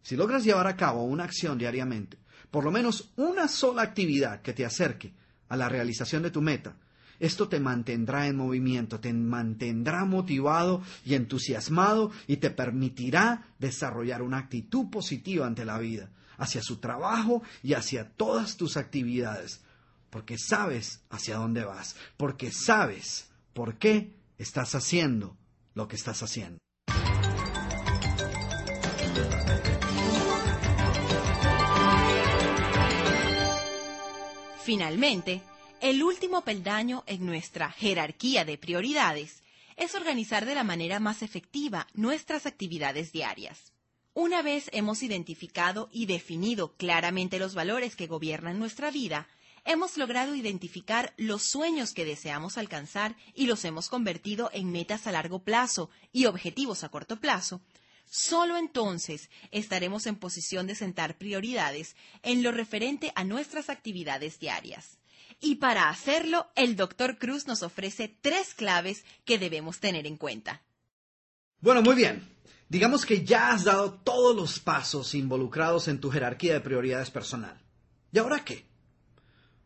Si logras llevar a cabo una acción diariamente, por lo menos una sola actividad que te acerque a la realización de tu meta, esto te mantendrá en movimiento, te mantendrá motivado y entusiasmado y te permitirá desarrollar una actitud positiva ante la vida, hacia su trabajo y hacia todas tus actividades, porque sabes hacia dónde vas, porque sabes por qué estás haciendo lo que estás haciendo. Finalmente, el último peldaño en nuestra jerarquía de prioridades es organizar de la manera más efectiva nuestras actividades diarias. Una vez hemos identificado y definido claramente los valores que gobiernan nuestra vida, hemos logrado identificar los sueños que deseamos alcanzar y los hemos convertido en metas a largo plazo y objetivos a corto plazo, Solo entonces estaremos en posición de sentar prioridades en lo referente a nuestras actividades diarias. Y para hacerlo, el Dr. Cruz nos ofrece tres claves que debemos tener en cuenta. Bueno, muy bien. Digamos que ya has dado todos los pasos involucrados en tu jerarquía de prioridades personal. ¿Y ahora qué?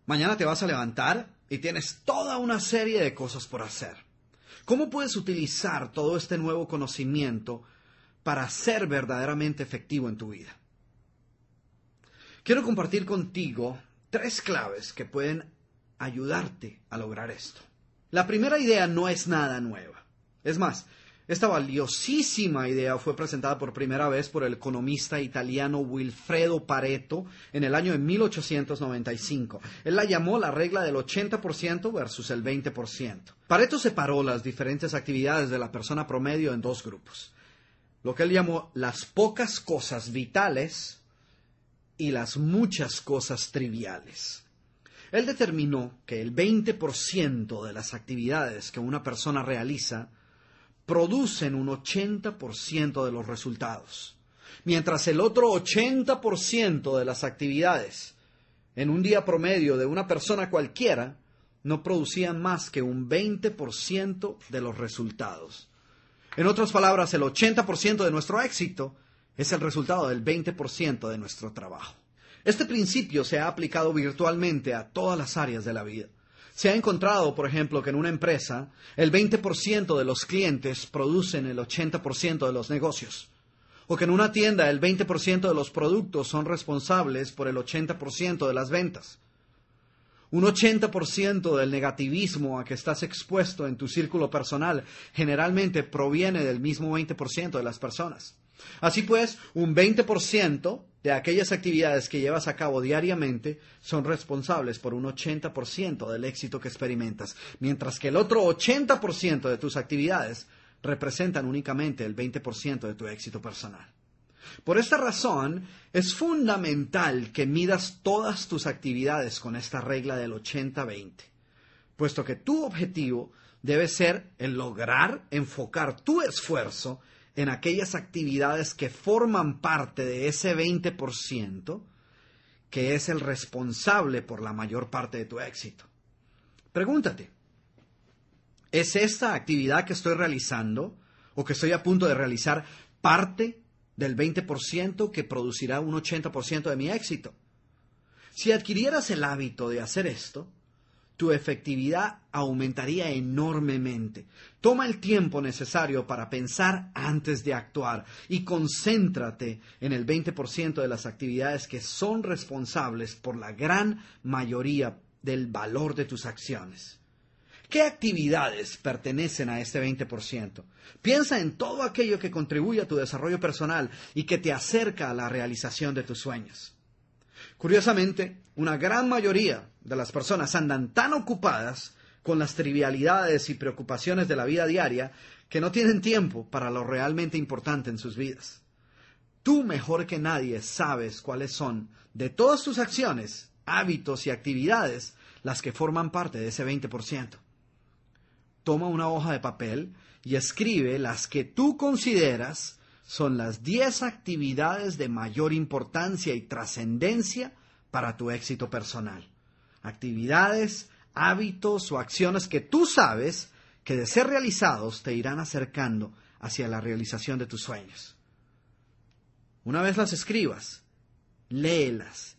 Mañana te vas a levantar y tienes toda una serie de cosas por hacer. ¿Cómo puedes utilizar todo este nuevo conocimiento para ser verdaderamente efectivo en tu vida? Quiero compartir contigo tres claves que pueden ayudarte a lograr esto. La primera idea no es nada nueva. Es más, esta valiosísima idea fue presentada por primera vez por el economista italiano Wilfredo Pareto en el año de 1895. Él la llamó la regla del 80% versus el 20%. Pareto separó las diferentes actividades de la persona promedio en dos grupos. Lo que él llamó las pocas cosas vitales y las muchas cosas triviales. Él determinó que el 20% de las actividades que una persona realiza producen un 80% de los resultados, mientras el otro 80% de las actividades en un día promedio de una persona cualquiera no producían más que un 20% de los resultados. En otras palabras, el 80% de nuestro éxito es el resultado del 20% de nuestro trabajo. Este principio se ha aplicado virtualmente a todas las áreas de la vida. Se ha encontrado, por ejemplo, que en una empresa el 20% de los clientes producen el 80% de los negocios, o que en una tienda el 20% de los productos son responsables por el 80% de las ventas. Un 80% del negativismo a que estás expuesto en tu círculo personal generalmente proviene del mismo 20% de las personas. Así pues, un 20% de aquellas actividades que llevas a cabo diariamente son responsables por un 80% del éxito que experimentas, mientras que el otro 80% de tus actividades representan únicamente el 20% de tu éxito personal. Por esta razón, es fundamental que midas todas tus actividades con esta regla del 80-20, puesto que tu objetivo debe ser el lograr enfocar tu esfuerzo en aquellas actividades que forman parte de ese 20% que es el responsable por la mayor parte de tu éxito. Pregúntate, ¿es esta actividad que estoy realizando o que estoy a punto de realizar parte del 20% que producirá un 80% de mi éxito? Si adquirieras el hábito de hacer esto, tu efectividad aumentaría enormemente. Toma el tiempo necesario para pensar antes de actuar y concéntrate en el 20% de las actividades que son responsables por la gran mayoría del valor de tus acciones. ¿Qué actividades pertenecen a este 20%? Piensa en todo aquello que contribuye a tu desarrollo personal y que te acerca a la realización de tus sueños. Curiosamente, una gran mayoría de las personas andan tan ocupadas con las trivialidades y preocupaciones de la vida diaria que no tienen tiempo para lo realmente importante en sus vidas. Tú mejor que nadie sabes cuáles son, de todas tus acciones, hábitos y actividades, las que forman parte de ese 20%. Toma una hoja de papel y escribe las que tú consideras son las 10 actividades de mayor importancia y trascendencia para tu éxito personal. Actividades, hábitos o acciones que tú sabes que de ser realizados te irán acercando hacia la realización de tus sueños. Una vez las escribas, léelas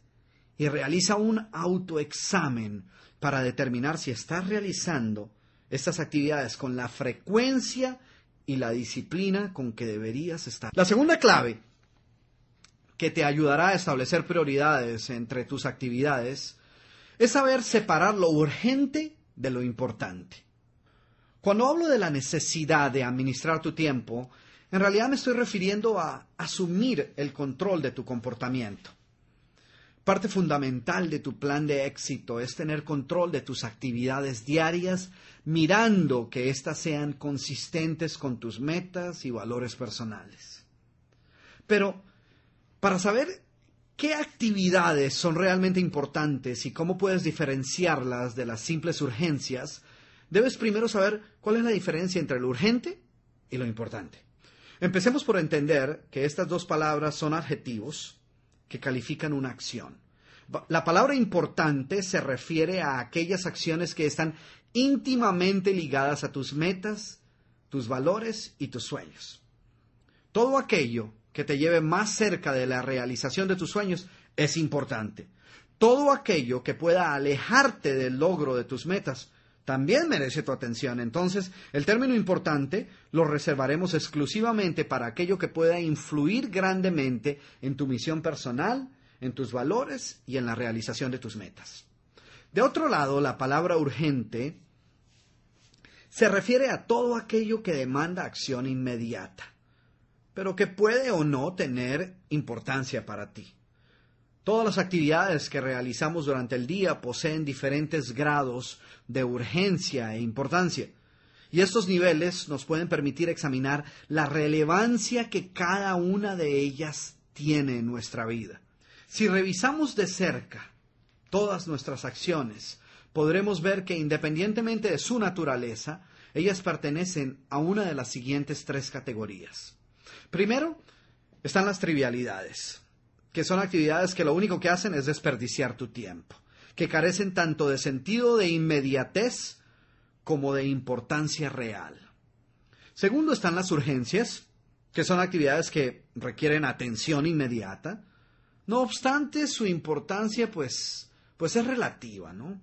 y realiza un autoexamen para determinar si estás realizando estas actividades con la frecuencia y la disciplina con que deberías estar. La segunda clave que te ayudará a establecer prioridades entre tus actividades es saber separar lo urgente de lo importante. Cuando hablo de la necesidad de administrar tu tiempo, en realidad me estoy refiriendo a asumir el control de tu comportamiento. Parte fundamental de tu plan de éxito es tener control de tus actividades diarias, mirando que éstas sean consistentes con tus metas y valores personales. Pero, para saber qué actividades son realmente importantes y cómo puedes diferenciarlas de las simples urgencias, debes primero saber cuál es la diferencia entre lo urgente y lo importante. Empecemos por entender que estas dos palabras son adjetivos que califican una acción. La palabra importante se refiere a aquellas acciones que están íntimamente ligadas a tus metas, tus valores y tus sueños. Todo aquello que te lleve más cerca de la realización de tus sueños es importante. Todo aquello que pueda alejarte del logro de tus metas también merece tu atención. Entonces, el término importante lo reservaremos exclusivamente para aquello que pueda influir grandemente en tu misión personal, en tus valores y en la realización de tus metas. De otro lado, la palabra urgente se refiere a todo aquello que demanda acción inmediata, pero que puede o no tener importancia para ti. Todas las actividades que realizamos durante el día poseen diferentes grados de urgencia e importancia. Y estos niveles nos pueden permitir examinar la relevancia que cada una de ellas tiene en nuestra vida. Si revisamos de cerca todas nuestras acciones, podremos ver que independientemente de su naturaleza, ellas pertenecen a una de las siguientes tres categorías. Primero, están las trivialidades que son actividades que lo único que hacen es desperdiciar tu tiempo, que carecen tanto de sentido de inmediatez como de importancia real. Segundo están las urgencias, que son actividades que requieren atención inmediata. No obstante, su importancia pues, pues es relativa, ¿no?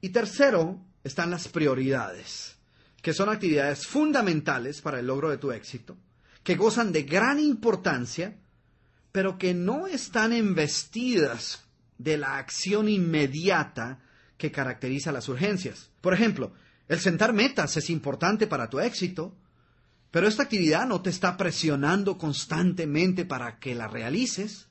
Y tercero están las prioridades, que son actividades fundamentales para el logro de tu éxito, que gozan de gran importancia, pero que no están embestidas de la acción inmediata que caracteriza las urgencias. Por ejemplo, el sentar metas es importante para tu éxito, pero esta actividad no te está presionando constantemente para que la realices.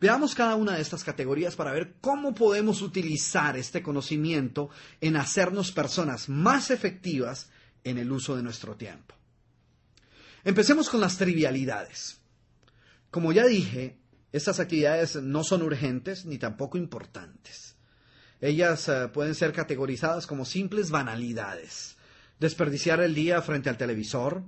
Veamos cada una de estas categorías para ver cómo podemos utilizar este conocimiento en hacernos personas más efectivas en el uso de nuestro tiempo. Empecemos con las trivialidades. Como ya dije, estas actividades no son urgentes ni tampoco importantes. Ellas eh, pueden ser categorizadas como simples banalidades. Desperdiciar el día frente al televisor,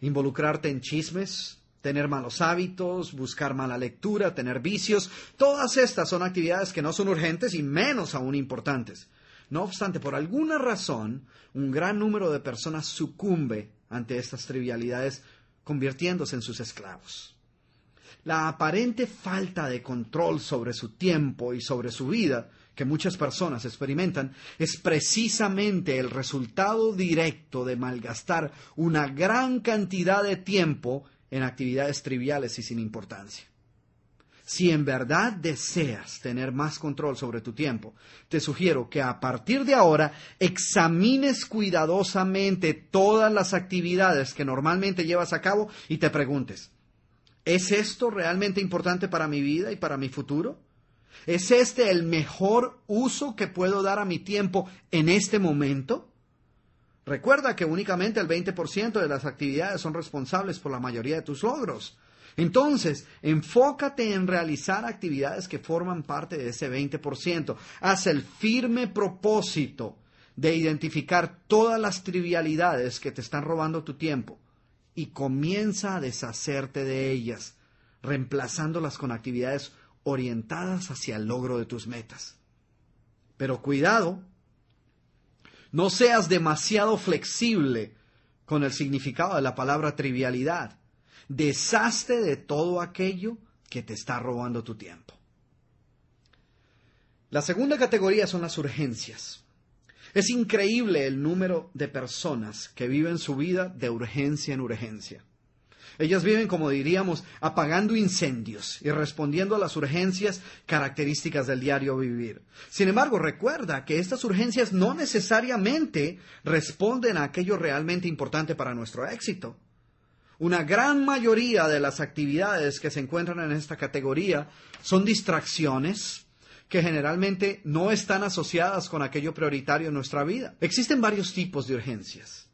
involucrarte en chismes, tener malos hábitos, buscar mala lectura, tener vicios, todas estas son actividades que no son urgentes y menos aún importantes. No obstante, por alguna razón, un gran número de personas sucumbe ante estas trivialidades, convirtiéndose en sus esclavos. La aparente falta de control sobre su tiempo y sobre su vida que muchas personas experimentan es precisamente el resultado directo de malgastar una gran cantidad de tiempo en actividades triviales y sin importancia. Si en verdad deseas tener más control sobre tu tiempo, te sugiero que a partir de ahora examines cuidadosamente todas las actividades que normalmente llevas a cabo y te preguntes, ¿Es esto realmente importante para mi vida y para mi futuro? ¿Es este el mejor uso que puedo dar a mi tiempo en este momento? Recuerda que únicamente el 20% de las actividades son responsables por la mayoría de tus logros. Entonces, enfócate en realizar actividades que forman parte de ese 20%. Haz el firme propósito de identificar todas las trivialidades que te están robando tu tiempo y comienza a deshacerte de ellas, reemplazándolas con actividades orientadas hacia el logro de tus metas. Pero cuidado, no seas demasiado flexible con el significado de la palabra trivialidad. Deshazte de todo aquello que te está robando tu tiempo. La segunda categoría son las urgencias. Es increíble el número de personas que viven su vida de urgencia en urgencia. Ellas viven, como diríamos, apagando incendios y respondiendo a las urgencias características del diario vivir. Sin embargo, recuerda que estas urgencias no necesariamente responden a aquello realmente importante para nuestro éxito. Una gran mayoría de las actividades que se encuentran en esta categoría son distracciones, que generalmente no están asociadas con aquello prioritario en nuestra vida. Existen varios tipos de urgencias.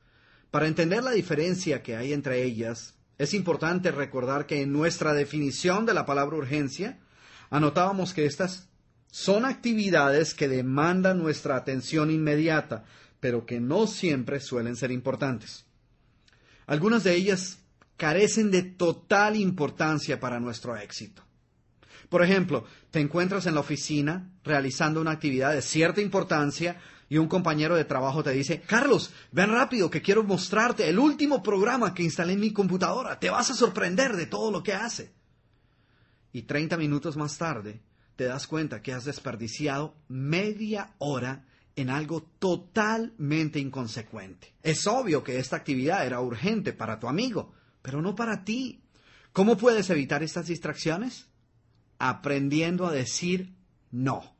Para entender la diferencia que hay entre ellas, es importante recordar que en nuestra definición de la palabra urgencia, anotábamos que estas son actividades que demandan nuestra atención inmediata, pero que no siempre suelen ser importantes. Algunas de ellas carecen de total importancia para nuestro éxito. Por ejemplo, te encuentras en la oficina realizando una actividad de cierta importancia y un compañero de trabajo te dice, Carlos, ven rápido que quiero mostrarte el último programa que instalé en mi computadora. Te vas a sorprender de todo lo que hace. Y 30 minutos más tarde te das cuenta que has desperdiciado media hora en algo totalmente inconsecuente. Es obvio que esta actividad era urgente para tu amigo, pero no para ti. ¿Cómo puedes evitar estas distracciones? aprendiendo a decir no.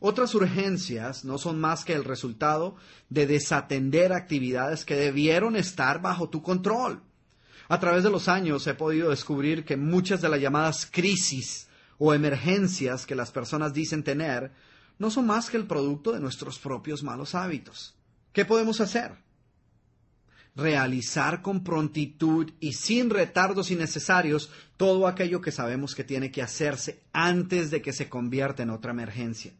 Otras urgencias no son más que el resultado de desatender actividades que debieron estar bajo tu control. A través de los años he podido descubrir que muchas de las llamadas crisis o emergencias que las personas dicen tener no son más que el producto de nuestros propios malos hábitos. ¿Qué podemos hacer? Realizar con prontitud y sin retardos innecesarios todo aquello que sabemos que tiene que hacerse antes de que se convierta en otra emergencia.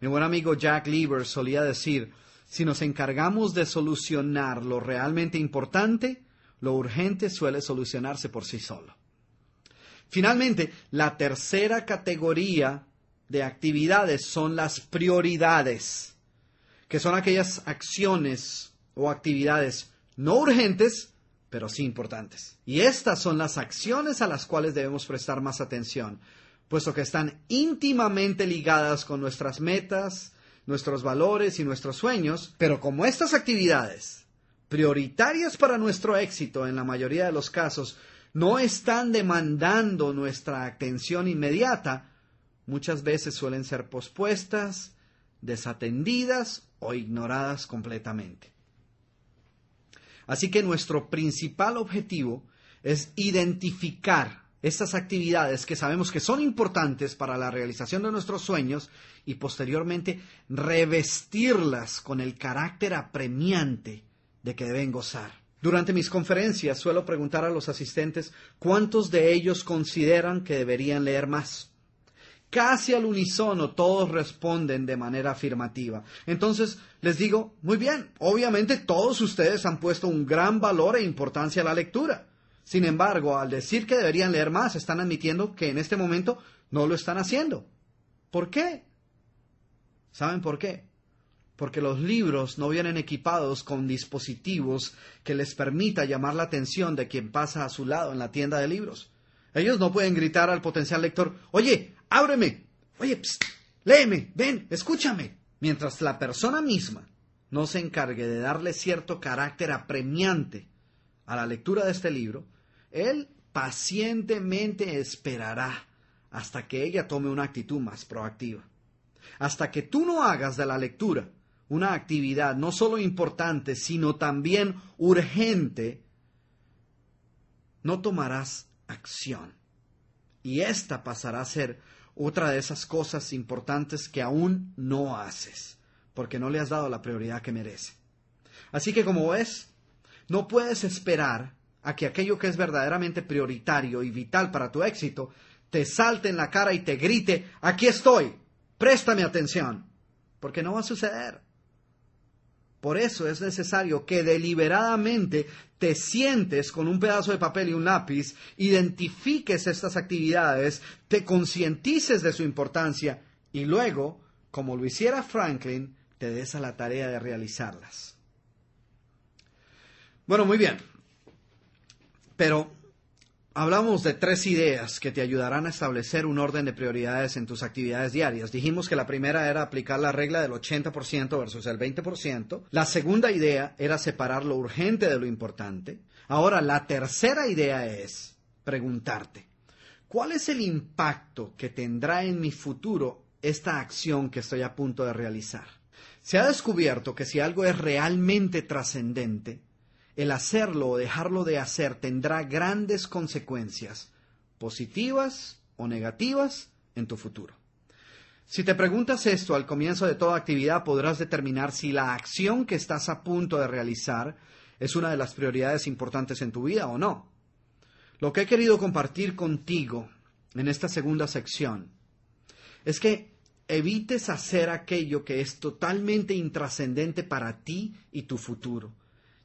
Mi buen amigo Jack Lieber solía decir, si nos encargamos de solucionar lo realmente importante, lo urgente suele solucionarse por sí solo. Finalmente, la tercera categoría de actividades son las prioridades, que son aquellas acciones o actividades no urgentes, pero sí importantes. Y estas son las acciones a las cuales debemos prestar más atención, puesto que están íntimamente ligadas con nuestras metas, nuestros valores y nuestros sueños, pero como estas actividades, prioritarias para nuestro éxito en la mayoría de los casos, no están demandando nuestra atención inmediata, muchas veces suelen ser pospuestas, desatendidas o ignoradas completamente. Así que nuestro principal objetivo es identificar estas actividades que sabemos que son importantes para la realización de nuestros sueños y posteriormente revestirlas con el carácter apremiante de que deben gozar. Durante mis conferencias suelo preguntar a los asistentes cuántos de ellos consideran que deberían leer más. Casi al unísono todos responden de manera afirmativa. Entonces les digo, muy bien, obviamente todos ustedes han puesto un gran valor e importancia a la lectura. Sin embargo, al decir que deberían leer más, están admitiendo que en este momento no lo están haciendo. ¿Por qué? ¿Saben por qué? Porque los libros no vienen equipados con dispositivos que les permita llamar la atención de quien pasa a su lado en la tienda de libros. Ellos no pueden gritar al potencial lector, oye, ábreme, oye, léeme, ven, escúchame. Mientras la persona misma no se encargue de darle cierto carácter apremiante a la lectura de este libro, él pacientemente esperará hasta que ella tome una actitud más proactiva. Hasta que tú no hagas de la lectura una actividad no solo importante, sino también urgente, no tomarás acción. Y esta pasará a ser otra de esas cosas importantes que aún no haces, porque no le has dado la prioridad que merece. Así que como ves, no puedes esperar a que aquello que es verdaderamente prioritario y vital para tu éxito te salte en la cara y te grite, aquí estoy, préstame atención, porque no va a suceder. Por eso es necesario que deliberadamente te sientes con un pedazo de papel y un lápiz, identifiques estas actividades, te concientices de su importancia y luego, como lo hiciera Franklin, te des a la tarea de realizarlas. Bueno, muy bien. Pero hablamos de tres ideas que te ayudarán a establecer un orden de prioridades en tus actividades diarias. Dijimos que la primera era aplicar la regla del 80% versus el 20%. La segunda idea era separar lo urgente de lo importante. Ahora, la tercera idea es preguntarte, ¿cuál es el impacto que tendrá en mi futuro esta acción que estoy a punto de realizar? Se ha descubierto que si algo es realmente trascendente, el hacerlo o dejarlo de hacer tendrá grandes consecuencias, positivas o negativas, en tu futuro. Si te preguntas esto al comienzo de toda actividad, podrás determinar si la acción que estás a punto de realizar es una de las prioridades importantes en tu vida o no. Lo que he querido compartir contigo en esta segunda sección es que evites hacer aquello que es totalmente intrascendente para ti y tu futuro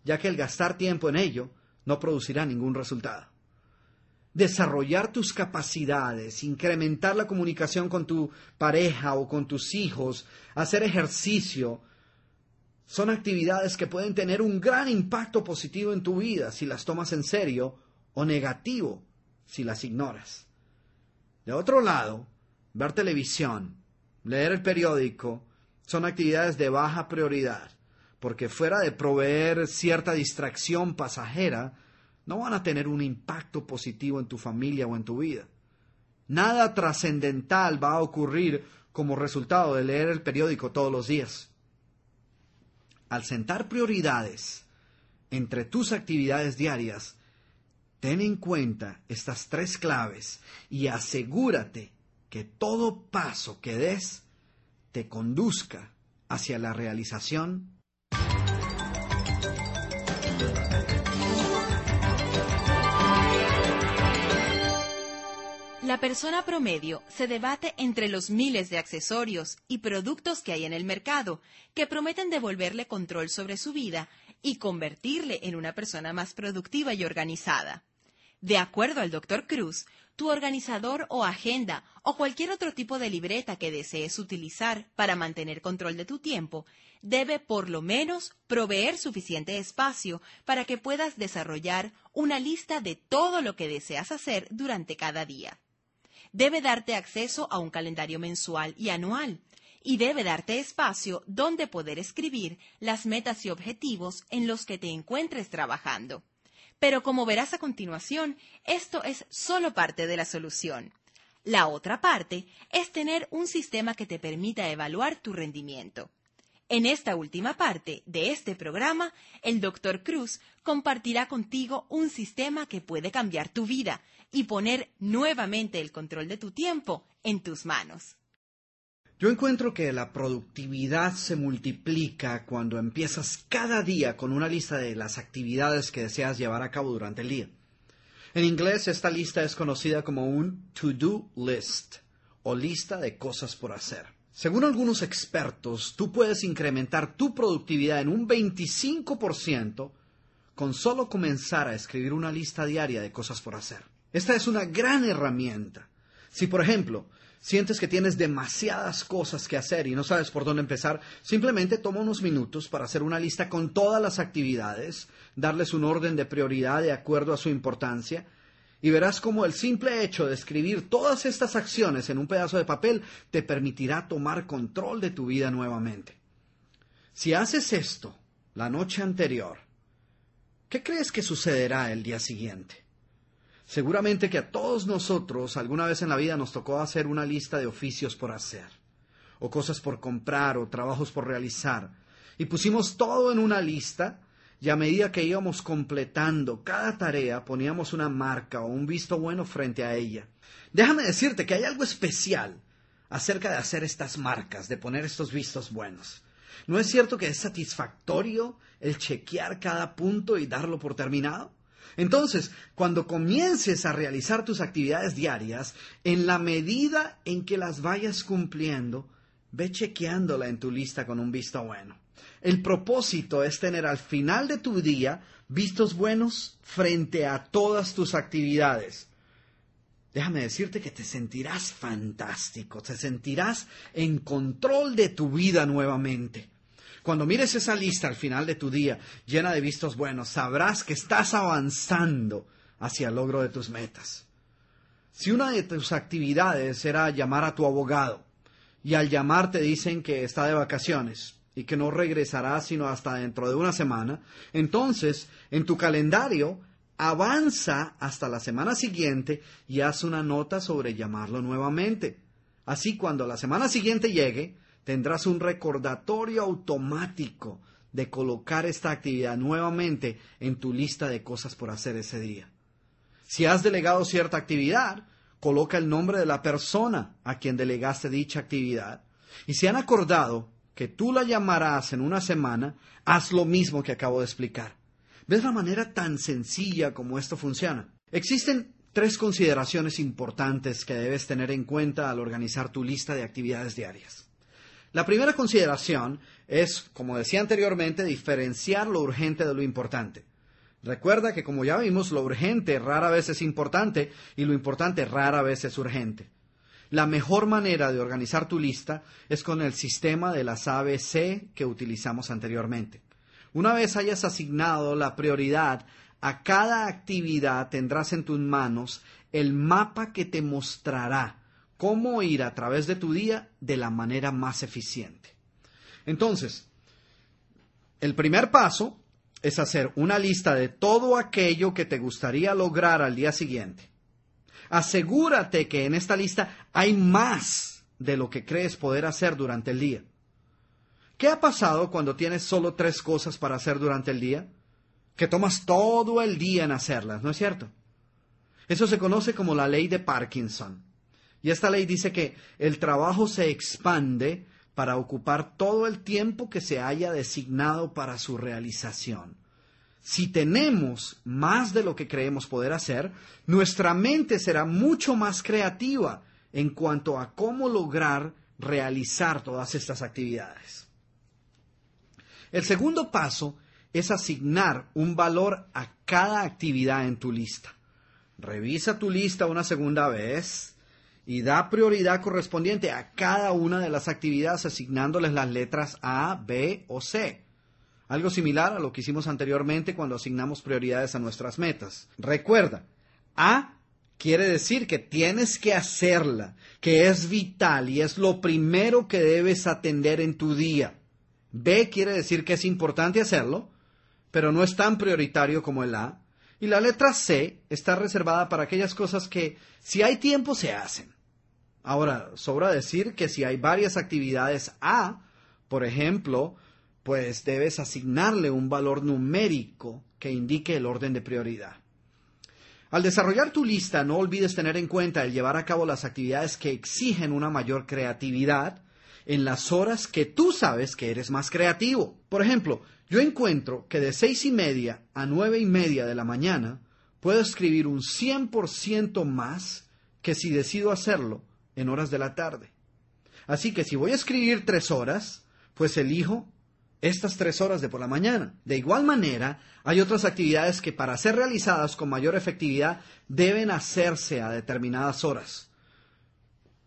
ya que el gastar tiempo en ello no producirá ningún resultado. Desarrollar tus capacidades, incrementar la comunicación con tu pareja o con tus hijos, hacer ejercicio, son actividades que pueden tener un gran impacto positivo en tu vida si las tomas en serio o negativo si las ignoras. De otro lado, ver televisión, leer el periódico, son actividades de baja prioridad porque fuera de proveer cierta distracción pasajera, no van a tener un impacto positivo en tu familia o en tu vida. Nada trascendental va a ocurrir como resultado de leer el periódico todos los días. Al sentar prioridades entre tus actividades diarias, ten en cuenta estas tres claves y asegúrate que todo paso que des te conduzca hacia la realización La persona promedio se debate entre los miles de accesorios y productos que hay en el mercado que prometen devolverle control sobre su vida y convertirle en una persona más productiva y organizada. De acuerdo al Dr. Cruz, tu organizador o agenda o cualquier otro tipo de libreta que desees utilizar para mantener control de tu tiempo debe por lo menos proveer suficiente espacio para que puedas desarrollar una lista de todo lo que deseas hacer durante cada día debe darte acceso a un calendario mensual y anual y debe darte espacio donde poder escribir las metas y objetivos en los que te encuentres trabajando. Pero como verás a continuación, esto es solo parte de la solución. La otra parte es tener un sistema que te permita evaluar tu rendimiento. En esta última parte de este programa, el Dr. Cruz compartirá contigo un sistema que puede cambiar tu vida y poner nuevamente el control de tu tiempo en tus manos. Yo encuentro que la productividad se multiplica cuando empiezas cada día con una lista de las actividades que deseas llevar a cabo durante el día. En inglés esta lista es conocida como un to-do list o lista de cosas por hacer. Según algunos expertos, tú puedes incrementar tu productividad en un 25% con solo comenzar a escribir una lista diaria de cosas por hacer. Esta es una gran herramienta. Si, por ejemplo, sientes que tienes demasiadas cosas que hacer y no sabes por dónde empezar, simplemente toma unos minutos para hacer una lista con todas las actividades, darles un orden de prioridad de acuerdo a su importancia, y verás cómo el simple hecho de escribir todas estas acciones en un pedazo de papel te permitirá tomar control de tu vida nuevamente. Si haces esto la noche anterior, ¿qué crees que sucederá el día siguiente? Seguramente que a todos nosotros alguna vez en la vida nos tocó hacer una lista de oficios por hacer, o cosas por comprar, o trabajos por realizar, y pusimos todo en una lista, y a medida que íbamos completando cada tarea poníamos una marca o un visto bueno frente a ella. Déjame decirte que hay algo especial acerca de hacer estas marcas, de poner estos vistos buenos. ¿No es cierto que es satisfactorio el chequear cada punto y darlo por terminado? Entonces, cuando comiences a realizar tus actividades diarias, en la medida en que las vayas cumpliendo, ve chequeándola en tu lista con un visto bueno. El propósito es tener al final de tu día vistos buenos frente a todas tus actividades. Déjame decirte que te sentirás fantástico, te sentirás en control de tu vida nuevamente. Cuando mires esa lista al final de tu día llena de vistos buenos, sabrás que estás avanzando hacia el logro de tus metas. Si una de tus actividades era llamar a tu abogado y al llamar te dicen que está de vacaciones y que no regresará sino hasta dentro de una semana, entonces en tu calendario avanza hasta la semana siguiente y haz una nota sobre llamarlo nuevamente. Así cuando la semana siguiente llegue, tendrás un recordatorio automático de colocar esta actividad nuevamente en tu lista de cosas por hacer ese día. Si has delegado cierta actividad, coloca el nombre de la persona a quien delegaste dicha actividad. Y si han acordado que tú la llamarás en una semana, haz lo mismo que acabo de explicar. ¿Ves la manera tan sencilla como esto funciona? Existen tres consideraciones importantes que debes tener en cuenta al organizar tu lista de actividades diarias. La primera consideración es, como decía anteriormente, diferenciar lo urgente de lo importante. Recuerda que, como ya vimos, lo urgente rara vez es importante y lo importante rara vez es urgente. La mejor manera de organizar tu lista es con el sistema de las ABC que utilizamos anteriormente. Una vez hayas asignado la prioridad a cada actividad, tendrás en tus manos el mapa que te mostrará cómo ir a través de tu día de la manera más eficiente. Entonces, el primer paso es hacer una lista de todo aquello que te gustaría lograr al día siguiente asegúrate que en esta lista hay más de lo que crees poder hacer durante el día. ¿Qué ha pasado cuando tienes solo tres cosas para hacer durante el día? Que tomas todo el día en hacerlas, ¿no es cierto? Eso se conoce como la ley de Parkinson. Y esta ley dice que el trabajo se expande para ocupar todo el tiempo que se haya designado para su realización si tenemos más de lo que creemos poder hacer, nuestra mente será mucho más creativa en cuanto a cómo lograr realizar todas estas actividades. El segundo paso es asignar un valor a cada actividad en tu lista. Revisa tu lista una segunda vez y da prioridad correspondiente a cada una de las actividades asignándoles las letras A, B o C. Algo similar a lo que hicimos anteriormente cuando asignamos prioridades a nuestras metas. Recuerda, A quiere decir que tienes que hacerla, que es vital y es lo primero que debes atender en tu día. B quiere decir que es importante hacerlo, pero no es tan prioritario como el A. Y la letra C está reservada para aquellas cosas que, si hay tiempo, se hacen. Ahora, sobra decir que si hay varias actividades A, por ejemplo, pues debes asignarle un valor numérico que indique el orden de prioridad. Al desarrollar tu lista, no olvides tener en cuenta el llevar a cabo las actividades que exigen una mayor creatividad en las horas que tú sabes que eres más creativo. Por ejemplo, yo encuentro que de seis y media a nueve y media de la mañana puedo escribir un 100% más que si decido hacerlo en horas de la tarde. Así que si voy a escribir tres horas, pues elijo estas tres horas de por la mañana. De igual manera, hay otras actividades que para ser realizadas con mayor efectividad deben hacerse a determinadas horas.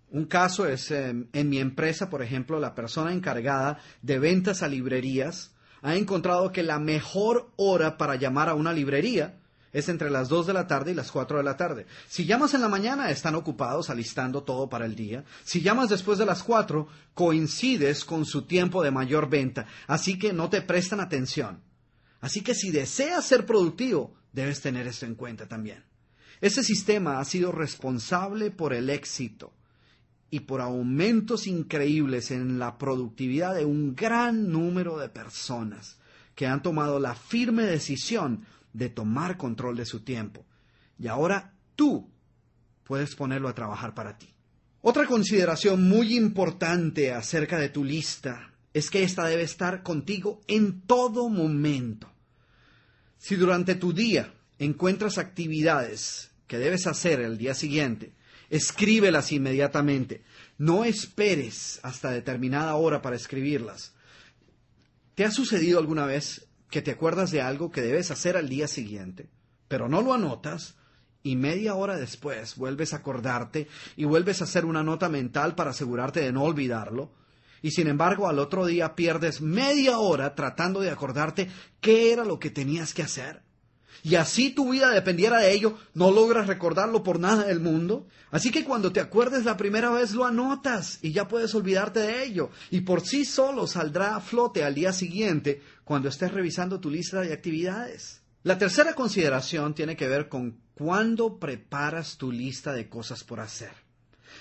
Un caso es em, en mi empresa, por ejemplo, la persona encargada de ventas a librerías ha encontrado que la mejor hora para llamar a una librería es entre las 2 de la tarde y las 4 de la tarde. Si llamas en la mañana, están ocupados alistando todo para el día. Si llamas después de las 4, coincides con su tiempo de mayor venta, así que no te prestan atención. Así que si deseas ser productivo, debes tener esto en cuenta también. Ese sistema ha sido responsable por el éxito y por aumentos increíbles en la productividad de un gran número de personas que han tomado la firme decisión de tomar control de su tiempo. Y ahora tú puedes ponerlo a trabajar para ti. Otra consideración muy importante acerca de tu lista es que ésta debe estar contigo en todo momento. Si durante tu día encuentras actividades que debes hacer el día siguiente, escríbelas inmediatamente. No esperes hasta determinada hora para escribirlas. ¿Te ha sucedido alguna vez que te acuerdas de algo que debes hacer al día siguiente, pero no lo anotas y media hora después vuelves a acordarte y vuelves a hacer una nota mental para asegurarte de no olvidarlo? Y sin embargo al otro día pierdes media hora tratando de acordarte qué era lo que tenías que hacer y así tu vida dependiera de ello, no logras recordarlo por nada del mundo. Así que cuando te acuerdes la primera vez lo anotas y ya puedes olvidarte de ello. Y por sí solo saldrá a flote al día siguiente cuando estés revisando tu lista de actividades. La tercera consideración tiene que ver con cuándo preparas tu lista de cosas por hacer.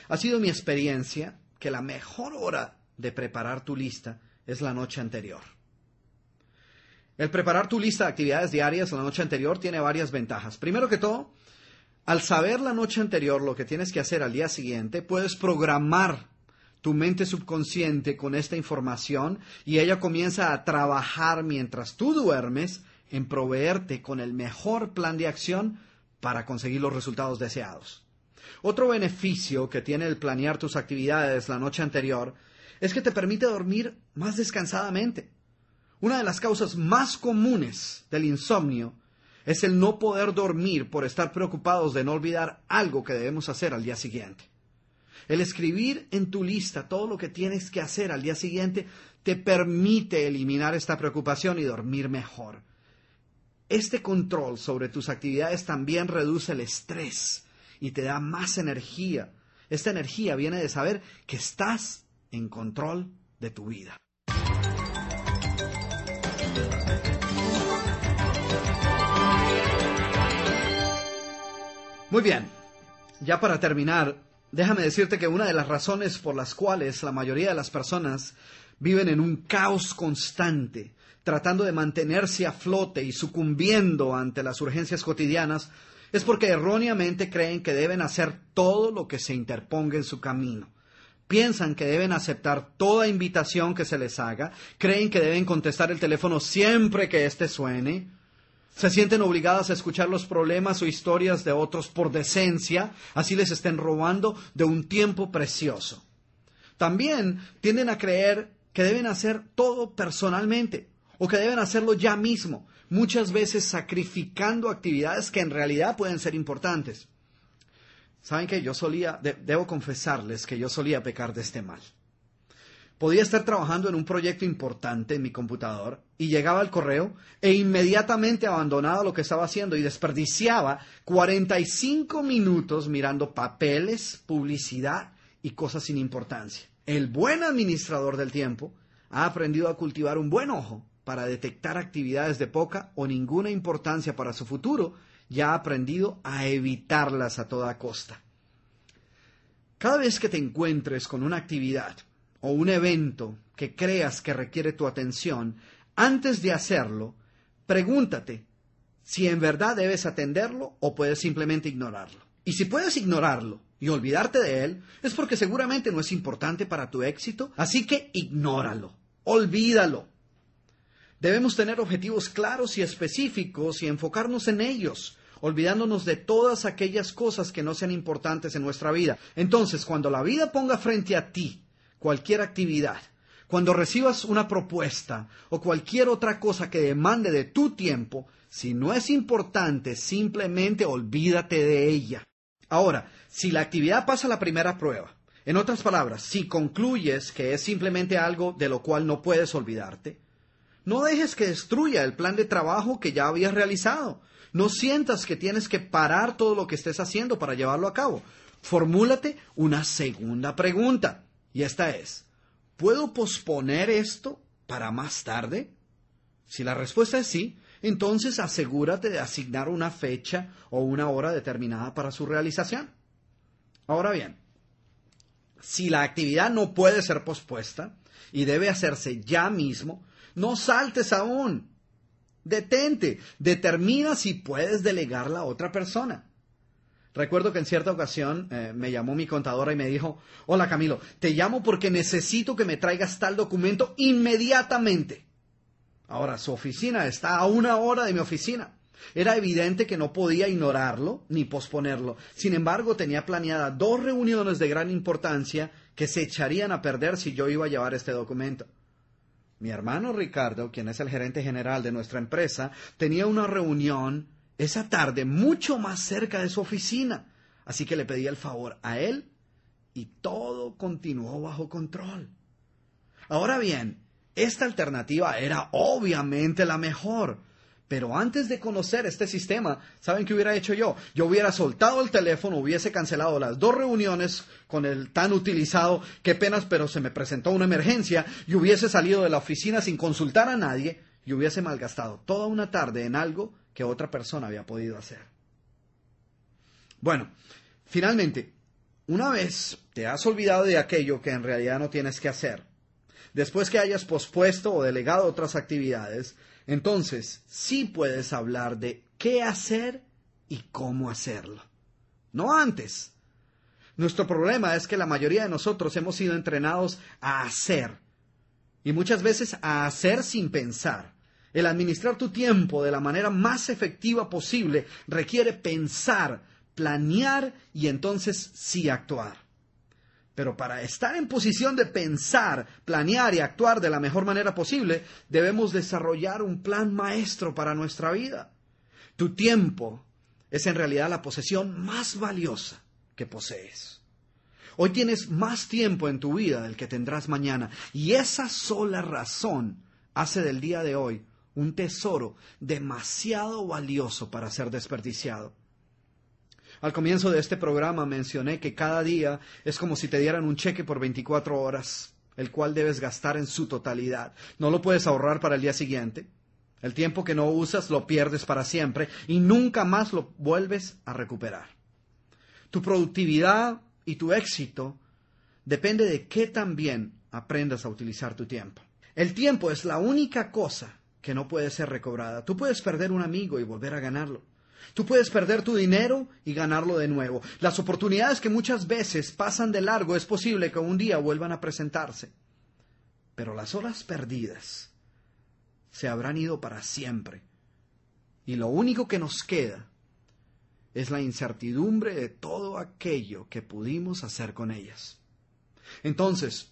Ha sido mi experiencia que la mejor hora de preparar tu lista es la noche anterior. El preparar tu lista de actividades diarias la noche anterior tiene varias ventajas. Primero que todo, al saber la noche anterior lo que tienes que hacer al día siguiente, puedes programar tu mente subconsciente con esta información y ella comienza a trabajar mientras tú duermes en proveerte con el mejor plan de acción para conseguir los resultados deseados. Otro beneficio que tiene el planear tus actividades la noche anterior es que te permite dormir más descansadamente. Una de las causas más comunes del insomnio es el no poder dormir por estar preocupados de no olvidar algo que debemos hacer al día siguiente. El escribir en tu lista todo lo que tienes que hacer al día siguiente te permite eliminar esta preocupación y dormir mejor. Este control sobre tus actividades también reduce el estrés y te da más energía. Esta energía viene de saber que estás en control de tu vida. Muy bien, ya para terminar, déjame decirte que una de las razones por las cuales la mayoría de las personas viven en un caos constante, tratando de mantenerse a flote y sucumbiendo ante las urgencias cotidianas, es porque erróneamente creen que deben hacer todo lo que se interponga en su camino. Piensan que deben aceptar toda invitación que se les haga, creen que deben contestar el teléfono siempre que éste suene, se sienten obligadas a escuchar los problemas o historias de otros por decencia, así les estén robando de un tiempo precioso. También tienden a creer que deben hacer todo personalmente o que deben hacerlo ya mismo, muchas veces sacrificando actividades que en realidad pueden ser importantes. Saben que yo solía, debo confesarles que yo solía pecar de este mal. Podía estar trabajando en un proyecto importante en mi computador y llegaba al correo e inmediatamente abandonaba lo que estaba haciendo y desperdiciaba 45 minutos mirando papeles, publicidad y cosas sin importancia. El buen administrador del tiempo ha aprendido a cultivar un buen ojo para detectar actividades de poca o ninguna importancia para su futuro y ha aprendido a evitarlas a toda costa. Cada vez que te encuentres con una actividad o un evento que creas que requiere tu atención, antes de hacerlo, pregúntate si en verdad debes atenderlo o puedes simplemente ignorarlo. Y si puedes ignorarlo y olvidarte de él, es porque seguramente no es importante para tu éxito, así que ignóralo, olvídalo. Debemos tener objetivos claros y específicos y enfocarnos en ellos, olvidándonos de todas aquellas cosas que no sean importantes en nuestra vida. Entonces, cuando la vida ponga frente a ti cualquier actividad, cuando recibas una propuesta o cualquier otra cosa que demande de tu tiempo, si no es importante, simplemente olvídate de ella. Ahora, si la actividad pasa la primera prueba, en otras palabras, si concluyes que es simplemente algo de lo cual no puedes olvidarte, no dejes que destruya el plan de trabajo que ya habías realizado. No sientas que tienes que parar todo lo que estés haciendo para llevarlo a cabo. Formúlate una segunda pregunta. Y esta es, ¿puedo posponer esto para más tarde? Si la respuesta es sí, entonces asegúrate de asignar una fecha o una hora determinada para su realización. Ahora bien, si la actividad no puede ser pospuesta y debe hacerse ya mismo, no saltes aún. Detente, determina si puedes delegarla a otra persona. Recuerdo que en cierta ocasión eh, me llamó mi contadora y me dijo, hola Camilo, te llamo porque necesito que me traigas tal documento inmediatamente. Ahora, su oficina está a una hora de mi oficina. Era evidente que no podía ignorarlo ni posponerlo. Sin embargo, tenía planeada dos reuniones de gran importancia que se echarían a perder si yo iba a llevar este documento. Mi hermano Ricardo, quien es el gerente general de nuestra empresa, tenía una reunión esa tarde mucho más cerca de su oficina, así que le pedí el favor a él y todo continuó bajo control. Ahora bien, esta alternativa era obviamente la mejor, pero antes de conocer este sistema, ¿saben qué hubiera hecho yo? Yo hubiera soltado el teléfono, hubiese cancelado las dos reuniones con el tan utilizado, qué penas, pero se me presentó una emergencia, y hubiese salido de la oficina sin consultar a nadie, y hubiese malgastado toda una tarde en algo que otra persona había podido hacer. Bueno, finalmente, una vez te has olvidado de aquello que en realidad no tienes que hacer, después que hayas pospuesto o delegado otras actividades, entonces sí puedes hablar de qué hacer y cómo hacerlo. No antes. Nuestro problema es que la mayoría de nosotros hemos sido entrenados a hacer y muchas veces a hacer sin pensar. El administrar tu tiempo de la manera más efectiva posible requiere pensar, planear y entonces sí actuar. Pero para estar en posición de pensar, planear y actuar de la mejor manera posible, debemos desarrollar un plan maestro para nuestra vida. Tu tiempo es en realidad la posesión más valiosa que posees. Hoy tienes más tiempo en tu vida del que tendrás mañana y esa sola razón hace del día de hoy un tesoro demasiado valioso para ser desperdiciado. Al comienzo de este programa mencioné que cada día es como si te dieran un cheque por 24 horas, el cual debes gastar en su totalidad. No lo puedes ahorrar para el día siguiente. El tiempo que no usas lo pierdes para siempre y nunca más lo vuelves a recuperar. Tu productividad y tu éxito depende de qué tan bien aprendas a utilizar tu tiempo. El tiempo es la única cosa que no puede ser recobrada. Tú puedes perder un amigo y volver a ganarlo. Tú puedes perder tu dinero y ganarlo de nuevo. Las oportunidades que muchas veces pasan de largo es posible que un día vuelvan a presentarse. Pero las horas perdidas se habrán ido para siempre. Y lo único que nos queda es la incertidumbre de todo aquello que pudimos hacer con ellas. Entonces,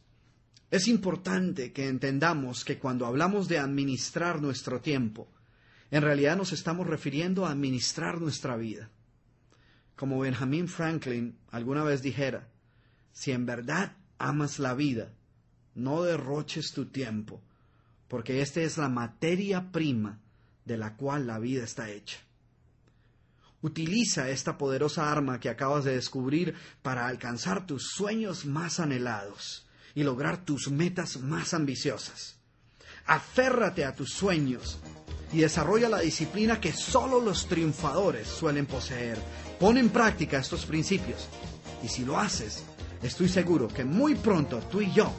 es importante que entendamos que cuando hablamos de administrar nuestro tiempo, en realidad nos estamos refiriendo a administrar nuestra vida. Como Benjamin Franklin alguna vez dijera, si en verdad amas la vida, no derroches tu tiempo, porque esta es la materia prima de la cual la vida está hecha. Utiliza esta poderosa arma que acabas de descubrir para alcanzar tus sueños más anhelados y lograr tus metas más ambiciosas. Aférrate a tus sueños y desarrolla la disciplina que solo los triunfadores suelen poseer. Pon en práctica estos principios y si lo haces, estoy seguro que muy pronto tú y yo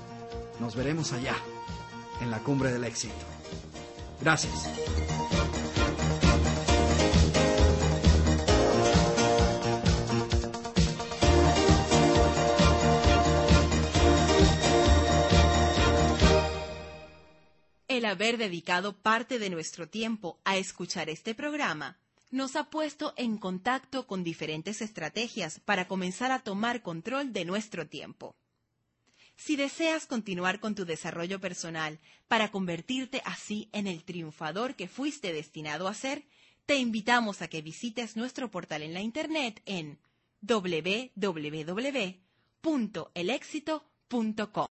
nos veremos allá, en la cumbre del éxito. Gracias. El haber dedicado parte de nuestro tiempo a escuchar este programa nos ha puesto en contacto con diferentes estrategias para comenzar a tomar control de nuestro tiempo. Si deseas continuar con tu desarrollo personal para convertirte así en el triunfador que fuiste destinado a ser, te invitamos a que visites nuestro portal en la internet en www.elexito.com.